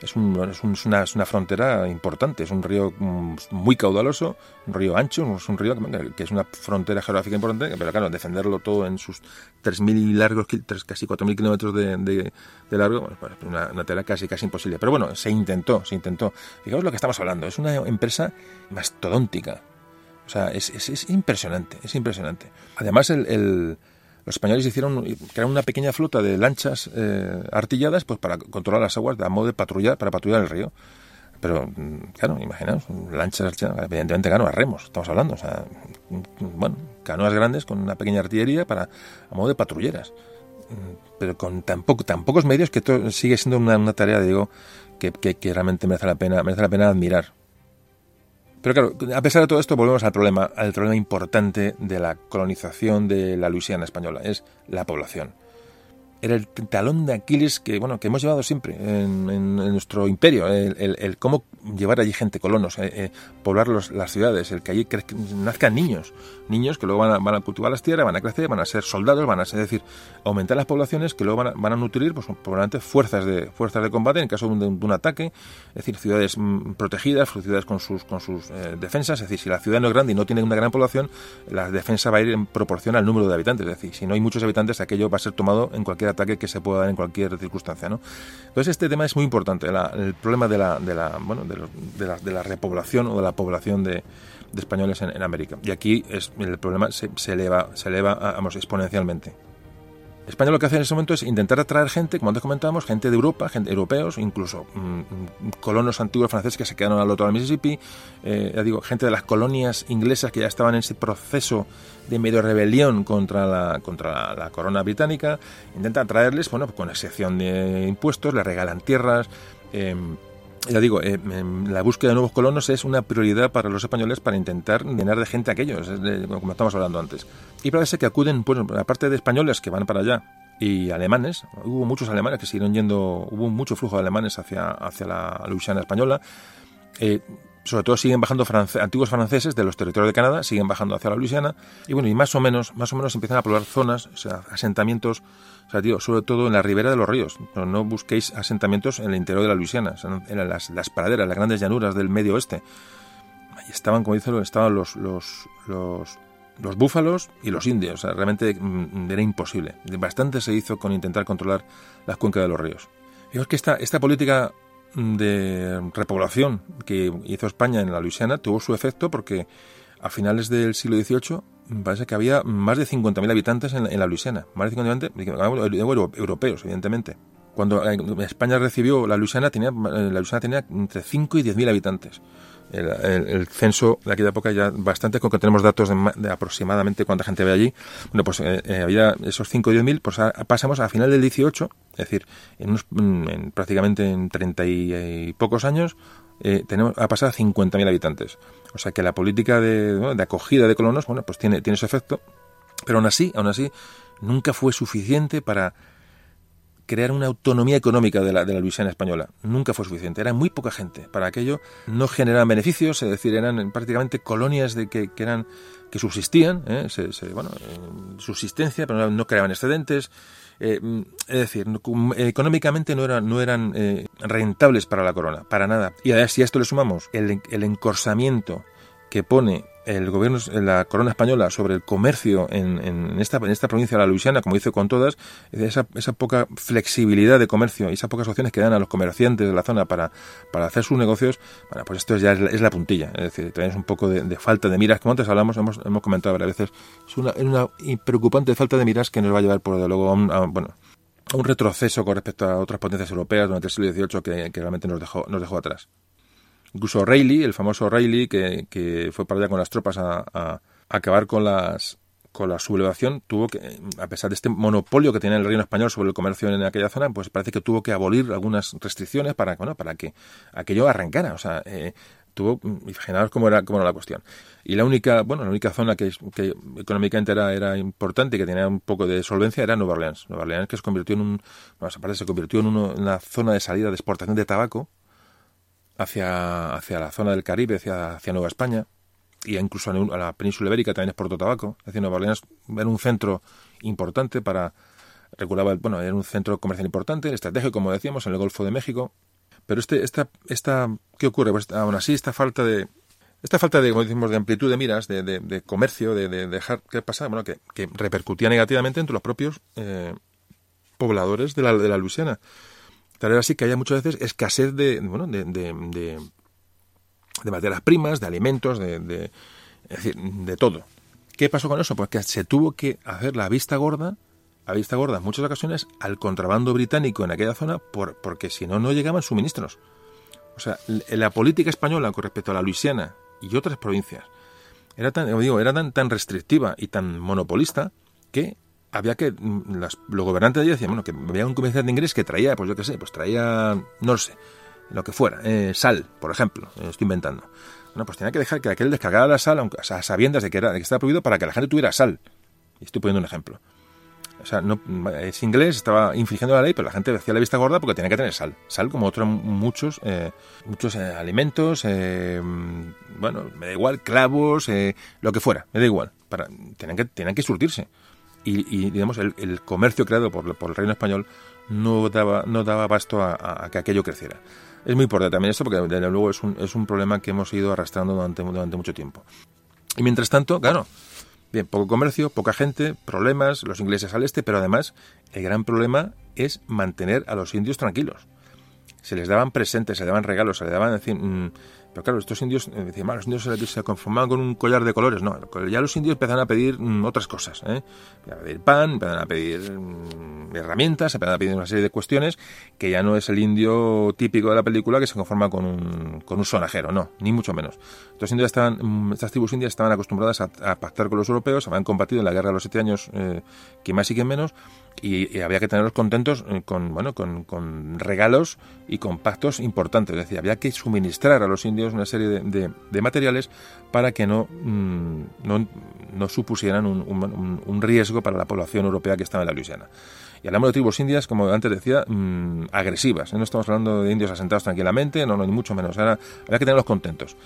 Es, un, es, un, es, una, es, una, frontera importante, es un río mm, muy caudaloso, un río ancho, es un río que, es una frontera geográfica importante, pero claro, defenderlo todo en sus 3.000 largos, casi 4.000 kilómetros de, de, de, largo, pues, una, una tarea casi, casi imposible. Pero bueno, se intentó, se intentó. Fijaos lo que estamos hablando, es una empresa mastodóntica. O sea, es, es, es impresionante, es impresionante. Además, el los españoles hicieron crearon una pequeña flota de lanchas eh, artilladas pues para controlar las aguas de modo de patrullar para patrullar el río. Pero mm, claro imaginaos lanchas evidentemente claro a remos estamos hablando o sea mm, bueno canoas grandes con una pequeña artillería para a modo de patrulleras. Mm, pero con tan, poco, tan pocos medios que esto sigue siendo una, tarea digo que, que, que realmente merece la pena merece la pena admirar pero claro, a pesar de todo esto, volvemos al problema, al problema importante de la colonización de la Luisiana española, es la población era el talón de Aquiles que bueno que hemos llevado siempre en, nuestro imperio el, cómo llevar allí gente colonos eh, eh, poblar los, las ciudades el que allí nazcan niños niños que luego van a, van a, cultivar las tierras van a crecer van a ser soldados van a ser, es decir aumentar las poblaciones que luego van a, van a nutrir pues probablemente fuerzas de fuerzas de combate en caso de un, de un ataque es decir ciudades mm, protegidas ciudades con sus con sus eh, defensas es decir si la ciudad no es grande y no tiene una gran población la defensa va a ir en proporción al número de habitantes es decir si no hay muchos habitantes aquello va a ser tomado en cualquier ataque que se pueda dar en cualquier circunstancia. ¿no? Entonces este tema es muy importante, la, el problema de la, de la, bueno, de, los, de, la, de, la, repoblación o de la población de, españoles en, en, América. Y aquí es, el problema se, se eleva, se eleva vamos, exponencialmente. España lo que hace en ese momento es intentar atraer gente, como antes comentábamos, gente de Europa, gente europeos, incluso mmm, colonos antiguos franceses que se quedaron al otro lado del Mississippi, eh, ya digo, gente de las colonias inglesas que ya estaban en ese proceso de medio rebelión contra la, contra la, corona británica, intenta atraerles, bueno, con excepción de impuestos, les regalan tierras, eh, ya digo, eh, la búsqueda de nuevos colonos es una prioridad para los españoles para intentar llenar de gente a aquellos, como estamos hablando antes. Y parece que acuden, pues, aparte de españoles que van para allá y alemanes, hubo muchos alemanes que siguieron yendo, hubo mucho flujo de alemanes hacia, hacia la Luisiana española. Eh, sobre todo siguen bajando france antiguos franceses de los territorios de Canadá, siguen bajando hacia la Luisiana, y bueno, y más o menos, más o menos empiezan a poblar zonas, o sea, asentamientos, o sea, sobre todo en la ribera de los ríos. No, busquéis asentamientos en el interior de la Luisiana, en las, las, praderas, las grandes llanuras del medio oeste. Ahí estaban, como dicen, estaban los, los, los, los búfalos y los indios. O sea, realmente mm, era imposible. Bastante se hizo con intentar controlar las cuencas de los ríos. Digo que esta, esta política de repoblación que hizo España en la Luisiana tuvo su efecto porque a finales del siglo XVIII parece que había más de 50.000 habitantes en en la, Luisiana, más de 50.000 europeos, evidentemente. Cuando España recibió la Luisiana, tenía, la Luisiana tenía entre 5 y 10.000 habitantes. el, censo de aquella época ya bastante, con que tenemos datos de, aproximadamente cuánta gente ve allí. Bueno, pues eh, eh, había esos 5 o 10 mil, pues pasamos a final del 18, es decir, en, unos, mm, prácticamente en 30 y, pocos años, eh, tenemos, ha pasado a 50.000 habitantes. O sea que la política de, acogida de colonos, bueno, pues tiene, tiene ese efecto, pero aún así, aún así, nunca fue suficiente para crear una autonomía económica de la, de la Luisiana española. Nunca fue suficiente. Era muy poca gente. Para aquello no generaban beneficios, es decir, eran prácticamente colonias de que, que eran que subsistían, ¿eh? se, bueno, subsistencia, pero no, creaban excedentes. Eh, es decir, económicamente no eran, no eran eh, rentables para la corona, para nada. Y además, si a esto le sumamos el, el encorsamiento que pone el gobierno, la corona española sobre el comercio en, en, esta, en esta provincia de la Luisiana, como dice con todas, esa, esa poca flexibilidad de comercio y esas pocas opciones que dan a los comerciantes de la zona para, para hacer sus negocios, bueno, pues esto ya es la, puntilla. Es decir, tenemos un poco de, falta de miras, como antes hablamos, hemos, hemos comentado varias veces, es una, una preocupante falta de miras que nos va a llevar, por de luego, a un, bueno, a un retroceso con respecto a otras potencias europeas durante el siglo XVIII que, que realmente nos dejó, nos dejó atrás. Incluso Rayleigh, el famoso Rayleigh, que, fue para allá con las tropas a, acabar con las con la sublevación, tuvo que, a pesar de este monopolio que tenía el reino español sobre el comercio en aquella zona, pues parece que tuvo que abolir algunas restricciones para, que aquello arrancara. O sea, eh, tuvo, imaginaos cómo era, cómo era la cuestión. Y la única, bueno, la única zona que, que económicamente era, era importante que tenía un poco de solvencia era Nueva Orleans. Nueva Orleans que se convirtió en un, bueno, se convirtió en una zona de salida de exportación de tabaco, hacia, hacia la zona del Caribe, hacia, hacia Nueva España, y incluso a la península ibérica también es Puerto Tabaco. Es decir, Nueva Orleans era un centro importante para regulaba, bueno, era un centro comercial importante, estratégico, como decíamos, en el Golfo de México. Pero este, esta, esta, ¿qué ocurre? Pues aún así, esta falta de, esta falta de, como decimos, de amplitud de miras, de, de, comercio, de, dejar que pasara, bueno, que, que, repercutía negativamente entre los propios eh, pobladores de la, de la Luisiana. Tal era así que haya muchas veces escasez de, bueno, de, de, de, materias primas, de alimentos, de, de, es decir, de todo. ¿Qué pasó con eso? Pues que se tuvo que hacer la vista gorda, a vista gorda en muchas ocasiones, al contrabando británico en aquella zona, por, porque si no, no llegaban suministros. O sea, la política española con respecto a la Luisiana y otras provincias era tan, digo, era tan, tan restrictiva y tan monopolista que había que mm, las, los gobernantes de allí decían bueno que había un comerciante inglés que traía pues yo qué sé pues traía no sé lo que fuera eh, sal por ejemplo eh, estoy inventando bueno pues tenía que dejar que aquel descargara la sal aunque a sabiendas de que era de que estaba prohibido para que la gente tuviera sal. Estoy poniendo un ejemplo. O sea no es inglés estaba infringiendo la ley pero la gente hacía la vista gorda porque tenía que tener sal. Sal como otros muchos eh, muchos alimentos bueno me da igual clavos lo que fuera me da igual. Para que tenían que surtirse y, digamos, el, comercio creado por, el reino español no daba, no daba pasto a, que aquello creciera. Es muy importante también esto porque, desde luego, es un, es un problema que hemos ido arrastrando durante, durante mucho tiempo. Y mientras tanto, claro, bien, poco comercio, poca gente, problemas, los ingleses al este, pero además el gran problema es mantener a los indios tranquilos. Se les daban presentes, se les daban regalos, se les daban, mm, pero claro, estos indios, eh, los indios se, conformaban con un collar de colores. No, ya los indios empezaron a pedir mm, otras cosas. ¿eh? A pedir pan, empezaron a pedir mm, herramientas, empezaron a pedir una serie de cuestiones que ya no es el indio típico de la película que se conforma con un, con un sonajero, no, ni mucho menos. Estos indios estaban, mm, estas tribus indias estaban acostumbradas a, pactar con los europeos, habían combatido en la guerra de los siete años, eh, que más y que menos, y, había que tenerlos contentos eh, con, bueno, con, regalos y con pactos importantes. Es decir, había que suministrar a los indios una serie de, de, materiales para que no, mm, no, supusieran un, riesgo para la población europea que estaba en la Luisiana. Y hablamos de tribus indias, como antes decía, mmm, agresivas. No estamos hablando de indios asentados tranquilamente, no, no, ni mucho menos. Ahora había que tenerlos contentos.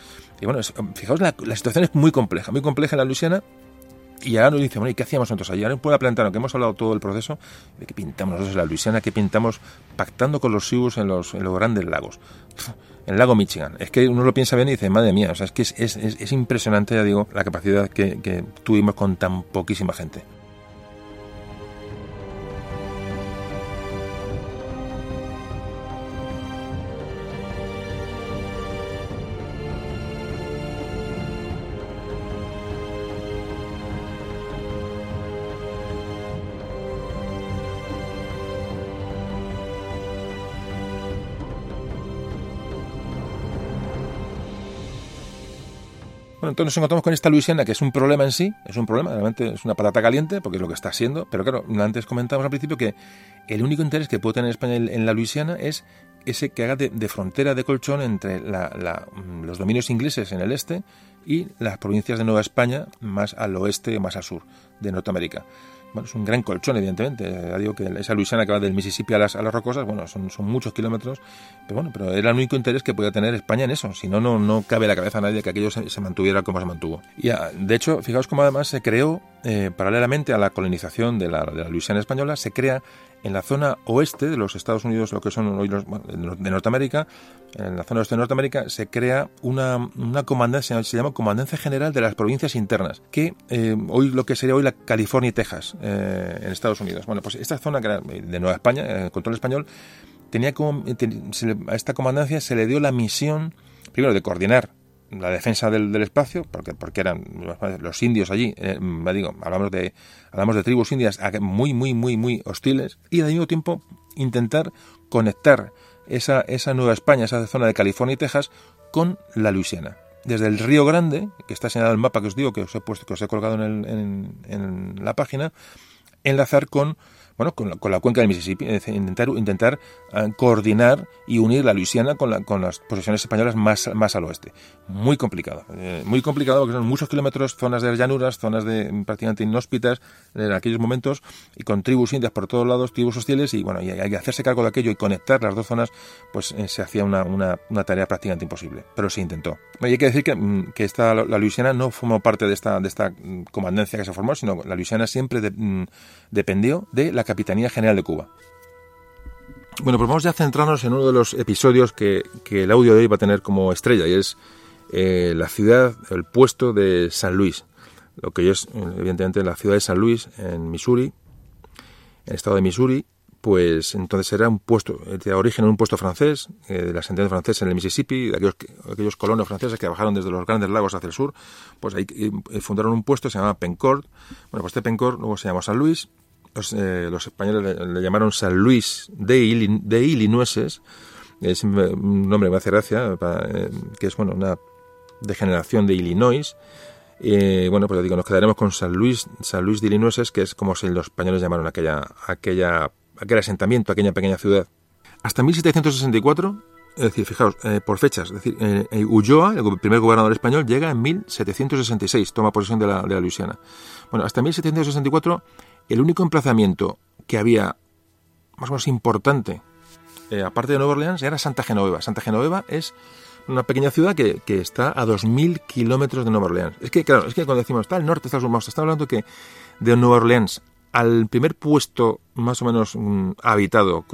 Y bueno, fijaos, la, la situación es muy compleja, muy compleja en la Luisiana y ahora nos dice, bueno, ¿y qué hacíamos nosotros? Ahora en Puebla Plantano, que hemos hablado todo el proceso, de que pintamos nosotros en la Luisiana, que pintamos pactando con los Sioux en los, en los grandes lagos. En el lago Michigan. Es que uno lo piensa bien y dice, madre mía, o sea, es que es, es, es impresionante, ya digo, la capacidad que tuvimos con tan poquísima gente. Entonces nos encontramos con esta Luisiana, que es un problema en sí, es un problema, realmente es una patata caliente, porque es lo que está siendo, pero claro, antes comentábamos al principio que el único interés que puede tener España en la Luisiana es ese que haga de, frontera de colchón entre mm, los dominios ingleses en el este y las provincias de Nueva España más al oeste más al sur de Norteamérica. Bueno, es un gran colchón, evidentemente. Digo que esa Luisiana que va del Mississippi a las, a las rocosas, bueno, son, son muchos kilómetros, pero bueno, pero era el único interés que podía tener España en eso. Si no, no, no cabe la cabeza a nadie que aquello se, mantuviera como se mantuvo. Y ah, de hecho, fijaos cómo además se creó, eh, paralelamente a la colonización de la, de la Luisiana española, se crea en la zona oeste de los Estados Unidos, lo que son hoy los, de Norteamérica, en la zona oeste de Norteamérica, se crea una, una comandancia, se llama Comandancia General de las Provincias Internas, que eh, hoy lo que sería hoy la California y Texas, eh, en Estados Unidos. Bueno, pues esta zona de Nueva España, el control español, tenía como, a esta comandancia se le dio la misión, primero, de coordinar la defensa del, espacio, porque, porque eran los indios allí, eh, digo, hablamos de, hablamos de tribus indias muy, muy, muy, muy hostiles, y al mismo tiempo intentar conectar esa, esa Nueva España, esa zona de California y Texas, con la Luisiana. Desde el Río Grande, que está señalado en el mapa que os digo, que os he puesto, que os he colgado en, en, en la página, enlazar con bueno, con la, cuenca del Mississippi, intentar, intentar ah, coordinar y unir la Luisiana con, las posesiones españolas más, más al oeste. Muy complicado, eh, muy complicado porque son muchos kilómetros, zonas de llanuras, zonas de prácticamente inhóspitas en aquellos momentos y con tribus indias por todos lados, tribus hostiles y bueno, y que hacerse cargo de aquello y conectar las dos zonas, pues eh, se hacía una, una, tarea prácticamente imposible, pero se intentó. Y hay que decir que, mm, que esta, la Luisiana no formó parte de esta, de esta mm, comandancia que se formó, sino la Luisiana siempre mm, dependió de la Capitanía General de Cuba. Bueno, pues vamos ya a centrarnos en uno de los episodios que, el audio de hoy va a tener como estrella, y es eh, la ciudad, el puesto de San Luis, lo que es, evidentemente, la ciudad de San Luis, en Missouri, en el estado de Missouri, pues entonces era un puesto, de origen en un puesto francés, eh, de la sentencia francesa en el Mississippi, de aquellos, aquellos colonos franceses que bajaron desde los grandes lagos hacia el sur, pues ahí fundaron un puesto, se llamaba Pencord, bueno, pues este Pencord luego se llamó San Luis, los, eh, españoles le, llamaron San Luis de, de Illinoises, es un nombre que me hace gracia, eh, que es bueno una degeneración de Illinois. Eh, bueno, pues digo, nos quedaremos con San Luis, San Luis de Illinoises, que es como si los españoles llamaron aquella, aquella, aquel asentamiento, aquella pequeña ciudad. Hasta 1764, es decir, fijaos, por fechas, es decir, Ulloa, el primer gobernador español, llega en 1766, toma posesión de la, de la Luisiana. Bueno, hasta 1764 el único emplazamiento que había más o menos importante, eh, aparte de Nueva Orleans, era Santa Genoveva. Santa Genoveva es una pequeña ciudad que, está a 2.000 kilómetros de Nueva Orleans. Es que, claro, es que cuando decimos está al norte, está al sur, está hablando que de Nueva Orleans al primer puesto más o menos mm, habitado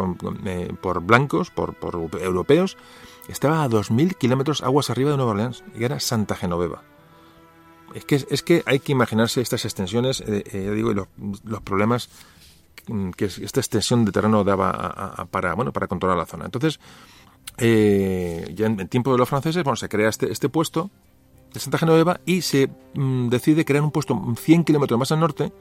eh, por blancos, por, europeos, estaba a 2.000 kilómetros aguas arriba de Nueva Orleans y era Santa Genoveva. Es que, es que hay que imaginarse estas extensiones, eh, eh digo, los, los, problemas que esta extensión de terreno daba para, bueno, para controlar la zona. Entonces, eh, ya en, tiempo de los franceses, bueno, se crea este, este puesto de Santa Genoveva y se mm, decide crear un puesto 100 kilómetros más al norte,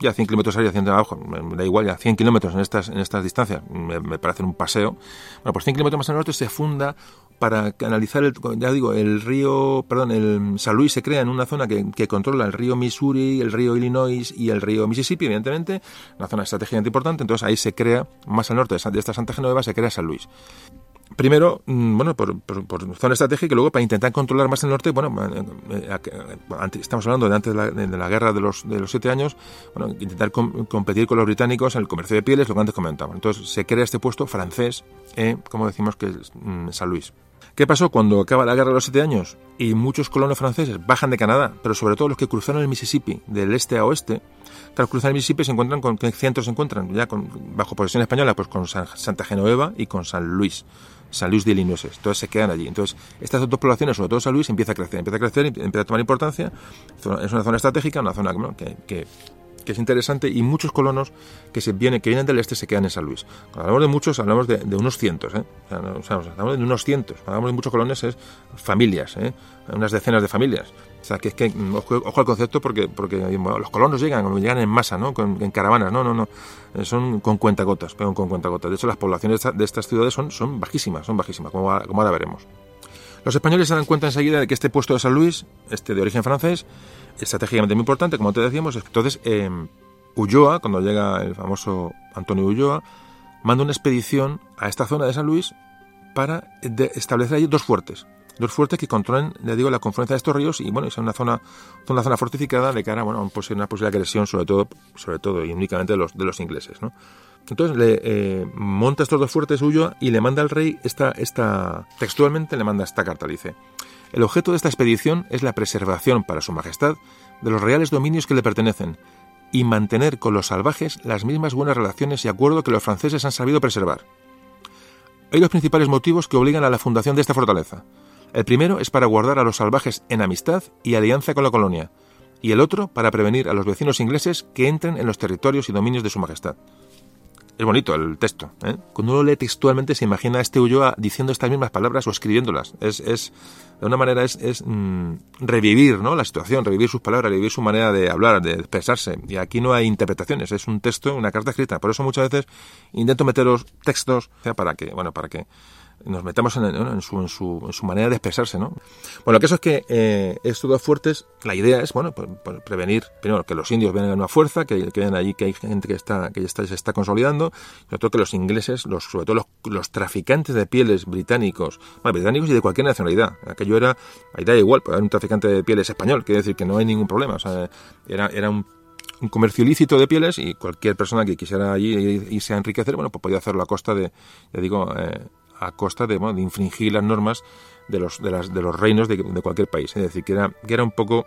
ya 100 kilómetros arriba, 100 abajo, me da igual, ya 100 kilómetros en estas, en estas distancias, me, me parece un paseo. Bueno, pues 100 kilómetros más al norte se funda para canalizar el, ya digo, el río, perdón, el San Luis se crea en una zona que, controla el río Missouri, el río Illinois y el río Mississippi, evidentemente, una zona estratégicamente importante, entonces ahí se crea, más al norte de esta Santa Genoveva, se crea San Luis. Primero, mm, bueno, por, zona estratégica y luego para intentar controlar más el norte, bueno, eh, eh, estamos hablando de antes de la, guerra de los, de los siete años, bueno, intentar competir con los británicos en el comercio de pieles, lo que antes comentaba. Entonces se crea este puesto francés, eh, como decimos que es mm, San Luis. ¿Qué pasó cuando acaba la guerra de los siete años y muchos colonos franceses bajan de Canadá, pero sobre todo los que cruzaron el Mississippi del este a oeste? Tras cruzar el Mississippi se encuentran con qué centros se encuentran ya con, bajo posesión española, pues con Santa Genoveva y con San Luis. San Luis de Illinois. Entonces se quedan allí. Entonces, estas dos poblaciones, sobre todo San Luis, empieza a crecer, empieza a crecer, empieza a tomar importancia. Es una zona estratégica, una zona que, que es interesante y muchos colonos que vienen, que vienen del este se quedan en San Luis. Cuando hablamos de muchos, hablamos de, unos cientos, ¿eh? o sea, hablamos de unos cientos, cuando hablamos de muchos colones es familias, ¿eh? unas decenas de familias. O sea, que es que, mm, ojo, al concepto porque, porque los colonos llegan, llegan en masa, ¿no? en caravanas, no, no, no, eh, son con cuentagotas, pero con cuentagotas. De hecho, las poblaciones de estas ciudades son, son bajísimas, son bajísimas, como, como ahora veremos. Los españoles se dan cuenta enseguida de que este puesto de San Luis, este de origen francés, estratégicamente muy importante, como te decíamos. Entonces, eh, Ulloa, cuando llega el famoso Antonio Ulloa, manda una expedición a esta zona de San Luis para establecer allí dos fuertes. Dos fuertes que controlen, le digo, la confluencia de estos ríos y, bueno, es una zona, una zona fortificada de cara, bueno, a una posible agresión, sobre todo, sobre todo y únicamente de los, de los ingleses, ¿no? Entonces le eh, monta estos dos fuertes Ulloa y le manda al rey esta, esta, textualmente le manda esta carta, dice, el objeto de esta expedición es la preservación para su majestad de los reales dominios que le pertenecen y mantener con los salvajes las mismas buenas relaciones y acuerdo que los franceses han sabido preservar. Hay dos principales motivos que obligan a la fundación de esta fortaleza. El primero es para guardar a los salvajes en amistad y alianza con la colonia, y el otro para prevenir a los vecinos ingleses que entren en los territorios y dominios de su majestad. Es bonito el texto. ¿eh? Cuando uno lee textualmente se imagina a este Ulloa diciendo estas mismas palabras o escribiéndolas. Es, es de una manera es, es mm, revivir ¿no? la situación, revivir sus palabras, revivir su manera de hablar, de expresarse. Y aquí no hay interpretaciones, es un texto, una carta escrita. Por eso muchas veces intento meter los textos para que, bueno, para que nos metamos en, su, manera de expresarse, ¿no? Bueno, que eso es que eh, estos dos fuertes, la idea es, bueno, pues, pues prevenir, primero, que los indios vengan a una fuerza, que, que vean allí que hay gente que está, que está, se está consolidando, y todo que los ingleses, los, sobre todo los, los traficantes de pieles británicos, británicos y de cualquier nacionalidad, aquello era, ahí da igual, puede haber un traficante de pieles español, quiere decir que no hay ningún problema, era, era un un comercio ilícito de pieles y cualquier persona que quisiera allí irse a enriquecer, bueno, pues podía hacerlo a costa de, ya digo, eh, a costa de, infringir las normas de los, de las, de los reinos de, cualquier país. Es decir, que era, un poco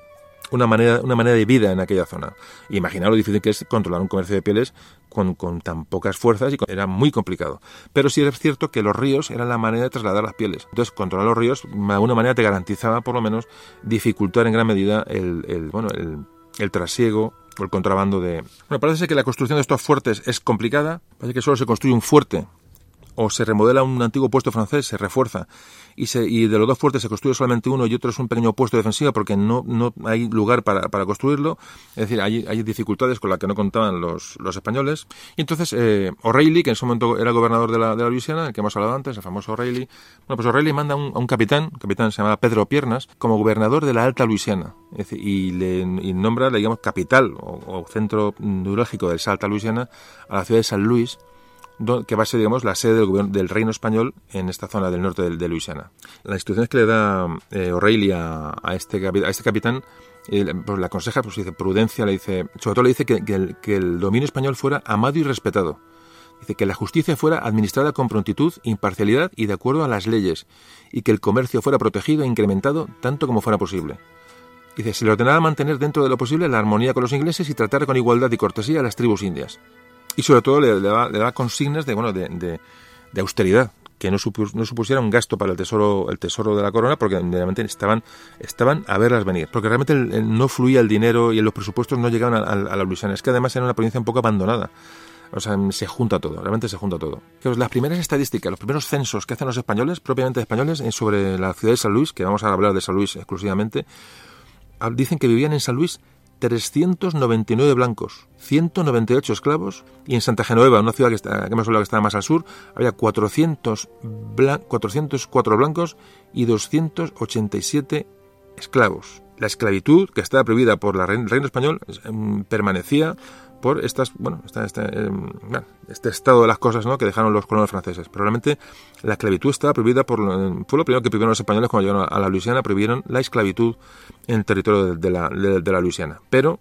una manera, una manera de vida en aquella zona. Imaginaos lo difícil que es controlar un comercio de pieles con, tan pocas fuerzas y era muy complicado. Pero sí es cierto que los ríos eran la manera de trasladar las pieles. Entonces, controlar los ríos de alguna manera te garantizaba por lo menos dificultar en gran medida el, el bueno, el, el trasiego o el contrabando de... Bueno, parece que la construcción de estos fuertes es complicada. Parece que solo se construye un fuerte o se remodela un antiguo puesto francés, se refuerza. Y, de los dos fuertes se construye solamente uno y otro es un pequeño puesto defensivo porque no, no hay lugar para, para construirlo, es decir, hay, dificultades con las que no contaban los, los españoles. Y entonces eh, O'Reilly, que en ese momento era gobernador de la, de la Luisiana, el que hemos hablado antes, el famoso O'Reilly, bueno, pues O'Reilly manda a un, a un capitán, capitán se llama Pedro Piernas, como gobernador de la Alta Luisiana, y le y nombra, digamos, capital o, o centro neurálgico de esa Alta Luisiana a la ciudad de San Luis, que va a ser, digamos, la sede del, gobierno, del reino español en esta zona del norte de, Luisiana. Las instrucciones que le da eh, O'Reilly este, a este capitán, eh, pues le aconseja, pues dice, prudencia, le dice, sobre todo le dice que, que, el, que el dominio español fuera amado y respetado. Dice que la justicia fuera administrada con prontitud, imparcialidad y de acuerdo a las leyes, y que el comercio fuera protegido e incrementado tanto como fuera posible. Dice, se le ordenaba mantener dentro de lo posible la armonía con los ingleses y tratar con igualdad y cortesía a las tribus indias y sobre todo le, le, da, le da, consignas de, bueno, de, de, austeridad, que no, supus, no, supusiera un gasto para el tesoro el tesoro de la corona porque realmente estaban estaban a verlas venir. Porque realmente el, no fluía el dinero y los presupuestos no llegaban a, a, la Luisiana. Es que además era una provincia un poco abandonada. O sea se junta todo realmente se junta todo. Las primeras estadísticas los primeros censos que hacen los españoles propiamente españoles sobre la ciudad de San Luis que vamos a hablar de San Luis exclusivamente dicen que vivían en San Luis 399 blancos, 198 esclavos, y en Santa Genoveva, una ciudad que, está, que que estaba más al sur, había 400 blan 404 blancos y 287 esclavos. La esclavitud, que estaba prohibida por el reino español, permanecía por estas, bueno, esta, esta, eh, este estado de las cosas ¿no? que dejaron los colonos franceses. Pero realmente la esclavitud estaba prohibida por... Fue lo primero que prohibieron los españoles cuando llegaron a la Luisiana, prohibieron la esclavitud en territorio de, la, de, la Luisiana. Pero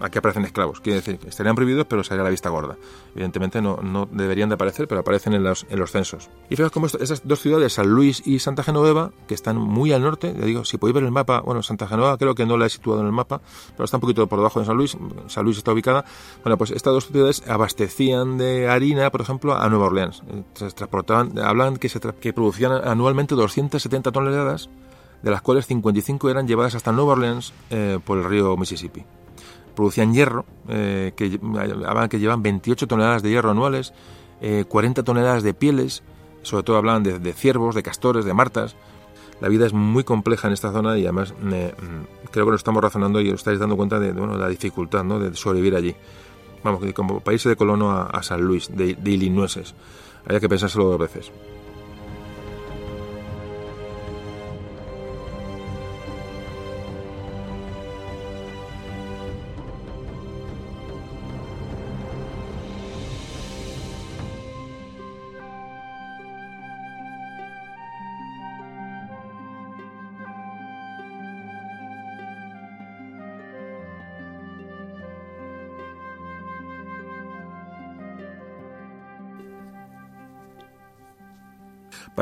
aquí aparecen esclavos. Quiere decir estarían prohibidos, pero sería la vista gorda. Evidentemente no, no deberían de aparecer, pero aparecen en los, en los censos. Y fijaos cómo esas dos ciudades, San Luis y Santa Genoveva, que están muy al norte, ya digo, si podéis ver el mapa, bueno, Santa Genoveva creo que no la he situado en el mapa, pero está un poquito por debajo de San Luis. San Luis está ubicada. Bueno, pues estas dos ciudades abastecían de harina, por ejemplo, a Nueva Orleans. Eh, se transportaban, hablan que, se que producían anualmente 270 toneladas de las cuales 55 eran llevadas hasta Nueva Orleans eh, por el río Mississippi producían hierro, eh, que, que llevan 28 toneladas de hierro anuales, eh, 40 toneladas de pieles, sobre todo hablaban de, de, ciervos, de castores, de martas. La vida es muy compleja en esta zona y además eh, creo que lo estamos razonando y os estáis dando cuenta de, bueno, la dificultad ¿no? de sobrevivir allí. Vamos, como país de colono a, San Luis, de, de Illinois. Había que pensárselo dos veces.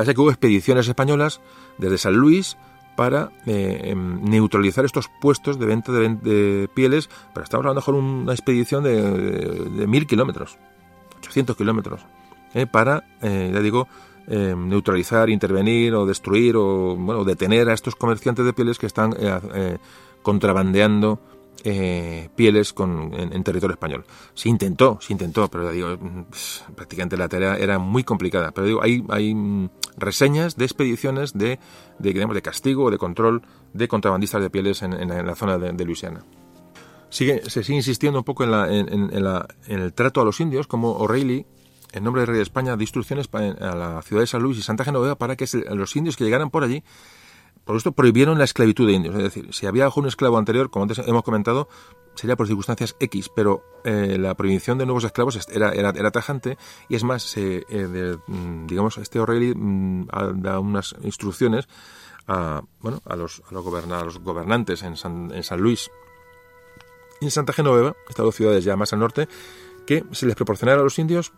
Parece que hubo expediciones españolas desde San Luis para eh, em, neutralizar estos puestos de venta de, pieles, pero estamos hablando de una expedición de, mil kilómetros, 800 kilómetros, eh, para, eh, ya digo, em, neutralizar, intervenir o destruir o bueno, detener a estos comerciantes de pieles que están contrabandeando eh, pieles con, en, territorio español. Se intentó, se intentó, pero digo, prácticamente la tarea era muy complicada. Pero digo, hay, hay mm, reseñas de expediciones de, de, de castigo o de control de contrabandistas de pieles en, la zona de, Luisiana. Sigue, se sigue insistiendo un poco en, la, en, la, en, el trato a los indios, como O'Reilly, en nombre del rey de España, de instrucciones a la ciudad de San Luis y Santa Genoveva para que los indios que llegaran por allí por esto prohibieron la esclavitud de indios. Es decir, si había un esclavo anterior, como antes hemos comentado, sería por circunstancias X, pero eh, la prohibición de nuevos esclavos era, era, tajante y es más, eh, mm, digamos, este O'Reilly mm, da unas instrucciones a, bueno, a, los, a, los, los gobernantes en San, en San Luis y en Santa Genoveva, estas dos ciudades ya más al norte, que se les proporcionara a los indios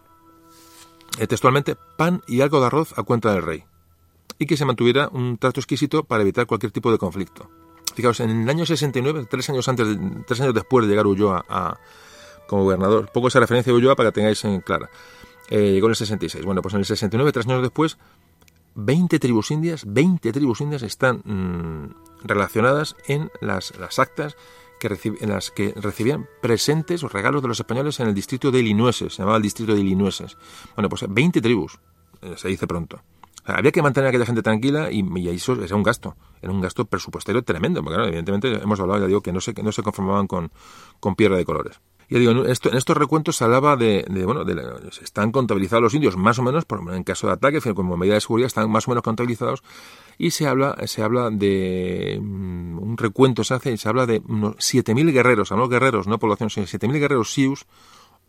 eh, textualmente pan y algo de arroz a cuenta del rey y que se mantuviera un trato exquisito para evitar cualquier tipo de conflicto. Fijaos, en el año 69, tres años antes, tres años después de llegar Ulloa a, como gobernador, poco esa referencia de Ulloa para que tengáis en clara. Eh, llegó en el 66. Bueno, pues en el 69, tres años después, 20 tribus indias, 20 tribus indias están mm, relacionadas en las, las actas que en las que recibían presentes o regalos de los españoles en el distrito de Ilinueses, se llamaba el distrito de Ilinueses. Bueno, pues 20 tribus, eh, se dice pronto había que mantener a aquella gente tranquila y, eso era un gasto, era un gasto presupuestario tremendo, porque evidentemente hemos hablado, ya digo, que no se, que no se conformaban con, piedra de colores. Y digo, en, esto, en estos recuentos se hablaba de, bueno, de, están contabilizados los indios más o menos, por, en caso de ataque, como medida de seguridad, están más o menos contabilizados, y se habla, se habla de mm, un recuento se hace, se habla de unos 7.000 guerreros, no guerreros, no población, sino 7.000 guerreros sius,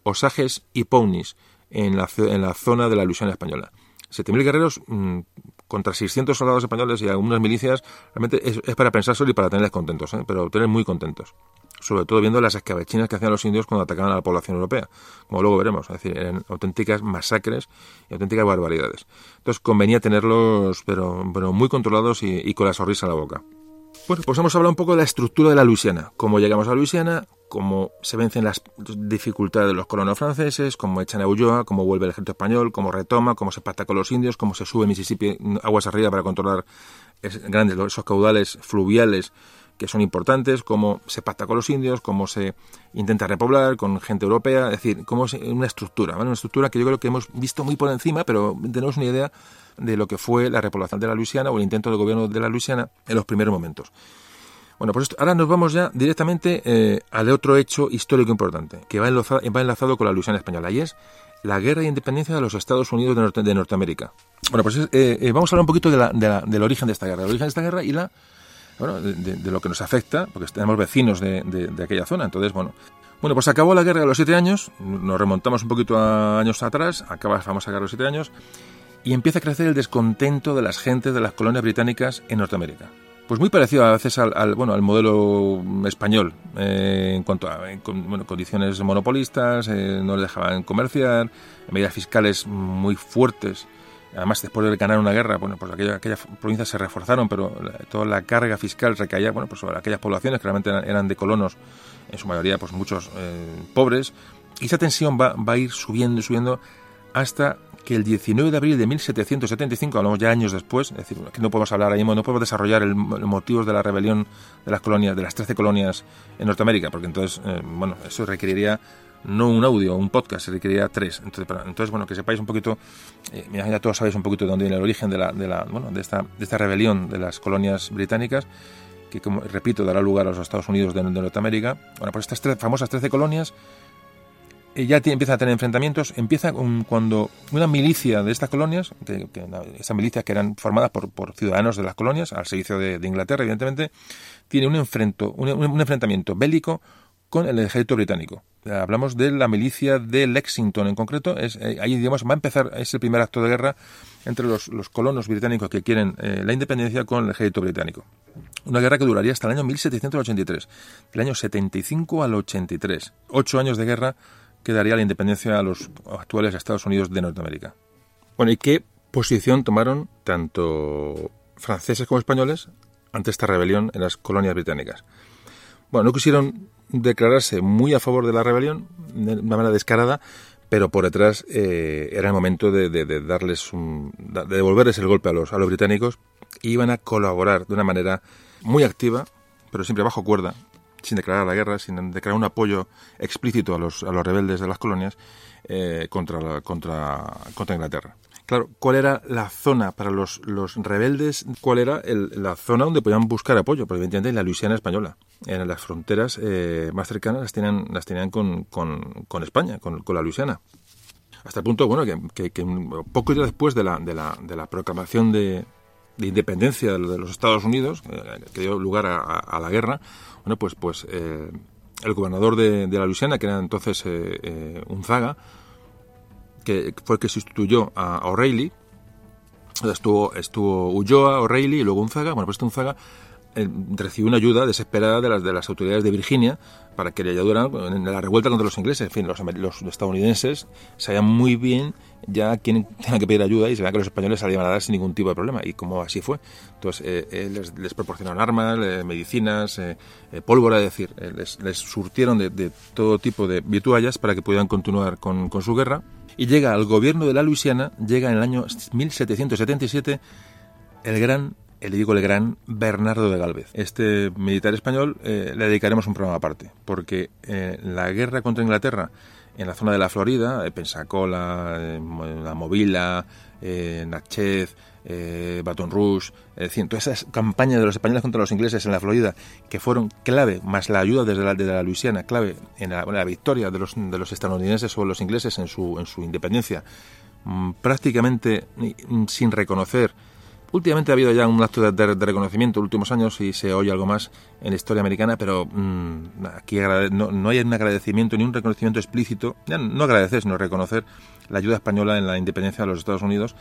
osajes y ponies en la, en la zona de la Luisiana española. 7.000 guerreros mm, contra 600 soldados españoles y algunas milicias, realmente es, para pensárselo y para tenerles contentos, ¿eh? pero tener muy contentos. Sobre todo viendo las escabechinas que hacían los indios cuando atacaban a la población europea, como luego veremos. Es decir, eran auténticas masacres y auténticas barbaridades. Entonces convenía tenerlos, pero, pero muy controlados y, y con la sonrisa en la boca. Bueno, pues hemos hablado un poco de la estructura de la Luisiana, cómo llegamos a Luisiana, cómo se vencen las dificultades de los colonos franceses, cómo echan a Ulloa, cómo vuelve el ejército español, cómo retoma, cómo se pacta con los indios, cómo se sube Mississippi aguas arriba para controlar grandes esos caudales fluviales que son importantes, cómo se pacta con los indios, cómo se intenta repoblar con gente europea, es decir, cómo es una estructura, una estructura que yo creo que hemos visto muy por encima, pero tenemos una idea de lo que fue la repoblación de la Luisiana o el intento del gobierno de la Luisiana en los primeros momentos. Bueno, pues ahora nos vamos ya directamente eh, al otro hecho histórico importante, que va enlazado, con la Luisiana española, y es la guerra de independencia de los Estados Unidos de, Norteamérica. Bueno, pues eh, eh, vamos a hablar un poquito del origen de esta guerra, el origen de esta guerra y la, bueno, de, lo que nos afecta, porque tenemos vecinos de, aquella zona. Entonces, bueno, bueno, pues acabó la guerra de los siete años, nos remontamos un poquito a años atrás, acaba la famosa guerra de los siete años, y empieza a crecer el descontento de las gentes de las colonias británicas en Norteamérica. Pues muy parecido a veces al, bueno, al modelo español, eh, en cuanto a bueno, condiciones monopolistas, eh, no les dejaban comerciar, medidas fiscales muy fuertes. Además, después de ganar una guerra, bueno, pues aquellas, provincias se reforzaron, pero toda la carga fiscal recaía bueno, pues sobre aquellas poblaciones que realmente eran, de colonos, en su mayoría pues muchos eh, pobres, y esa tensión va, va a ir subiendo y subiendo hasta que el 19 de abril de 1775, hablamos ya años después, es decir, que no podemos hablar ahí, no podemos desarrollar el, motivos de la rebelión de las colonias, de las 13 colonias en Norteamérica, porque entonces, eh, bueno, eso requeriría no un audio, un podcast, se requeriría tres. Entonces, entonces bueno, que sepáis un poquito, eh, ya todos sabéis un poquito de dónde viene el origen de, la, de, la, bueno, de, esta, de esta rebelión de las colonias británicas, que, como repito, dará lugar a los Estados Unidos de, Norteamérica. Bueno, pues estas tres, famosas 13 colonias ya empieza a tener enfrentamientos, empieza cuando una milicia de estas colonias, que, esas milicias que eran formadas por, por, ciudadanos de las colonias, al servicio de, Inglaterra, evidentemente, tiene un, enfrento, un, enfrentamiento bélico con el ejército británico. Hablamos de la milicia de Lexington en concreto. Es, eh, ahí, digamos, va a empezar, es el primer acto de guerra entre los, colonos británicos que quieren eh, la independencia con el ejército británico. Una guerra que duraría hasta el año 1783, del año 75 al 83. Ocho años de guerra que daría la independencia a los actuales Estados Unidos de Norteamérica. Bueno, ¿y qué posición tomaron tanto franceses como españoles ante esta rebelión en las colonias británicas. Bueno, no quisieron declararse muy a favor de la rebelión de una manera descarada, pero por detrás eh, era el momento de, darles de devolverles el golpe a los, a los británicos y iban a colaborar de una manera muy activa, pero siempre bajo cuerda, sin declarar la guerra, sin declarar un apoyo explícito a los, a los rebeldes de las colonias eh, contra, contra, contra Inglaterra. Claro, ¿cuál era la zona para los, los rebeldes? ¿Cuál era la zona donde podían buscar apoyo? Pues evidentemente la Luisiana española. En las fronteras eh, más cercanas las tenían, las tenían con, con, España, con, la Luisiana. Hasta el punto, bueno, que, que, poco días después de la, de la, de la proclamación de, de independencia de los Estados Unidos, eh, que dio lugar a, la guerra, bueno, pues, pues eh, el gobernador de, de, la Luisiana, que era entonces un zaga, que fue el que sustituyó a O'Reilly. Estuvo, estuvo Ulloa, O'Reilly y luego Unzaga. Bueno, pues este Unzaga eh, recibió una ayuda desesperada de las, de las autoridades de Virginia para que le ayudaran en la revuelta contra los ingleses. En fin, los, los estadounidenses sabían muy bien ya quién tenía que pedir ayuda y se veía que los españoles salían a dar sin ningún tipo de problema. Y como así fue. Entonces, eh, eh, les, les, proporcionaron armas, medicinas, pólvora, es decir, les, les, surtieron de, de, todo tipo de vituallas para que pudieran continuar con, con su guerra y llega al gobierno de la Luisiana, llega en el año 1777 el gran, le digo el gran Bernardo de Galvez. Este militar español eh, le dedicaremos un programa aparte, porque eh, la guerra contra Inglaterra en la zona de la Florida, Pensacola, la Movila, eh, Natchez, eh, Baton Rouge, es todas esas campañas de los españoles contra los ingleses en la Florida, que fueron clave, más la ayuda desde la, de la Luisiana, clave en la, victoria de los, de los estadounidenses sobre los ingleses en su, en su independencia, mm, prácticamente mm, sin reconocer. Últimamente ha habido ya un acto de, reconocimiento en los últimos años y se oye algo más en la historia americana, pero mm, aquí no, no, hay un agradecimiento ni un reconocimiento explícito, ya no agradecer, sino reconocer la ayuda española en la independencia de los Estados Unidos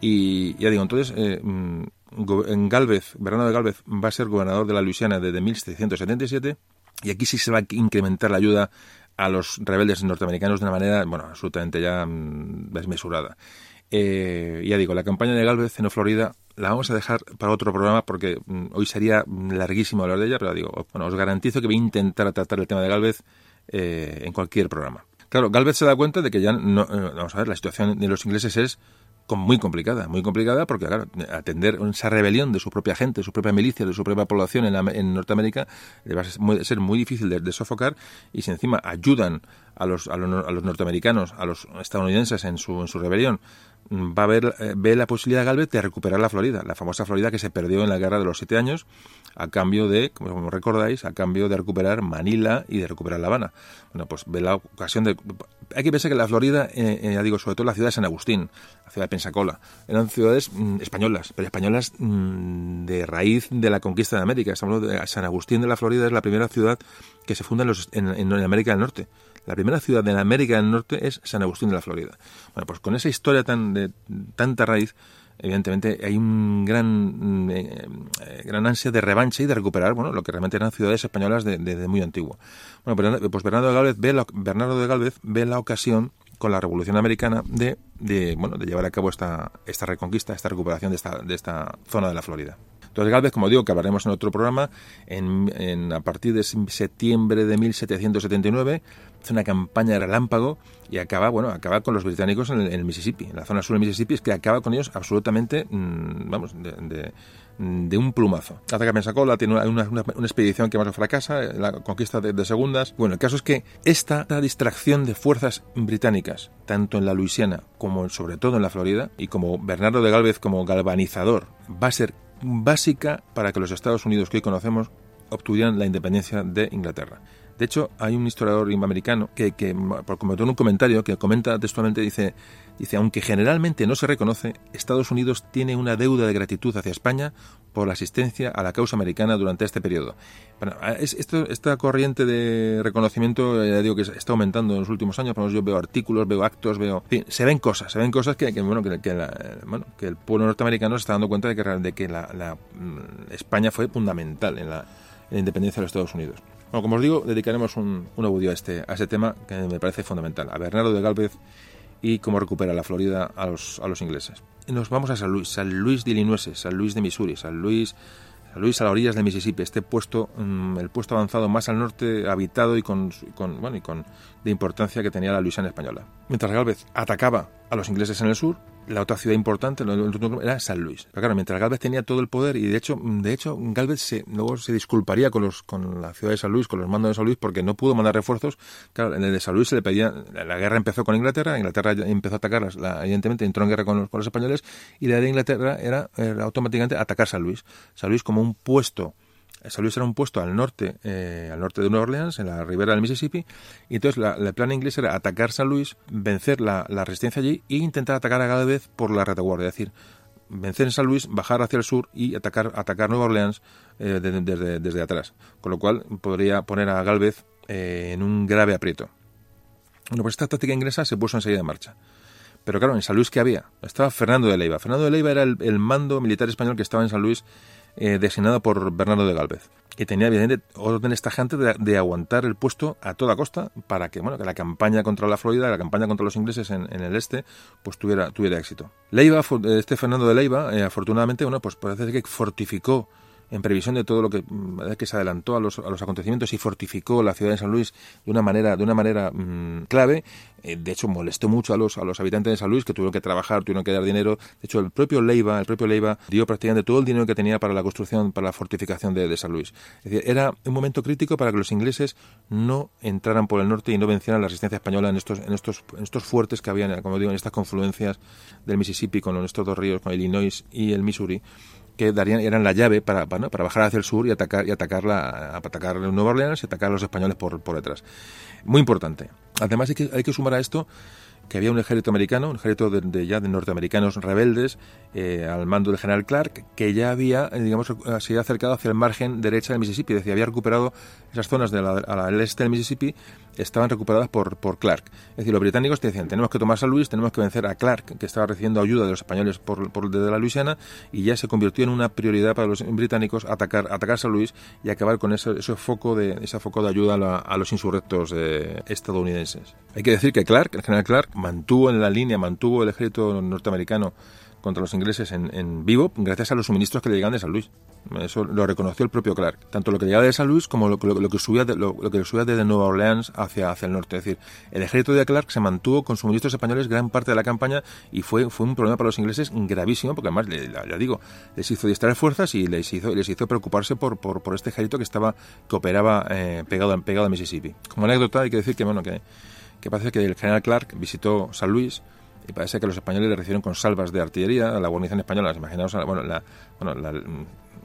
y ya digo, entonces, eh, mm, en Galvez, Bernardo de Galvez va a ser gobernador de la Luisiana desde 1777 y aquí sí se va a incrementar la ayuda a los rebeldes norteamericanos de una manera, bueno, absolutamente ya mm, desmesurada. Eh, ya digo, la campaña de Galvez en Florida la vamos a dejar para otro programa porque mm, hoy sería larguísimo hablar de ella, pero digo, bueno, os garantizo que voy a intentar tratar el tema de Galvez eh, en cualquier programa. Claro, Galvez se da cuenta de que ya no, vamos a ver, la situación de los ingleses es muy complicada, muy complicada porque, claro, atender esa rebelión de su propia gente, de su propia milicia, de su propia población en, en Norteamérica va a ser muy, difícil de, sofocar y si encima ayudan a los, a los, a los norteamericanos, a los estadounidenses en su, en su rebelión, va a ver, eh, ve la posibilidad Galvez de recuperar la Florida, la famosa Florida que se perdió en la guerra de los siete años, a cambio de, como recordáis, a cambio de recuperar Manila y de recuperar La Habana. Bueno, pues ve la ocasión de... Hay que pensar que la Florida, eh, eh, ya digo, sobre todo la ciudad de San Agustín, la ciudad de Pensacola, eran ciudades mm, españolas, pero españolas mm, de raíz de la conquista de América. Estamos de San Agustín de la Florida es la primera ciudad que se funda en, los, en América del Norte. La primera ciudad de la América del Norte es San Agustín de la Florida. Bueno, pues con esa historia tan de tanta raíz, evidentemente hay un gran eh, eh, gran ansia de revancha y de recuperar bueno lo que realmente eran ciudades españolas desde de, muy antiguo. Bueno, pues Bernardo de Galvez ve la, Bernardo de Galvez ve la ocasión con la Revolución Americana de, de, bueno, de llevar a cabo esta, esta reconquista, esta recuperación de esta, de esta zona de la Florida. Entonces Galvez, como digo, que hablaremos en otro programa, en, a partir de septiembre de 1779, hace una campaña de relámpago y acaba, bueno, acaba con los británicos en el, Mississippi, en la zona sur del Mississippi, es que acaba con ellos absolutamente, mm, vamos, de, un plumazo. Que Pensacola tiene una, una, expedición que más fracasa, la conquista de, segundas. Bueno, el caso es que esta distracción de fuerzas británicas, tanto en la Luisiana como sobre todo en la Florida, y como Bernardo de Galvez como galvanizador, va a ser básica para que los Estados Unidos que hoy conocemos obtuvieran la independencia de Inglaterra. De hecho, hay un historiador americano que, que por en un comentario que comenta textualmente, dice, dice, aunque generalmente no se reconoce, Estados Unidos tiene una deuda de gratitud hacia España por la asistencia a la causa americana durante este periodo. Bueno, esto, esta corriente de reconocimiento, ya digo que está aumentando en los últimos años, yo veo artículos, veo actos, veo... se ven cosas, se ven cosas que, bueno, que, que, el pueblo norteamericano se está dando cuenta de que, de que la, mm, España fue fundamental en la, en la independencia de los Estados Unidos. Como os digo, dedicaremos un, un audio a este, a este tema que me parece fundamental, a Bernardo de Galvez y cómo recupera la Florida a los, a los ingleses. Y nos vamos a San Luis, San Luis de Illinois, San Luis de Missouri, San Luis Luis a las orillas del Mississippi, este puesto, mm, el puesto avanzado más al norte, habitado y con, bueno, y con de importancia que tenía la Luisiana española. Mientras Galvez atacaba a los ingleses en el sur, la otra ciudad importante era San Luis. Pero claro, mientras Galvez tenía todo el poder y de hecho, de hecho Galvez se, luego se disculparía con, los, con la ciudad de San Luis, con los mandos de San Luis, porque no pudo mandar refuerzos. Claro, en el de San Luis se le pedía, la guerra empezó con Inglaterra, Inglaterra empezó a atacar, evidentemente entró en guerra con los, españoles y la de Inglaterra era, era automáticamente atacar San Luis. San Luis como un puesto San Luis era un puesto al norte, eh, al norte de Nueva Orleans, en la ribera del Mississippi, y entonces la, el plan inglés era atacar San Luis, vencer la, resistencia allí e intentar atacar a Galvez por la retaguardia, es decir, vencer en San Luis, bajar hacia el sur y atacar, atacar Nueva Orleans eh, desde, atrás, con lo cual podría poner a Galvez eh, en un grave aprieto. Bueno, pues esta táctica inglesa se puso enseguida en marcha. Pero claro, en San Luis, ¿qué había? Estaba Fernando de Leiva. Fernando de Leiva era el mando militar español que estaba en San Luis eh, designado por Bernardo de Galvez. Y tenía, evidentemente, orden tajante de, de aguantar el puesto a toda costa para que, bueno, que la campaña contra la Florida, la campaña contra los ingleses en, el este, pues tuviera, tuviera éxito. Leiva, este Fernando de Leiva, eh, afortunadamente, bueno, pues parece que fortificó en previsión de todo lo que, mm, que se adelantó a los, a los, acontecimientos y fortificó la ciudad de San Luis de una manera, de una manera mm, clave. Eh, de hecho, molestó mucho a los, a los habitantes de San Luis que tuvieron que trabajar, tuvieron que dar dinero. De hecho, el propio Leiva, el propio Leiva dio prácticamente todo el dinero que tenía para la construcción, para la fortificación de, San Luis. Es decir, era un momento crítico para que los ingleses no entraran por el norte y no vencieran la resistencia española en estos, en estos, en estos fuertes que habían, como digo, en estas confluencias del Mississippi con estos dos ríos, con Illinois y el Missouri que darían eran la llave para, para, bajar hacia el sur y atacar y atacar la, atacar Nueva Orleans y atacar a los españoles por, por detrás. Muy importante. Además hay que, hay que sumar a esto que había un ejército americano, un ejército de, ya de norteamericanos rebeldes eh, al mando del general Clark, que ya había, eh, digamos, se había acercado hacia el margen derecha del Mississippi, es decir, había recuperado esas zonas del al este del Mississippi, estaban recuperadas por, por Clark. Es decir, los británicos te decían, tenemos que tomar San Luis, tenemos que vencer a Clark, que estaba recibiendo ayuda de los españoles por, por desde la Luisiana, y ya se convirtió en una prioridad para los británicos atacar, atacar San Luis y acabar con ese, ese foco de ese foco de ayuda a, los insurrectos eh, estadounidenses. Hay que decir que Clark, el general Clark, mantuvo en la línea, mantuvo el ejército norteamericano contra los ingleses en, vivo gracias a los suministros que le llegaban de San Luis. Eso lo reconoció el propio Clark. Tanto lo que llegaba de San Luis como lo, que subía de, lo, que subía desde Nueva Orleans hacia, hacia el norte. Es decir, el ejército de Clark se mantuvo con suministros españoles gran parte de la campaña y fue, fue un problema para los ingleses gravísimo porque además, ya digo, les hizo distraer fuerzas y les hizo, les hizo preocuparse por, por, por este ejército que estaba que operaba eh, pegado, pegado a Mississippi. Como anécdota hay que decir que, bueno, que que parece que el general Clark visitó San Luis y parece que los españoles le recibieron con salvas de artillería a la guarnición española. Imaginaos bueno, la, bueno,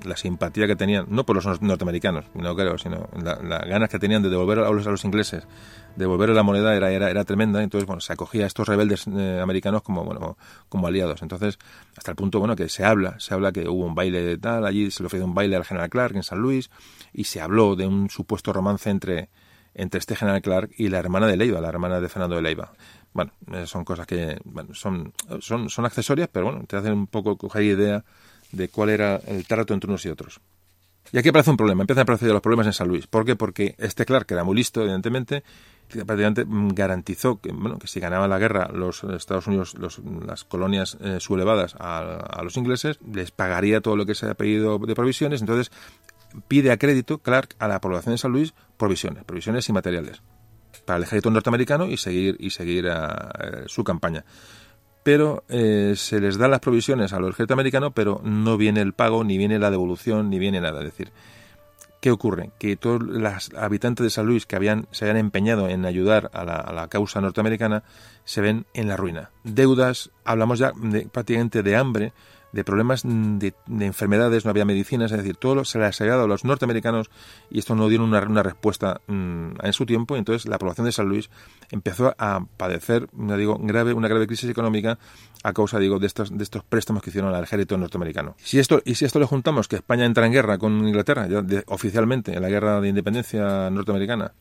la, simpatía que tenían, no por los norteamericanos, no creo, sino las ganas que tenían de devolver a los, a los ingleses, devolver la moneda era, era, era tremenda. Entonces, bueno, se acogía a estos rebeldes eh, americanos como, bueno, como aliados. Entonces, hasta el punto, bueno, que se habla, se habla que hubo un baile de tal, allí se le ofreció un baile al general Clark en San Luis y se habló de un supuesto romance entre entre este general Clark y la hermana de Leiva, la hermana de Fernando de Leiva. Bueno, eh, son cosas que son, son, son accesorias, pero bueno, te hacen un poco coger idea de cuál era el trato entre unos y otros. Y aquí aparece un problema, empiezan a aparecer los problemas en San Luis. ¿Por qué? Porque este Clark, que era muy listo, evidentemente, prácticamente garantizó que, bueno, que si ganaban la guerra los Estados Unidos, las colonias eh, sublevadas a, a, los ingleses, les pagaría todo lo que se había pedido de provisiones. Entonces, pide a crédito Clark a la población de San Luis provisiones, provisiones y materiales para el ejército norteamericano y seguir y seguir eh, su campaña. Pero eh, se les da las provisiones al ejército americano, pero no viene el pago, ni viene la devolución, ni viene nada. Es decir, ¿qué ocurre? Que todos los habitantes de San Luis que habían, se habían empeñado en ayudar a la, causa norteamericana se ven en la ruina. Deudas, hablamos ya prácticamente de hambre, de problemas de, enfermedades, no había medicinas, es decir, todo se les había dado a los norteamericanos y esto no dieron una, una respuesta mm, en su tiempo, y entonces la población de San Luis empezó a padecer, digo, grave, una grave crisis económica a causa, digo, de estos, de estos préstamos que hicieron al ejército norteamericano. Si esto, y si esto le juntamos que España entra en guerra con Inglaterra, ya oficialmente, en la guerra de independencia norteamericana,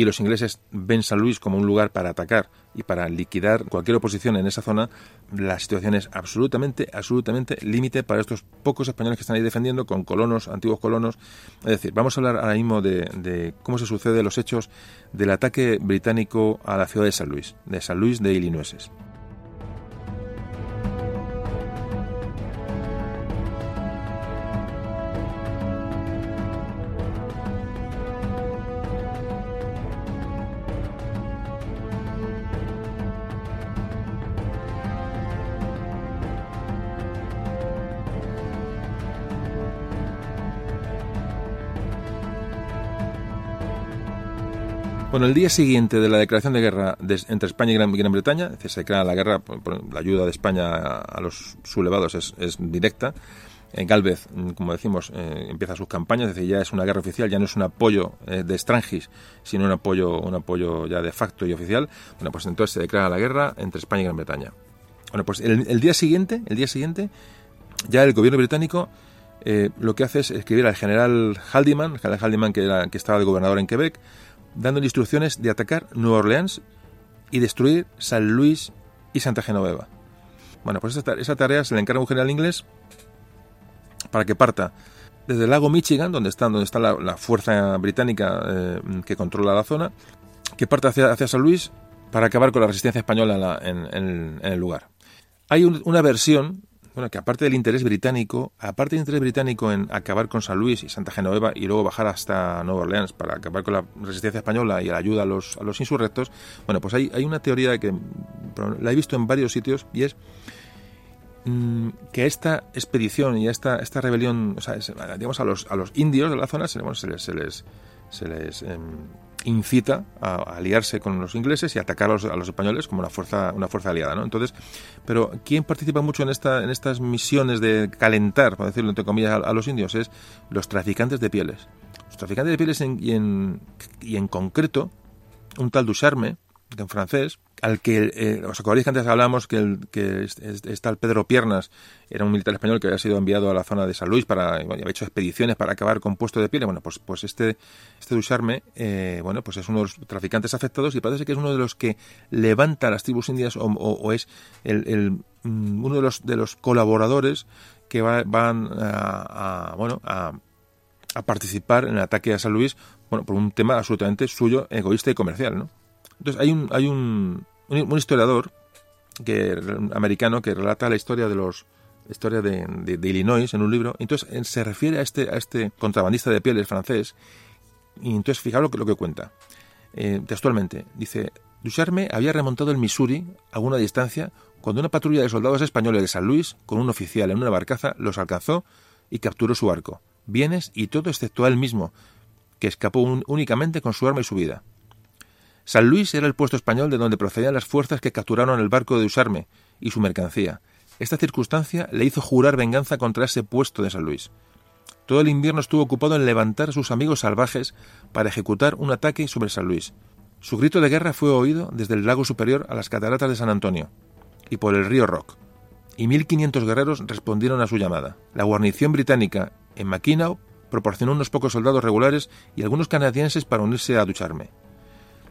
y los ingleses ven San Luis como un lugar para atacar y para liquidar cualquier oposición en esa zona, la situación es absolutamente, absolutamente límite para estos pocos españoles que están ahí defendiendo con colonos, antiguos colonos. Es decir, vamos a hablar ahora mismo de, cómo se sucede los hechos del ataque británico a la ciudad de San Luis, de San Luis de Illinois. Bueno, el día siguiente de la declaración de guerra entre España y Gran, Bretaña, se declara la guerra, por, la ayuda de España a, los sublevados es, directa. En Galvez, mm, como decimos, eh, empieza sus campañas, es decir, ya es una guerra oficial, ya no es un apoyo eh, de Strangis, sino un apoyo, un apoyo ya de facto y oficial. Bueno, pues entonces se declara la guerra entre España y Gran Bretaña. Bueno, pues el, día siguiente, el día siguiente, ya el gobierno británico eh, lo que hace es escribir al general Haldiman, el general Haldiman que, era, que estaba de gobernador en Quebec, dándole instrucciones de atacar Nueva Orleans y destruir San Luis y Santa Genoveva. Bueno, pues esa, tarea se le encarga un general inglés para que parta desde el lago Michigan, donde está, donde está la, fuerza británica eh, que controla la zona, que parta hacia, hacia, San Luis para acabar con la resistencia española en, el lugar. Hay una versión bueno, que aparte del interés británico, aparte del interés británico en acabar con San Luis y Santa Genoveva y luego bajar hasta Nueva Orleans para acabar con la resistencia española y la ayuda a los, a los insurrectos, bueno, pues hay, hay una teoría que la he visto en varios sitios y es mm, que esta expedición y esta, esta rebelión, o sea, digamos, a los, a los indios de la zona se, les, se les, em, incita a, aliarse con los ingleses y atacar a los, españoles como una fuerza, una fuerza aliada, ¿no? Entonces, pero ¿quién participa mucho en, esta, en estas misiones de calentar, por decirlo entre comillas, a, los indios? Es los traficantes de pieles. Los traficantes de pieles y, en, y en concreto un tal Ducharme, en francés, al que, eh, os acordáis que antes hablábamos que, el, que está el Pedro Piernas, era un militar español que había sido enviado a la zona de San Luis para, había hecho expediciones para acabar con puesto de piel. Bueno, pues, pues este, este Ducharme, eh, bueno, pues es uno de los traficantes afectados y parece que es uno de los que levanta las tribus indias o, es el, mm, uno de los, de los colaboradores que van a, bueno, a, a participar en el ataque a San Luis, bueno, por un tema absolutamente suyo, egoísta y comercial, ¿no? Entonces hay un, hay un, un, historiador que, americano que relata la historia de los historia de, de, Illinois en un libro. Entonces se refiere a este, a este contrabandista de pieles francés. Y entonces fijaros lo que, lo que cuenta. Eh, textualmente, dice, Ducharme había remontado el Missouri a alguna distancia cuando una patrulla de soldados españoles de San Luis, con un oficial en una barcaza, los alcanzó y capturó su barco, bienes y todo excepto a él mismo, que escapó únicamente con su arma y su vida. San Luis era el puesto español de donde procedían las fuerzas que capturaron el barco de Usarme y su mercancía. Esta circunstancia le hizo jurar venganza contra ese puesto de San Luis. Todo el invierno estuvo ocupado en levantar a sus amigos salvajes para ejecutar un ataque sobre San Luis. Su grito de guerra fue oído desde el lago superior a las cataratas de San Antonio y por el río Rock, y 1.500 guerreros respondieron a su llamada. La guarnición británica en Mackinaw proporcionó unos pocos soldados regulares y algunos canadienses para unirse a Ducharme.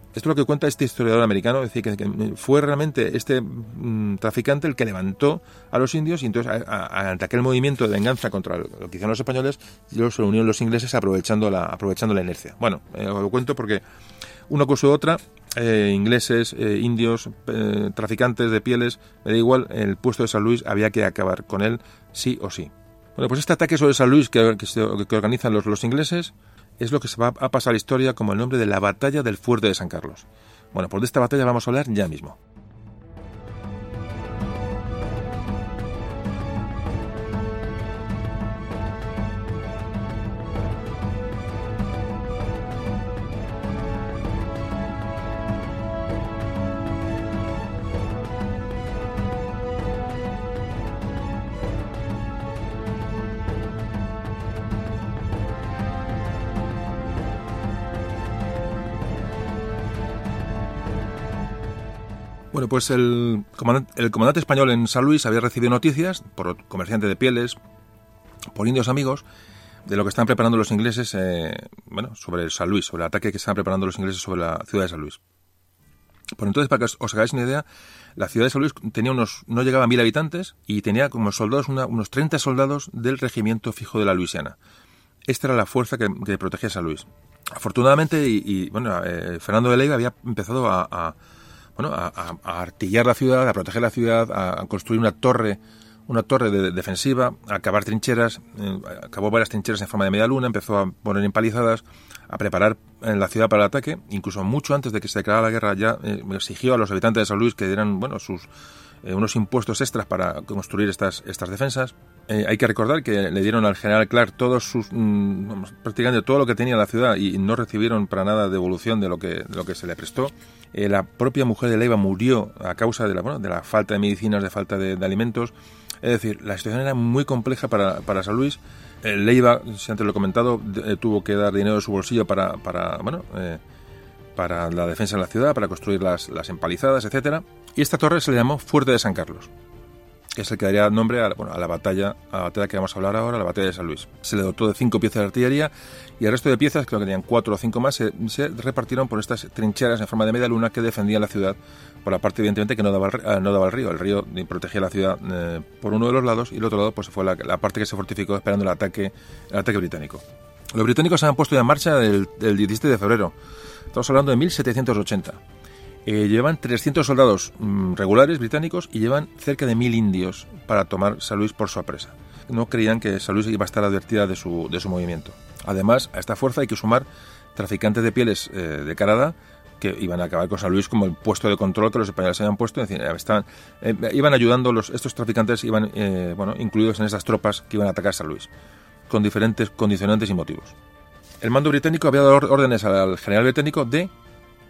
Esto es lo que cuenta este historiador americano, es decir, que, fue realmente este mm, traficante el que levantó a los indios y entonces ante aquel movimiento de venganza contra lo que hicieron los españoles, luego se unieron los ingleses aprovechando la, aprovechando la inercia. Bueno, eh, os lo cuento porque una cosa u otra, eh, ingleses, eh, indios, traficantes de pieles, me da igual, el puesto de San Luis había que acabar con él sí o sí. Bueno, pues este ataque sobre San Luis que, que organizan los, los ingleses es lo que se va a pasar a la historia como el nombre de la batalla del fuerte de San Carlos. Bueno, pues de esta batalla vamos a hablar ya mismo. Bueno, pues el comandante, español en San Luis había recibido noticias por comerciantes de pieles, por indios amigos, de lo que están preparando los ingleses, eh, bueno, sobre San Luis, sobre el ataque que están preparando los ingleses sobre la ciudad de San Luis. Por entonces, para que os hagáis una idea, la ciudad de San Luis tenía unos, no llegaba a mil habitantes y tenía como soldados unos 30 soldados del regimiento fijo de la Luisiana. Esta era la fuerza que, protegía San Luis. Afortunadamente, y, bueno, eh, Fernando de Leiva había empezado a bueno, a, artillar la ciudad, a proteger la ciudad, a, construir una torre, una torre de, defensiva, a acabar trincheras, eh, acabó varias trincheras en forma de media luna, empezó a poner empalizadas, a preparar en la ciudad para el ataque, incluso mucho antes de que se declarara la guerra ya eh, exigió a los habitantes de San Luis que dieran bueno sus eh, unos impuestos extras para construir estas estas defensas. Eh, hay que recordar que le dieron al general Clark todos sus, mm, prácticamente todo lo que tenía la ciudad y no recibieron para nada devolución de lo que, lo que se le prestó. Eh, la propia mujer de Leiva murió a causa de la, bueno, de la falta de medicinas, de falta de, alimentos. Es decir, la situación era muy compleja para, para San Luis. Eh, Leiva, si antes lo he comentado, tuvo que dar dinero de su bolsillo para, para bueno, para la defensa de la ciudad, para construir las, las empalizadas, etcétera. Y esta torre se le llamó Fuerte de San Carlos que es el que daría nombre a, bueno, a, la batalla, a la batalla que vamos a hablar ahora, la batalla de San Luis. Se le dotó de cinco piezas de artillería y el resto de piezas, creo que tenían cuatro o cinco más, se, repartieron por estas trincheras en forma de media luna que defendían la ciudad por la parte evidentemente que no daba, el, no daba el río. El río protegía la ciudad eh, por uno de los lados y el otro lado pues fue la, parte que se fortificó esperando el ataque, el ataque británico. Los británicos se han puesto ya en marcha el, el 17 de febrero. Estamos hablando de 1780. Eh, llevan 300 soldados mm, regulares británicos y llevan cerca de 1.000 indios para tomar San Luis por sorpresa. No creían que San Luis iba a estar advertida de su, de su movimiento. Además, a esta fuerza hay que sumar traficantes de pieles eh, de Canadá que iban a acabar con San Luis como el puesto de control que los españoles habían puesto. Estaban, eh, iban ayudando, los, estos traficantes iban bueno, incluidos en esas tropas que iban a atacar San Luis, con diferentes condicionantes y motivos. El mando británico había dado órdenes al general británico de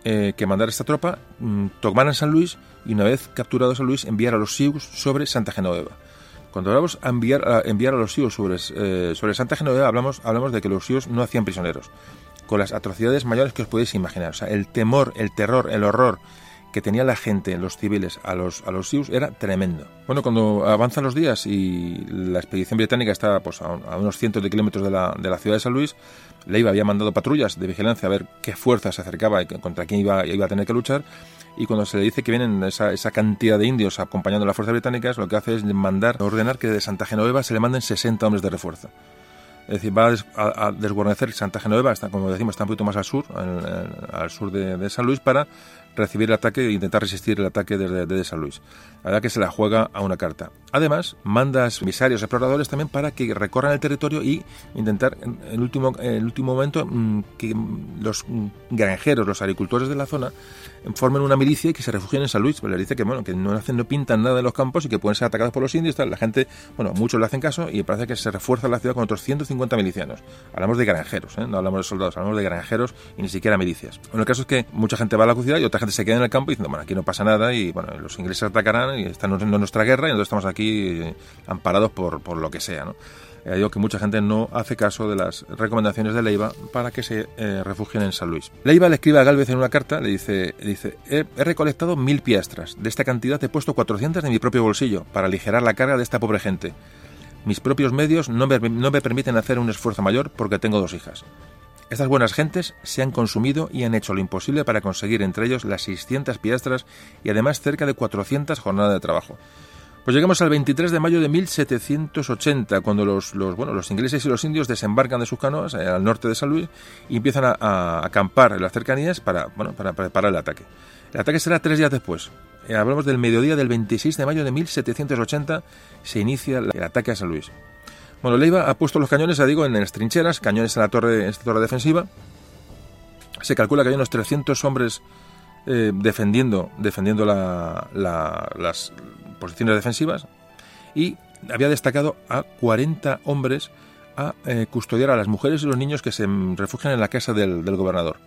eh, que mandar esta tropa, mm, tomaran San Luis y una vez capturado San Luis enviar a los Sioux sobre Santa Genoveva. Cuando hablamos de enviar a, enviar a los Sioux sobre, eh, sobre Santa Genoveva, hablamos, hablamos de que los Sioux no hacían prisioneros, con las atrocidades mayores que os podéis imaginar. El temor, el terror, el horror que tenía la gente, los civiles, a los, a los Sioux era tremendo. Bueno, cuando avanzan los días y la expedición británica está pues, a, unos cientos de kilómetros de la, de la ciudad de San Luis, Leiva había mandado patrullas de vigilancia a ver qué fuerza se acercaba y contra quién iba, iba a tener que luchar. Y cuando se le dice que vienen esa, esa cantidad de indios acompañando a las fuerzas británicas, lo que hace es mandar, ordenar que de Santa Genoveva se le manden 60 hombres de refuerzo. Es decir, va a, desguarnecer Santa Genoveva, está, como decimos, está un poquito más al sur, al sur de, de, San Luis, para recibir el ataque e intentar resistir el ataque desde, San Luis. La verdad que se la juega a una carta. Además, manda emisarios exploradores también para que recorran el territorio y intentar, en el último, en el último momento, mm, que los granjeros, los agricultores de la zona, formen una milicia y que se refugien en San Luis. Pero le dice que, bueno, que no, hacen, no pintan nada en los campos y que pueden ser atacados por los indios. La gente, bueno, muchos le hacen caso y parece que se refuerza la ciudad con otros 150 milicianos. Hablamos de granjeros, ¿eh? no hablamos de soldados, hablamos de granjeros y ni siquiera milicias. Bueno, el caso es que mucha gente va a la ciudad y otra gente se queda en el campo diciendo, bueno, aquí no pasa nada y, bueno, los ingleses atacarán y están en nuestra guerra y nosotros estamos aquí eh, amparados por, por lo que sea, ¿no? Eh, digo que mucha gente no hace caso de las recomendaciones de Leiva para que se eh, refugien en San Luis. Leiva le escribe a Galvez en una carta, le dice, dice he, recolectado mil piastras, de esta cantidad he puesto 400 de mi propio bolsillo para aligerar la carga de esta pobre gente. Mis propios medios no me, no me permiten hacer un esfuerzo mayor porque tengo dos hijas. Estas buenas gentes se han consumido y han hecho lo imposible para conseguir entre ellos las 600 piastras y además cerca de 400 jornadas de trabajo. Pues llegamos al 23 de mayo de 1780, cuando los, los, bueno, los ingleses y los indios desembarcan de sus canoas eh, al norte de San Luis y empiezan a, acampar en las cercanías para, bueno, para preparar el ataque. El ataque será tres días después. Eh, hablamos del mediodía del 26 de mayo de 1780, se inicia el ataque a San Luis. Bueno, Leiva ha puesto los cañones, ya digo, en las trincheras, cañones en la torre, en esta torre defensiva. Se calcula que hay unos 300 hombres eh, defendiendo, defendiendo las, posiciones defensivas y había destacado a 40 hombres a eh, custodiar a las mujeres y los niños que se refugian en la casa del, gobernador.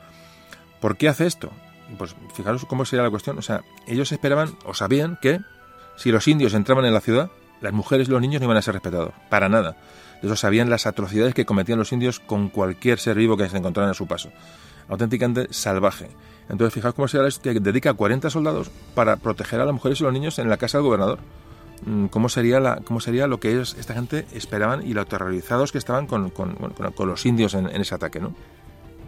¿Por qué hace esto? Pues fijaros cómo sería la cuestión. O sea, ellos esperaban o sabían que si los indios entraban en la ciudad, las mujeres y los niños no iban a ser respetados. Para nada. Ellos sabían las atrocidades que cometían los indios con cualquier ser vivo que se encontraran a su paso. Auténticamente salvaje. Entonces, fijaos cómo se que dedica 40 soldados para proteger a las mujeres y los niños en la casa del gobernador. Mm, ¿Cómo sería, la, cómo sería lo que ellos, esta gente esperaban y lo aterrorizados que estaban con, con, con, los indios en, ese ataque? ¿no?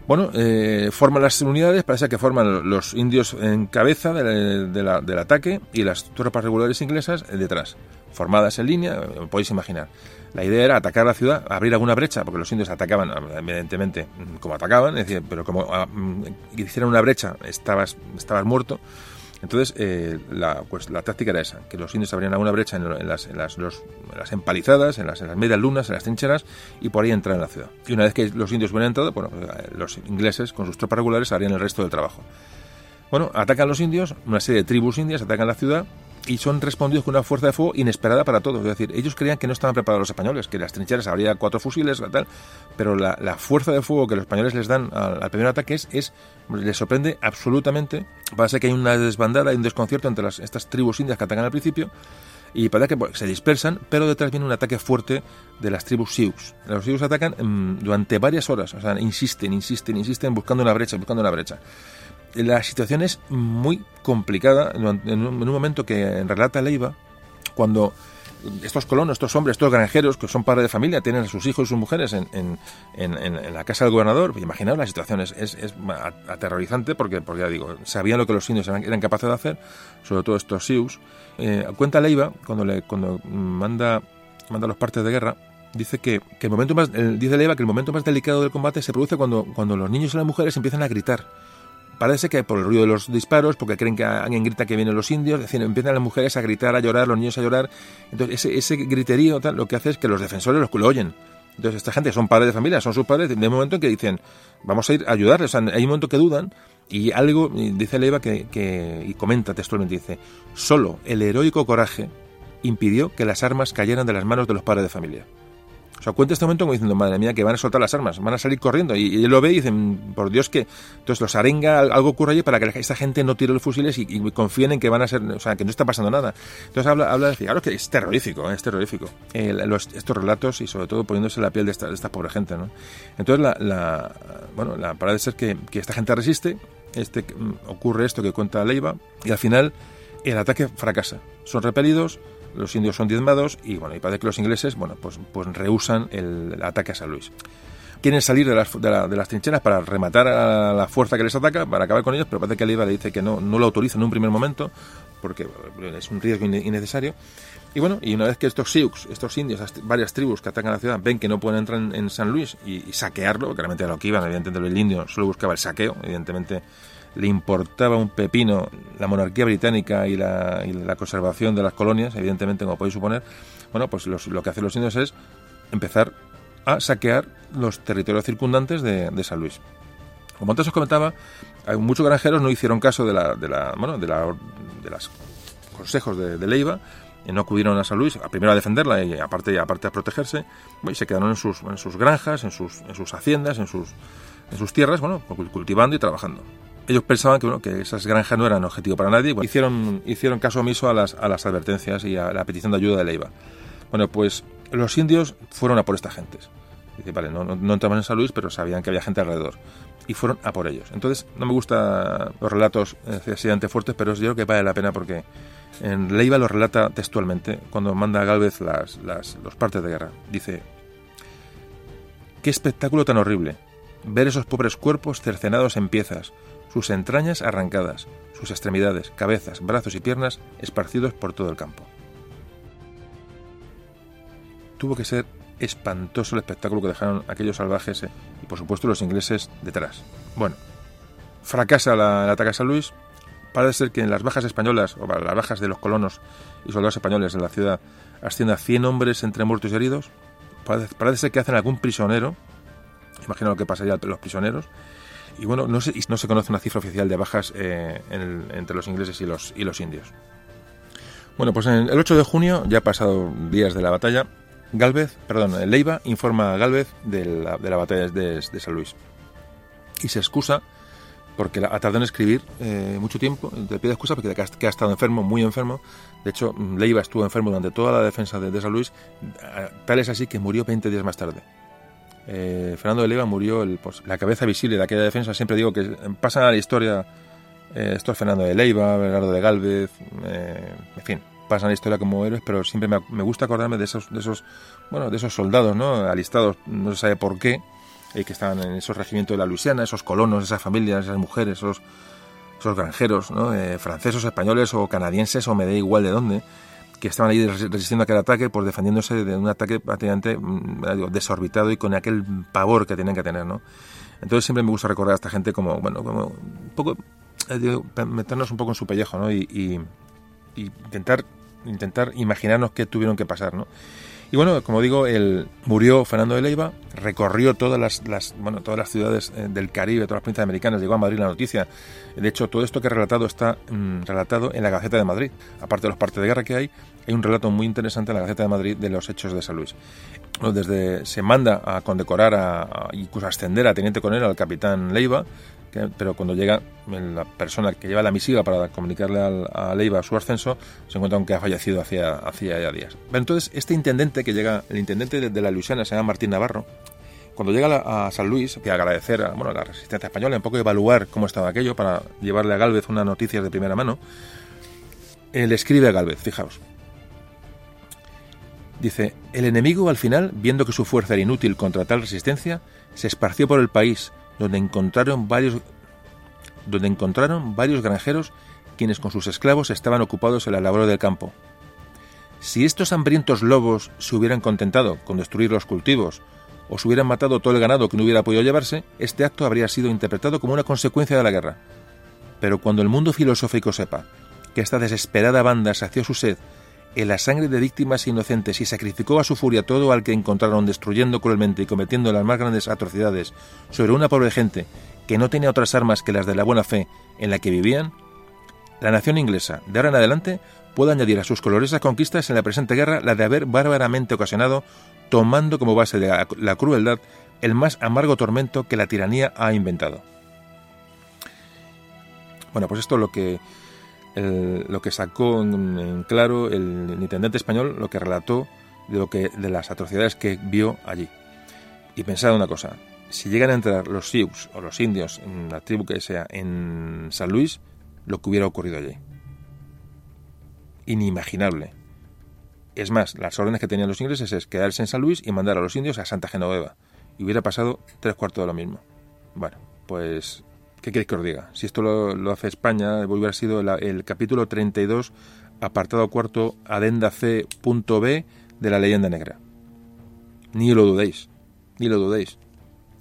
Bueno, eh, forman las unidades, parece que forman los indios en cabeza del ataque y las tropas regulares inglesas detrás, formadas en línea, podéis imaginar. La idea era atacar la ciudad, abrir alguna brecha, porque los indios atacaban, evidentemente, como atacaban, es decir, pero como ah, mm, hicieran una brecha, estabas, estabas muerto. Entonces, eh, la, pues, la táctica era esa, que los indios abrían alguna brecha en, las, en, las, empalizadas, en las, en las, medias lunas, en las trincheras, y por ahí entrar en la ciudad. Y una vez que los indios hubieran entrado, bueno, eh, los ingleses, con sus tropas regulares, harían el resto del trabajo. Bueno, atacan los indios, una serie de tribus indias atacan la ciudad, y son respondidos con una fuerza de fuego inesperada para todos. Es decir, ellos creían que no estaban preparados los españoles, que las trincheras habría cuatro fusiles, tal, pero la, fuerza de fuego que los españoles les dan al, primer ataque es, es, les sorprende absolutamente. Parece que hay una desbandada, hay un desconcierto entre estas tribus indias que atacan al principio, y parece que se dispersan, pero detrás viene un ataque fuerte de las tribus Sioux. Los Sioux atacan mm, durante varias horas, o sea, insisten, insisten, insisten buscando una brecha, buscando una brecha la situación es muy complicada en un, momento que relata Leiva, cuando estos colonos, estos hombres, estos granjeros, que son padres de familia, tienen a sus hijos y sus mujeres en, en, en, la casa del gobernador, imaginaos la situación, es, es, aterrorizante porque, porque, ya digo, sabían lo que los indios eran, capaces de hacer, sobre todo estos Sioux. Eh, cuenta Leiva, cuando, le, cuando manda, manda los partes de guerra, dice que, que el momento más, dice Leiva que el momento más delicado del combate se produce cuando, cuando los niños y las mujeres empiezan a gritar Parece que por el ruido de los disparos, porque creen que alguien grita que vienen los indios, es empiezan las mujeres a gritar, a llorar, los niños a llorar. Entonces, ese, ese griterío lo que hace es que los defensores los, lo oyen. Entonces, esta gente son padres de familia, son sus padres, de momento en que dicen, vamos a ir a ayudarles. hay un momento que dudan y algo, dice Leiva, que, que, y comenta textualmente, dice, solo el heroico coraje impidió que las armas cayeran de las manos de los padres de familia. Sea, cuenta este momento como diciendo, madre mía, que van a soltar las armas, van a salir corriendo. Y, él lo ve y dicen, por Dios que... Entonces los arenga, algo ocurre allí para que esta gente no tire los fusiles y, confíen en que van a ser... O sea, que no está pasando nada. Entonces habla, habla de... Claro que es terrorífico, ¿eh? es terrorífico. estos relatos y sobre todo poniéndose la piel de esta, de esta pobre gente, ¿no? Entonces la... la bueno, la parada de ser que, que esta gente resiste, este, mm, ocurre esto que cuenta Leiva y al final el ataque fracasa. Son repelidos los indios son diezmados y bueno, y parece que los ingleses, bueno, pues, pues rehusan el, ataque a San Luis. Quieren salir de las, trincheras para rematar a la fuerza que les ataca, para acabar con ellos, pero parece que Leiva le dice que no, no lo autoriza en un primer momento, porque es un riesgo innecesario. Y bueno, y una vez que estos Sioux, estos indios, varias tribus que atacan la ciudad, ven que no pueden entrar en, San Luis y, saquearlo, que realmente lo que iban, evidentemente el indio solo buscaba el saqueo, evidentemente le importaba un pepino la monarquía británica y la, conservación de las colonias, evidentemente, como podéis suponer, bueno, pues lo que hacen los indios es empezar a saquear los territorios circundantes de, San Luis. Como antes os comentaba, muchos granjeros no hicieron caso de la, de la, bueno, de, la, de los consejos de, Leiva y no acudieron a San Luis, primero a defenderla y aparte, aparte a protegerse, y se quedaron en sus, en sus granjas, en sus, en sus haciendas, en sus, en sus tierras, bueno, cultivando y trabajando ellos pensaban que, bueno, que esas granjas no eran objetivo para nadie. hicieron, hicieron caso omiso a las, a las advertencias y a la petición de ayuda de Leiva. Bueno, pues los indios fueron a por estas gentes. Dice, vale, no, no, entraban en San Luis, pero sabían que había gente alrededor. Y fueron a por ellos. Entonces, no me gustan los relatos excesivamente fuertes, pero yo creo que vale la pena porque en Leiva lo relata textualmente cuando manda a Galvez las, las, los partes de guerra. Dice, qué espectáculo tan horrible. Ver esos pobres cuerpos cercenados en piezas, sus entrañas arrancadas, sus extremidades, cabezas, brazos y piernas esparcidos por todo el campo. Tuvo que ser espantoso el espectáculo que dejaron aquellos salvajes eh, y por supuesto los ingleses detrás. Bueno, fracasa la, el ataque a San Luis. Parece ser que en las bajas españolas, o las bajas de los colonos y soldados españoles en la ciudad, asciende a 100 hombres entre muertos y heridos. Parece, ser que hacen algún prisionero. Imagino lo que pasaría a los prisioneros. Y bueno, no se, no se conoce una cifra oficial de bajas eh, entre los ingleses y los, y los indios. Bueno, pues en el 8 de junio, ya pasado días de la batalla, Galvez, perdón, Leiva informa a Galvez de la, de la batalla de, San Luis. Y se excusa porque ha tardado en escribir eh, mucho tiempo, te pide excusa porque ha, estado enfermo, muy enfermo. De hecho, Leiva estuvo enfermo durante toda la defensa de, de San Luis, tal es así que murió 20 días más tarde. Eh, Fernando de Leiva murió el, pues, la cabeza visible de aquella defensa. Siempre digo que pasan a la historia eh, Fernando de Leiva, Bernardo de Galvez, eh, en fin, pasan a la historia como héroes, pero siempre me, gusta acordarme de esos, de esos, bueno, de esos soldados, ¿no? Alistados, no se sabe por qué, que estaban en esos regimientos de la Luisiana, esos colonos, esas familias, esas mujeres, esos, esos granjeros, ¿no? franceses, españoles o canadienses o me da igual de dónde que estaban ahí resistiendo aquel ataque, pues defendiéndose de un ataque prácticamente mm, desorbitado y con aquel pavor que tenían que tener, ¿no? Entonces siempre me gusta recordar a esta gente como, bueno, como un poco, eh, meternos un poco en su pellejo, ¿no? Y, intentar, intentar imaginarnos qué tuvieron que pasar, ¿no? Y bueno, como digo, él murió Fernando de Leiva, recorrió todas las, bueno, todas las ciudades eh, del Caribe, todas las provincias americanas, llegó a Madrid la noticia. De hecho, todo esto que he relatado está mm, relatado en la Gaceta de Madrid. Aparte de los partes de guerra que hay, hay un relato muy interesante en la Gaceta de Madrid de los hechos de San Luis. Desde se manda a condecorar a, incluso ascender a teniente coronel al capitán Leiva, pero cuando llega la persona que lleva la misiva para comunicarle a Leiva su ascenso, se encuentra que ha fallecido hacía, hacía días. entonces, este intendente que llega, el intendente de, la Luisiana se llama Martín Navarro, cuando llega a San Luis, que agradecer a bueno, la resistencia española, un poco evaluar cómo estaba aquello para llevarle a Galvez una noticia de primera mano, él escribe a Galvez, fijaos. Dice, el enemigo al final, viendo que su fuerza era inútil contra tal resistencia, se esparció por el país, donde encontraron varios, donde encontraron varios granjeros quienes con sus esclavos estaban ocupados en la labor del campo. Si estos hambrientos lobos se hubieran contentado con destruir los cultivos o se hubieran matado todo el ganado que no hubiera podido llevarse, este acto habría sido interpretado como una consecuencia de la guerra. Pero cuando el mundo filosófico sepa que esta desesperada banda sació su sed en la sangre de víctimas inocentes y sacrificó a su furia todo al que encontraron destruyendo cruelmente y cometiendo las más grandes atrocidades sobre una pobre gente que no tenía otras armas que las de la buena fe en la que vivían, la nación inglesa, de ahora en adelante, puede añadir a sus colorosas conquistas en la presente guerra la de haber bárbaramente ocasionado, tomando como base de la, crueldad, el más amargo tormento que la tiranía ha inventado. Bueno, pues esto es lo que lo que sacó en, claro el, intendente español, lo que relató de, lo que, de las atrocidades que vio allí. Y pensaba una cosa, si llegan a entrar los Sioux o los indios, en la tribu que sea, en San Luis, lo que hubiera ocurrido allí. Inimaginable. Es más, las órdenes que tenían los ingleses es quedarse en San Luis y mandar a los indios a Santa Genoveva. Y hubiera pasado tres cuartos de lo mismo. Bueno, pues ¿Qué queréis que os diga? Si esto lo, hace España, hubiera sido el capítulo 32, apartado cuarto, adenda C.B de la leyenda negra. Ni lo dudéis, ni lo dudéis.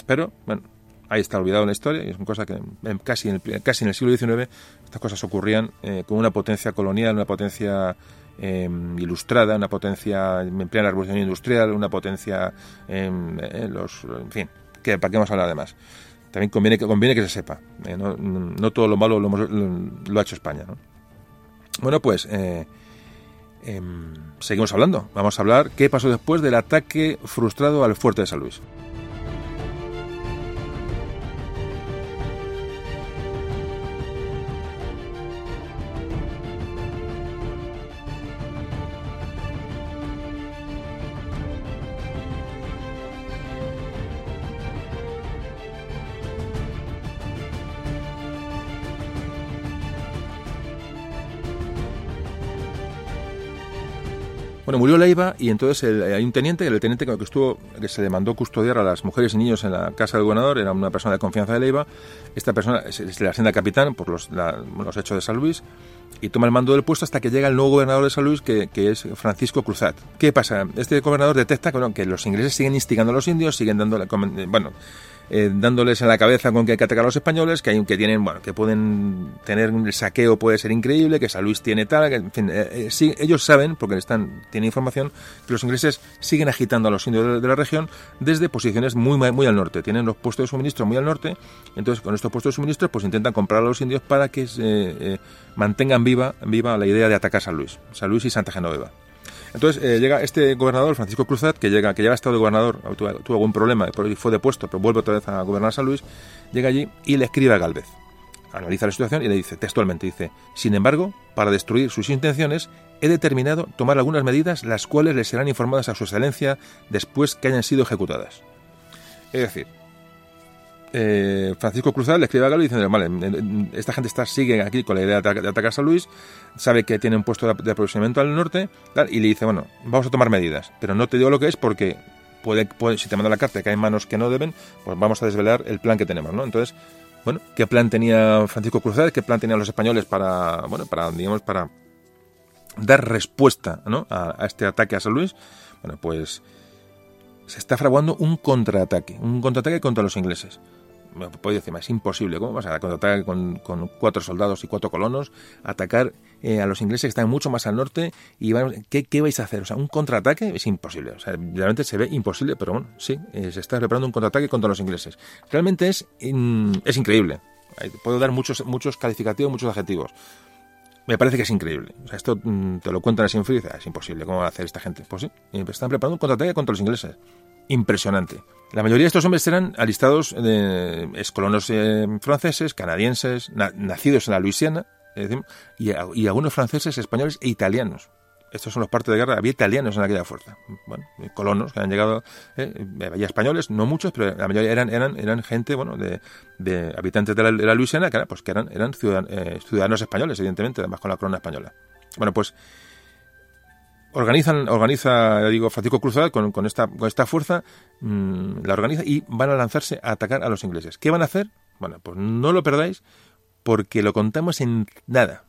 Pero, bueno, ahí está olvidado en la historia y es una cosa que casi en el, casi en el siglo XIX estas cosas ocurrían eh, con una potencia colonial, una potencia em, ilustrada, una potencia en plena revolución industrial, una potencia en, los... en fin, que para qué vamos a hablar de más también conviene que, conviene que se sepa. Eh, no, todo lo malo lo, ha hecho España. Bueno, pues eh, em, seguimos hablando. Vamos a hablar qué pasó después del ataque frustrado al fuerte de San Luis. Murió Leiva y entonces hay un teniente, el teniente que estuvo, que se le mandó custodiar a las mujeres y niños en la casa del gobernador, era una persona de confianza de Leiva. Esta persona se le asciende a capitán por los, los, hechos de San Luis y toma el mando del puesto hasta que llega el nuevo gobernador de San Luis, que, es Francisco Cruzat. ¿Qué pasa? Este gobernador detecta que, los ingleses siguen instigando a los indios, siguen dándole, bueno, eh, dándoles en la cabeza con que hay que atacar a los españoles, que hay que tienen, bueno, que pueden tener el saqueo puede ser increíble, que San Luis tiene tal, que, en fin, eh, eh, sí, ellos saben, porque están, tienen información, que los ingleses siguen agitando a los indios de, la región desde posiciones muy, muy al norte, tienen los puestos de suministro muy al norte, entonces con estos puestos de suministro pues intentan comprar a los indios para que se, mantengan viva, viva la idea de atacar San Luis, San Luis y Santa Genoveva. Entonces eh, llega este gobernador, Francisco Cruzat, que llega, que ya ha estado de gobernador, tuvo, algún problema y fue depuesto, pero vuelve otra vez a gobernar San Luis, llega allí y le escribe a Galvez. Analiza la situación y le dice, textualmente, dice, sin embargo, para destruir sus intenciones, he determinado tomar algunas medidas las cuales le serán informadas a su excelencia después que hayan sido ejecutadas. Es decir, eh, Francisco Cruzal le escribe a Galo diciendo, vale, esta gente está, sigue aquí con la idea de, atacar a San Luis, sabe que tiene un puesto de, aprovisionamiento al norte, y le dice, bueno, vamos a tomar medidas, pero no te digo lo que es porque puede, si te manda la carta que hay manos que no deben, pues vamos a desvelar el plan que tenemos. Entonces, bueno, ¿qué plan tenía Francisco Cruzal? ¿Qué plan tenían los españoles para, bueno, para, digamos, para dar respuesta a, a este ataque a San Luis? Bueno, pues se está fraguando un contraataque, un contraataque contra los ingleses me puede decir, es imposible. ¿Cómo vas a contratar con, con cuatro soldados y cuatro colonos, atacar eh, a los ingleses que están mucho más al norte? y ¿qué, ¿qué, vais a hacer? O sea, un contraataque es imposible. O sea, realmente se ve imposible, pero bueno, sí, eh, se está preparando un contraataque contra los ingleses. Realmente es, es increíble. Puedo dar muchos, muchos calificativos, muchos adjetivos. Me parece que es increíble. O sea, esto mm, te lo cuentan así en frío es imposible, ¿cómo va a hacer esta gente? Pues sí, están preparando un contraataque contra los ingleses. Impresionante. La mayoría de estos hombres eran alistados de colonos eh, franceses, canadienses, nacidos en la Luisiana, y, algunos franceses, españoles e italianos estos son los partes de guerra, había italianos en aquella fuerza, bueno, colonos que han llegado, eh, había españoles, no muchos, pero la mayoría eran, eran, eran gente, bueno, de, de habitantes de la, Luisiana, que, pues, que eran, eran eh, ciudadanos, españoles, evidentemente, además con la corona española. Bueno, pues organizan, organiza, digo, Francisco Cruzado con, con, esta, con esta fuerza, mm, la organiza y van a lanzarse a atacar a los ingleses. ¿Qué van a hacer? Bueno, pues no lo perdáis porque lo contamos en nada.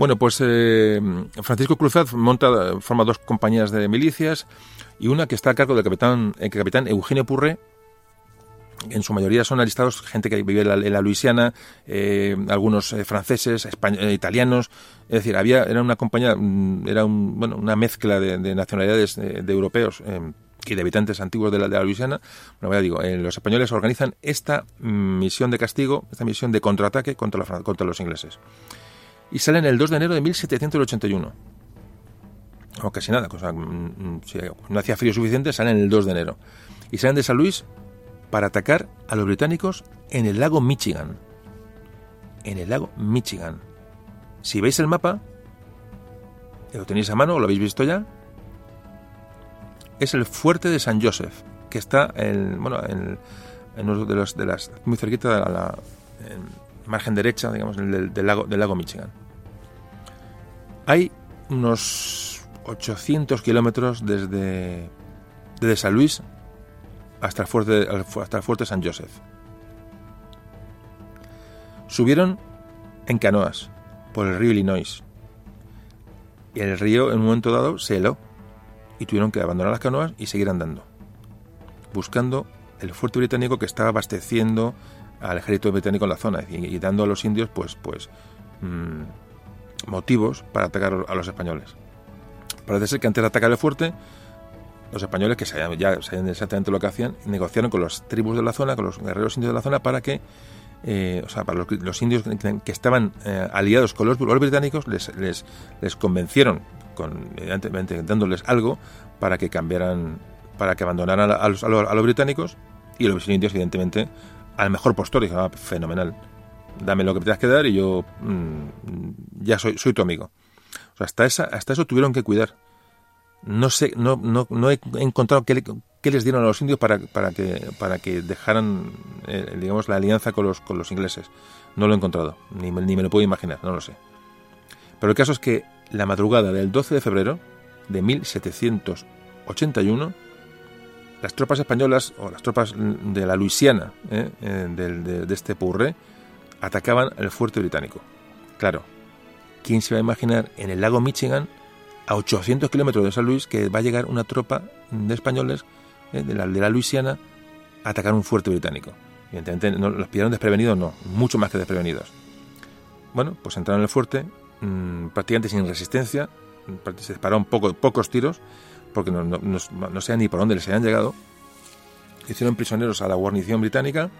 Bueno, pues eh, Francisco Cruzat monta, forma dos compañías de milicias y una que está a cargo del capitán, el capitán Eugenio Purré, en su mayoría son alistados gente que vive en la, Luisiana, eh, algunos eh, franceses, italianos, es decir, había era una compañía, mm, era un, bueno, una mezcla de, nacionalidades de, europeos y de habitantes antiguos de la, de la Luisiana. Bueno, digo, los españoles organizan esta mm, misión de castigo, esta misión de contraataque contra, contra los ingleses y salen el 2 de enero de 1781. O casi nada, cosa, mm, mm, si no hacía frío suficiente, salen el 2 de enero. Y salen de San Luis para atacar a los británicos en el lago Michigan. En el lago Michigan. Si veis el mapa, lo tenéis a mano, lo habéis visto ya, es el fuerte de San Joseph, que está en, bueno, en, uno de, los, de las, muy cerquita de la, margen derecha, digamos, del, lago, del lago Michigan. Hay unos 800 kilómetros desde, San Luis hasta el, fuerte, hasta el fuerte San Joseph. Subieron en canoas por el río Illinois. Y el río en un momento dado se heló y tuvieron que abandonar las canoas y seguir andando, buscando el fuerte británico que estaba abasteciendo al ejército británico en la zona y, dando a los indios pues pues mm, motivos para atacar a los españoles. Parece ser que antes de atacar el fuerte, los españoles, que sabían, ya sabían exactamente lo que hacían, negociaron con las tribus de la zona, con los guerreros indios de la zona, para que, eh, o sea, para los, indios que, estaban eh, aliados con los, británicos, les, les, les convencieron, con, evidentemente dándoles algo, para que cambiaran, para que abandonaran a los, a los británicos, y los indios, evidentemente, al mejor postor. Y fenomenal. Dame lo que te tengas que dar y yo mm, ya soy, soy tu amigo. Hasta, esa, hasta eso tuvieron que cuidar. No sé, no, no, he encontrado qué, qué, les dieron a los indios para, para, que, para que dejaran, eh, digamos, la alianza con los, con los ingleses. No lo he encontrado, ni, ni me lo puedo imaginar, no lo sé. Pero el caso es que la madrugada del 12 de febrero de 1781, las tropas españolas o las tropas de la Luisiana, ¿eh? Eh, de, este Purre, atacaban el fuerte británico. Claro, ¿quién se va a imaginar en el lago Michigan, a 800 kilómetros de San Luis, que va a llegar una tropa de españoles ¿eh? de, la, de la Luisiana a atacar un fuerte británico? Evidentemente, no, los pillaron desprevenidos, no, mucho más que desprevenidos. Bueno, pues entraron en el fuerte, mmm, prácticamente sin resistencia, se dispararon poco, pocos tiros, porque no, no, no, sé ni por dónde les habían llegado, hicieron prisioneros a la guarnición británica.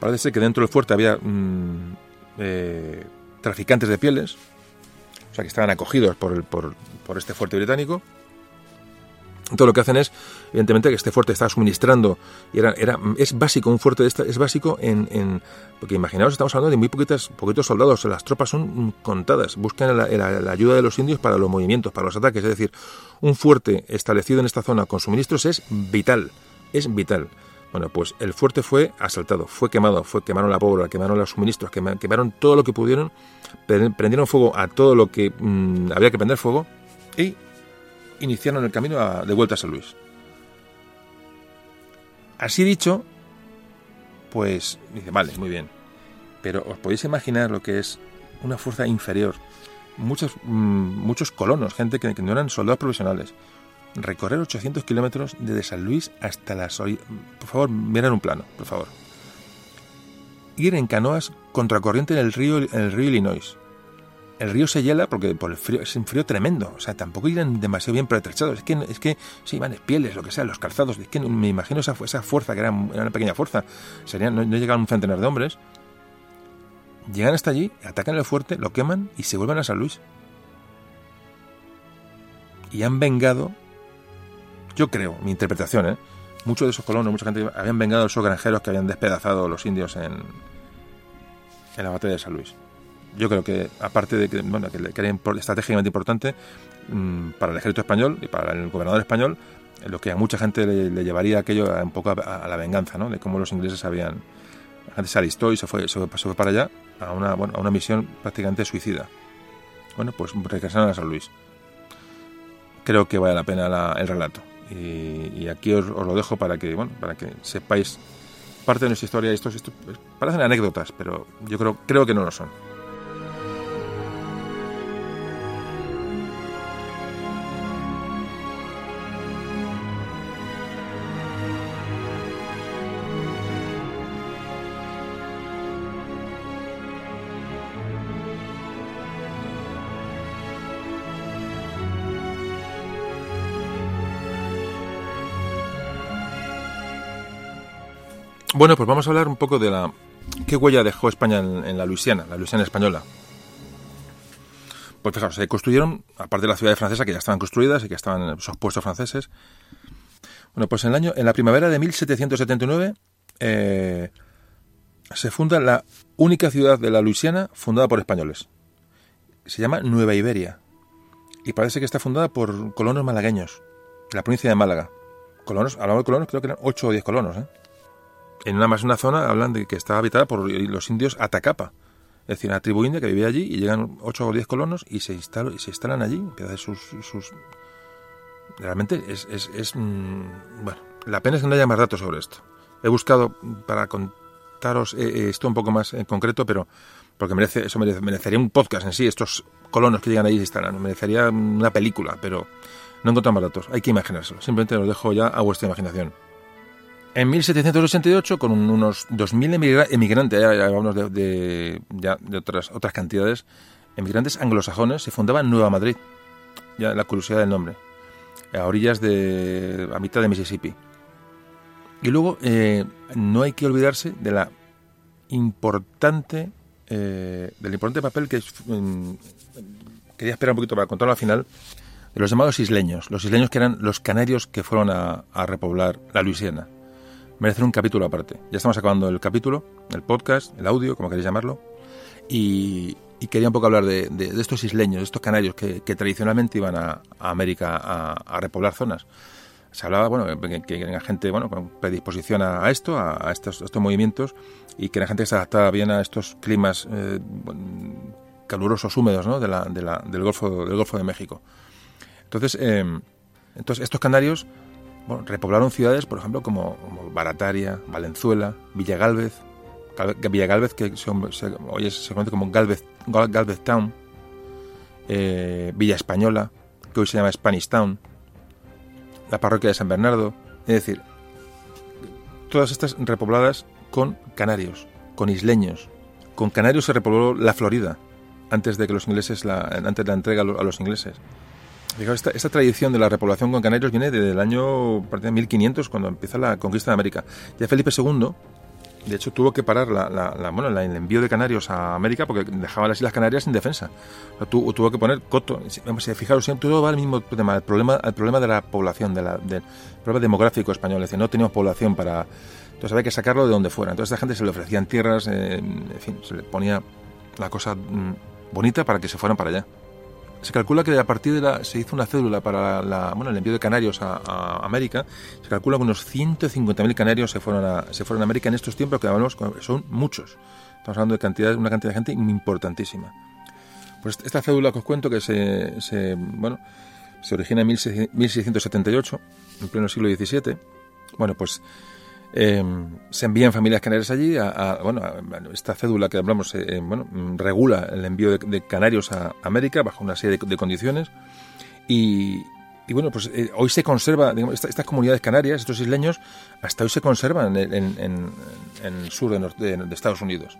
Parece ser que dentro del fuerte había mm, eh, traficantes de pieles, o sea que estaban acogidos por, el, por, este fuerte británico. todo lo que hacen es, evidentemente, que este fuerte está suministrando, y era, era, es básico, un fuerte de esta, es básico en, en, porque imaginaos, estamos hablando de muy poquitas, poquitos soldados, las tropas son contadas, buscan la, la, ayuda de los indios para los movimientos, para los ataques, es decir, un fuerte establecido en esta zona con suministros es vital, es vital. Bueno, pues el fuerte fue asaltado, fue quemado, fue quemaron la pólvora, quemaron los suministros, quemaron todo lo que pudieron, prendieron fuego a todo lo que mmm, había que prender fuego y iniciaron el camino de vuelta a San Luis. Así dicho, pues dice, vale, muy bien. Pero os podéis imaginar lo que es una fuerza inferior. Muchos, mm, muchos colonos, gente que, no eran soldados profesionales. Recorrer 800 kilómetros desde San Luis hasta las... Por favor, miren un plano, por favor. Ir en canoas contracorriente en el río, en el río Illinois el río se hiela porque por el frío, es un frío tremendo. O sea, tampoco irán demasiado bien pretrechados. Es que, es que sí, pieles, lo que sea, los calzados. Es que me imagino esa, esa fuerza, que era, una pequeña fuerza. Serían, no, llegaban un centenar de hombres. Llegan hasta allí, atacan el fuerte, lo queman y se vuelven a San Luis. Y han vengado, yo creo, mi interpretación, ¿eh? Muchos de esos colonos, mucha gente, habían vengado a esos granjeros que habían despedazado los indios en, en la batalla de San Luis yo creo que, aparte de que, bueno, que, era estratégicamente importante mm, para el ejército español y para el gobernador español, lo que a mucha gente le, llevaría aquello un poco a, la venganza, ¿no? De cómo los ingleses habían... La gente se alistó y se fue, se fue, para allá a una, bueno, a una misión prácticamente suicida. Bueno, pues regresaron a San Luis. Creo que vale la pena el relato. Y, aquí os, lo dejo para que, bueno, para que sepáis parte de nuestra historia. Esto, esto parecen anécdotas, pero yo creo, creo que no lo son. Bueno, pues vamos a hablar un poco de la qué huella dejó España en, la Luisiana, la Luisiana española. Pues fijaos, se construyeron, aparte de las ciudades francesas que ya estaban construidas y que estaban esos puestos franceses. Bueno, pues en el año, en la primavera de 1779 eh, se funda la única ciudad de la Luisiana fundada por españoles. Se llama Nueva Iberia y parece que está fundada por colonos malagueños, de la provincia de Málaga. Colonos, hablamos de colonos, creo que eran 8 o 10 colonos, ¿eh? En una más una zona hablan de que estaba habitada por los indios Atacapa, es decir, una tribu india que vivía allí y llegan 8 o 10 colonos y se, instalan, y se instalan allí, sus, sus... Realmente es, mm, Bueno, la pena es que no haya más datos sobre esto. He buscado para contaros eh, eh, esto un poco más en concreto, pero porque merece eso merecería un podcast en sí, estos colonos que llegan allí y se instalan, merecería una película, pero no encuentro más datos, hay que imaginárselo, simplemente lo dejo ya a vuestra imaginación. En 1788, con unos 2.000 emigrantes, ya hablamos de, otras, otras cantidades, emigrantes anglosajones, se fundaba Nueva Madrid, ya la curiosidad del nombre, a orillas de, a mitad de Mississippi. Y luego, eh, no hay que olvidarse de la importante, eh, del importante papel que mm, quería esperar un poquito para contarlo al final, de los llamados isleños, los isleños que eran los canarios que fueron a repoblar la Luisiana merecer un capítulo aparte. Ya estamos acabando el capítulo, el podcast, el audio, como queréis llamarlo, y, quería un poco hablar de, estos isleños, de estos canarios que, tradicionalmente iban a, América a, repoblar zonas. Se hablaba, bueno, que, era gente, bueno, con predisposición a, esto, a, estos, estos, movimientos, y que era gente que se adaptaba bien a estos climas eh, calurosos, húmedos, ¿no? De la, del, Golfo, del Golfo de México. Entonces, eh, entonces estos canarios bueno, repoblaron ciudades, por ejemplo, como, Barataria, Valenzuela, Villa Galvez, Villa Galvez, que se, hoy se conoce como Galvez, Galvez Town, eh, Villa Española, que hoy se llama Spanish Town, la parroquia de San Bernardo, es decir, todas estas repobladas con canarios, con isleños. Con canarios se repobló la Florida antes de que los ingleses la, antes de la entrega a los ingleses. Esta, esta, tradición de la repoblación con canarios viene desde el año 1500, cuando empieza la conquista de América. Ya Felipe II De hecho, tuvo que parar la, bueno, el envío de canarios a América porque dejaba las Islas Canarias sin defensa. tuvo que poner coto. Fijaros, siempre todo va al mismo tema, el problema, el problema de la población, de la, problema demográfico español. Es decir, no teníamos población para... Entonces había que sacarlo de donde fuera. Entonces a esta gente se le ofrecían tierras, eh, en fin, se le ponía la cosa mm, bonita para que se fueran para allá. Se calcula que a partir de la. se hizo una cédula para la, bueno, el envío de canarios a, América. Se calcula que unos 150.000 canarios se fueron, a, se fueron a América en estos tiempos, que hablamos, son muchos. Estamos hablando de cantidad, una cantidad de gente importantísima. Pues esta cédula que os cuento, que se, se bueno, se origina en 1678, en pleno siglo XVII. Bueno, pues eh, se envían familias canarias allí. A, bueno, esta cédula que hablamos eh, eh, bueno, regula el envío de, canarios a América bajo una serie de, condiciones. Y, bueno, pues hoy se conserva, estas comunidades canarias, estos isleños, hasta hoy se conservan en, el sur de, Estados Unidos.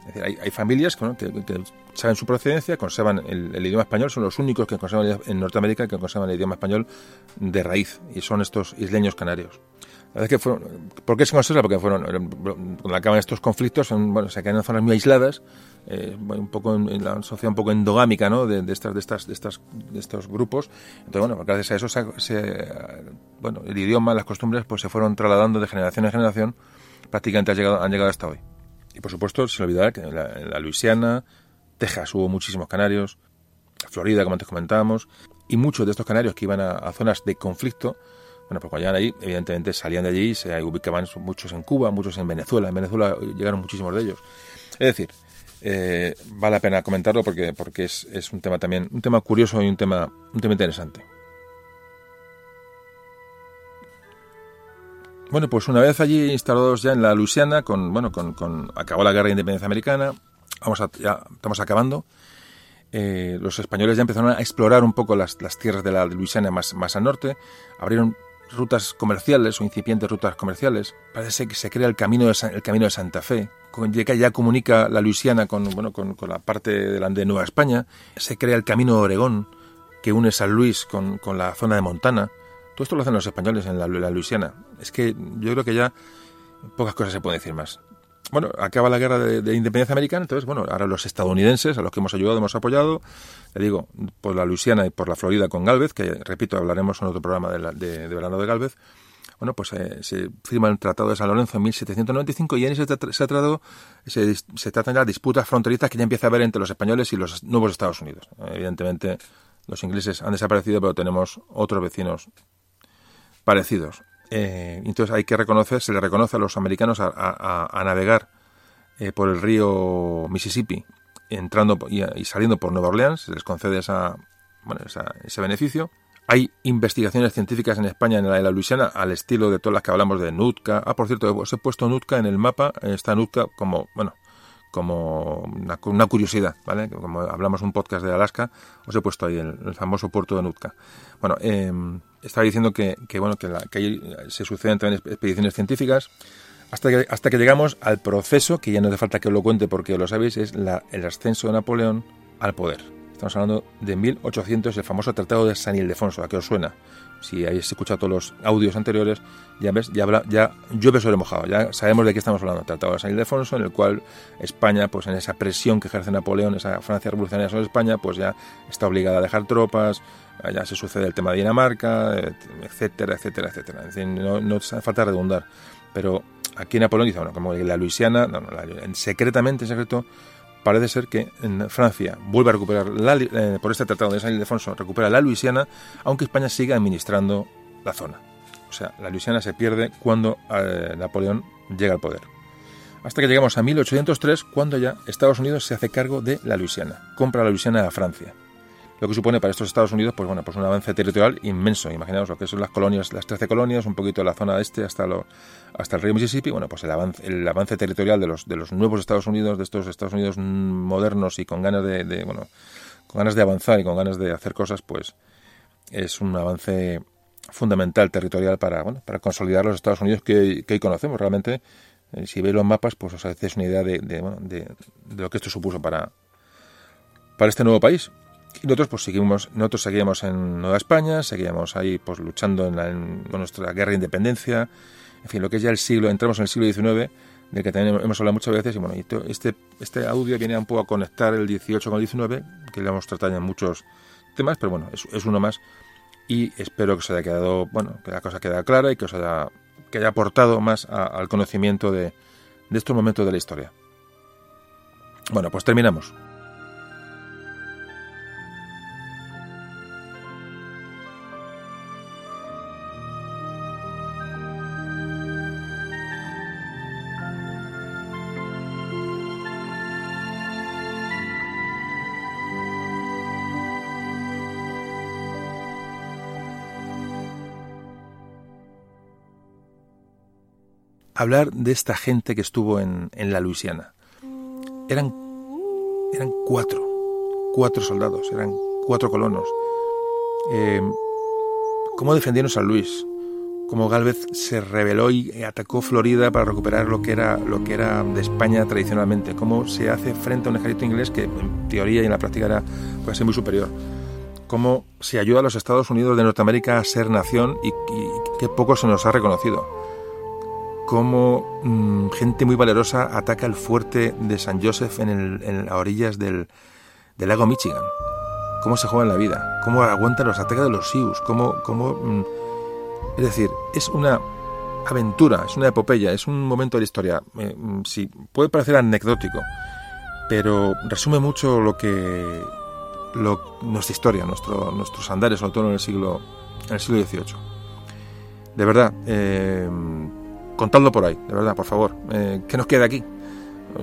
Es decir, hay, familias que, saben su procedencia, conservan el, idioma español, son los únicos que conservan en Norteamérica que conservan el idioma español de raíz, y son estos isleños canarios. ¿Por qué se conserva? Porque fueron, cuando acaban estos conflictos, bueno, se quedan en zonas muy aisladas, eh, un poco en, la sociedad un poco endogámica, ¿no? De, estas, de estas, de estas, de estos grupos. Entonces, bueno, gracias a eso, se, bueno, el idioma, las costumbres, pues se fueron trasladando de generación en generación, prácticamente han llegado, han llegado hasta hoy. Y por supuesto, sin olvidar que en la, Luisiana, Texas hubo muchísimos canarios, Florida, como antes comentábamos, y muchos de estos canarios que iban a zonas de conflicto, bueno, pues cuando llegan allí, evidentemente salían de allí se ubicaban muchos en Cuba, muchos en Venezuela. En Venezuela llegaron muchísimos de ellos. Es decir, eh, vale la pena comentarlo porque, porque es, es, un tema también, un tema curioso y un tema, un tema interesante. Bueno, pues una vez allí instalados ya en la Luisiana, con, bueno, con, con acabó la guerra de independencia americana, vamos a, ya estamos acabando. Eh, los españoles ya empezaron a explorar un poco las, las tierras de la Luisiana más, más al norte, abrieron rutas comerciales o incipientes rutas comerciales. Parece que se crea el camino de, el camino de Santa Fe, que ya comunica la Luisiana con, bueno, con, la parte de, la, de Nueva España. Se crea el camino de Oregón, que une San Luis con, con la zona de Montana. Todo esto lo hacen los españoles en la, la Luisiana. Es que yo creo que ya pocas cosas se pueden decir más bueno, acaba la guerra de, independencia americana, entonces, bueno, ahora los estadounidenses, a los que hemos ayudado, hemos apoyado, le digo, por la Luisiana y por la Florida con Galvez, que repito, hablaremos en otro programa de, de, verano de Galvez, bueno, pues eh, se firma el Tratado de San Lorenzo en 1795 y en ese, tratado se, se tratan ya disputas fronterizas que ya empieza a haber entre los españoles y los nuevos Estados Unidos. Evidentemente, los ingleses han desaparecido, pero tenemos otros vecinos parecidos. Eh, entonces hay que reconocer, se le reconoce a los americanos a, navegar eh, por el río Mississippi, entrando y, saliendo por Nueva Orleans, se les concede esa, bueno, ese beneficio. Hay investigaciones científicas en España, en la, de la Luisiana, al estilo de todas las que hablamos de Nutka. Ah, por cierto, os he puesto Nutka en el mapa, está Nutka como, bueno, como una, curiosidad, ¿vale? Como hablamos un podcast de Alaska, os he puesto ahí el, famoso puerto de Nutka. Bueno, eh, estaba diciendo que, bueno, que, ahí se suceden también expediciones científicas, hasta que, hasta que llegamos al proceso, que ya no hace falta que os lo cuente porque lo sabéis, es el ascenso de Napoleón al poder. Estamos hablando de 1800, el famoso Tratado de San Ildefonso, ¿a qué os suena? si habéis escuchado todos los audios anteriores, ya ves, ya, habla, ya llueve sobre mojado, ya sabemos de qué estamos hablando. Tratado de San Ildefonso, en el cual España, pues en esa presión que ejerce Napoleón, esa Francia revolucionaria sobre España, pues ya está obligada a dejar tropas, ya se sucede el tema de Dinamarca, etcétera, etcétera, etcétera. no, no hace falta redundar. Pero aquí Napoleón dice, bueno, como la Luisiana, no, secretamente, en secreto, parece ser que en Francia vuelve a recuperar, eh, por este tratado de San Ildefonso, recupera la Luisiana, aunque España siga administrando la zona. O sea, la Luisiana se pierde cuando eh, Napoleón llega al poder. Hasta que llegamos a 1803, cuando ya Estados Unidos se hace cargo de la Luisiana, compra la Luisiana a Francia lo que supone para estos Estados Unidos pues bueno pues un avance territorial inmenso. Imaginaos lo que son las colonias las 13 colonias un poquito de la zona este hasta lo, hasta el río Mississippi. Bueno pues el avance el avance territorial de los de los nuevos Estados Unidos de estos Estados Unidos modernos y con ganas de, bueno con ganas de avanzar y con ganas de hacer cosas pues es un avance fundamental territorial para bueno para consolidar los Estados Unidos que, hoy conocemos. Realmente eh, si veis los mapas pues os hacéis una idea de, de lo que esto supuso para para este nuevo país y nosotros pues seguimos, nosotros seguíamos en Nueva España, seguíamos ahí pues luchando en, nuestra guerra de independencia, en fin, lo que es ya el siglo, entramos en el siglo XIX, del que también hemos hablado muchas veces, y bueno, este, este audio viene un poco a conectar el 18 con el 19, que le hemos tratado en muchos temas, pero bueno, es, uno más, y espero que os haya quedado, bueno, que la cosa quede clara y que os haya, que haya aportado más al conocimiento de, de estos momentos de la historia. Bueno, pues terminamos. Hablar de esta gente que estuvo en, en la Luisiana. Eran, eran cuatro, cuatro soldados, eran cuatro colonos. Eh, ¿Cómo defendieron San Luis? Cómo Galvez se rebeló y atacó Florida para recuperar lo que era lo que era de España tradicionalmente. Cómo se hace frente a un ejército inglés que en teoría y en la práctica era puede ser muy superior. Cómo se ayuda a los Estados Unidos de Norteamérica a ser nación y, y qué poco se nos ha reconocido cómo mm, gente muy valerosa ataca el fuerte de San Joseph en, las orillas del, lago Michigan. Cómo se juega en la vida, cómo aguantan los ataques de los Sioux, cómo... cómo mm, es decir, es una aventura, es una epopeya, es un momento de la historia. Eh, mm, sí, puede parecer anecdótico, pero resume mucho lo que... Lo, nuestra historia, nuestro, nuestros andares, sobre todo en el siglo, en el siglo XVIII. De verdad, eh, contadlo por ahí, de verdad, por favor. Eh, ¿Qué nos queda aquí?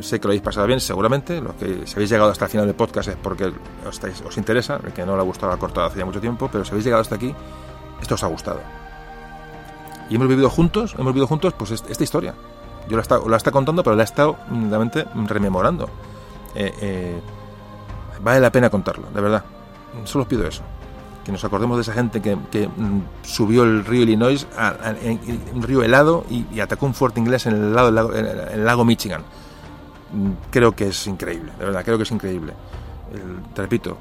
Sé que lo habéis pasado bien, seguramente. Los que si habéis llegado hasta el final del podcast es porque os, interesa. El que no le ha gustado ha cortado hace ya mucho tiempo, pero si habéis llegado hasta aquí, esto os ha gustado. Y hemos vivido juntos, hemos vivido juntos pues esta historia. Yo la estado, la está contando, pero la he estado realmente rememorando. Eh, eh, vale la pena contarlo, de verdad. Solo os pido eso que nos acordemos de esa gente que, mm, subió el río Illinois, un río helado, y, atacó un fuerte inglés en el, lado del lago, el lago Michigan. Mm, creo que es increíble, de verdad, creo que es increíble. te repito,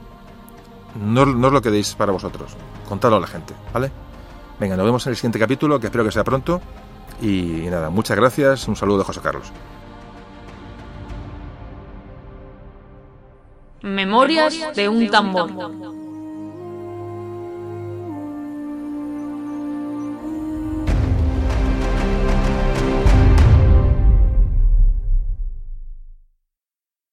no, os lo quedéis para vosotros, contadlo a la gente, ¿vale? Venga, nos vemos en el siguiente capítulo, que espero que sea pronto. Y nada, muchas gracias, un saludo de José Carlos. Memorias de un tambor.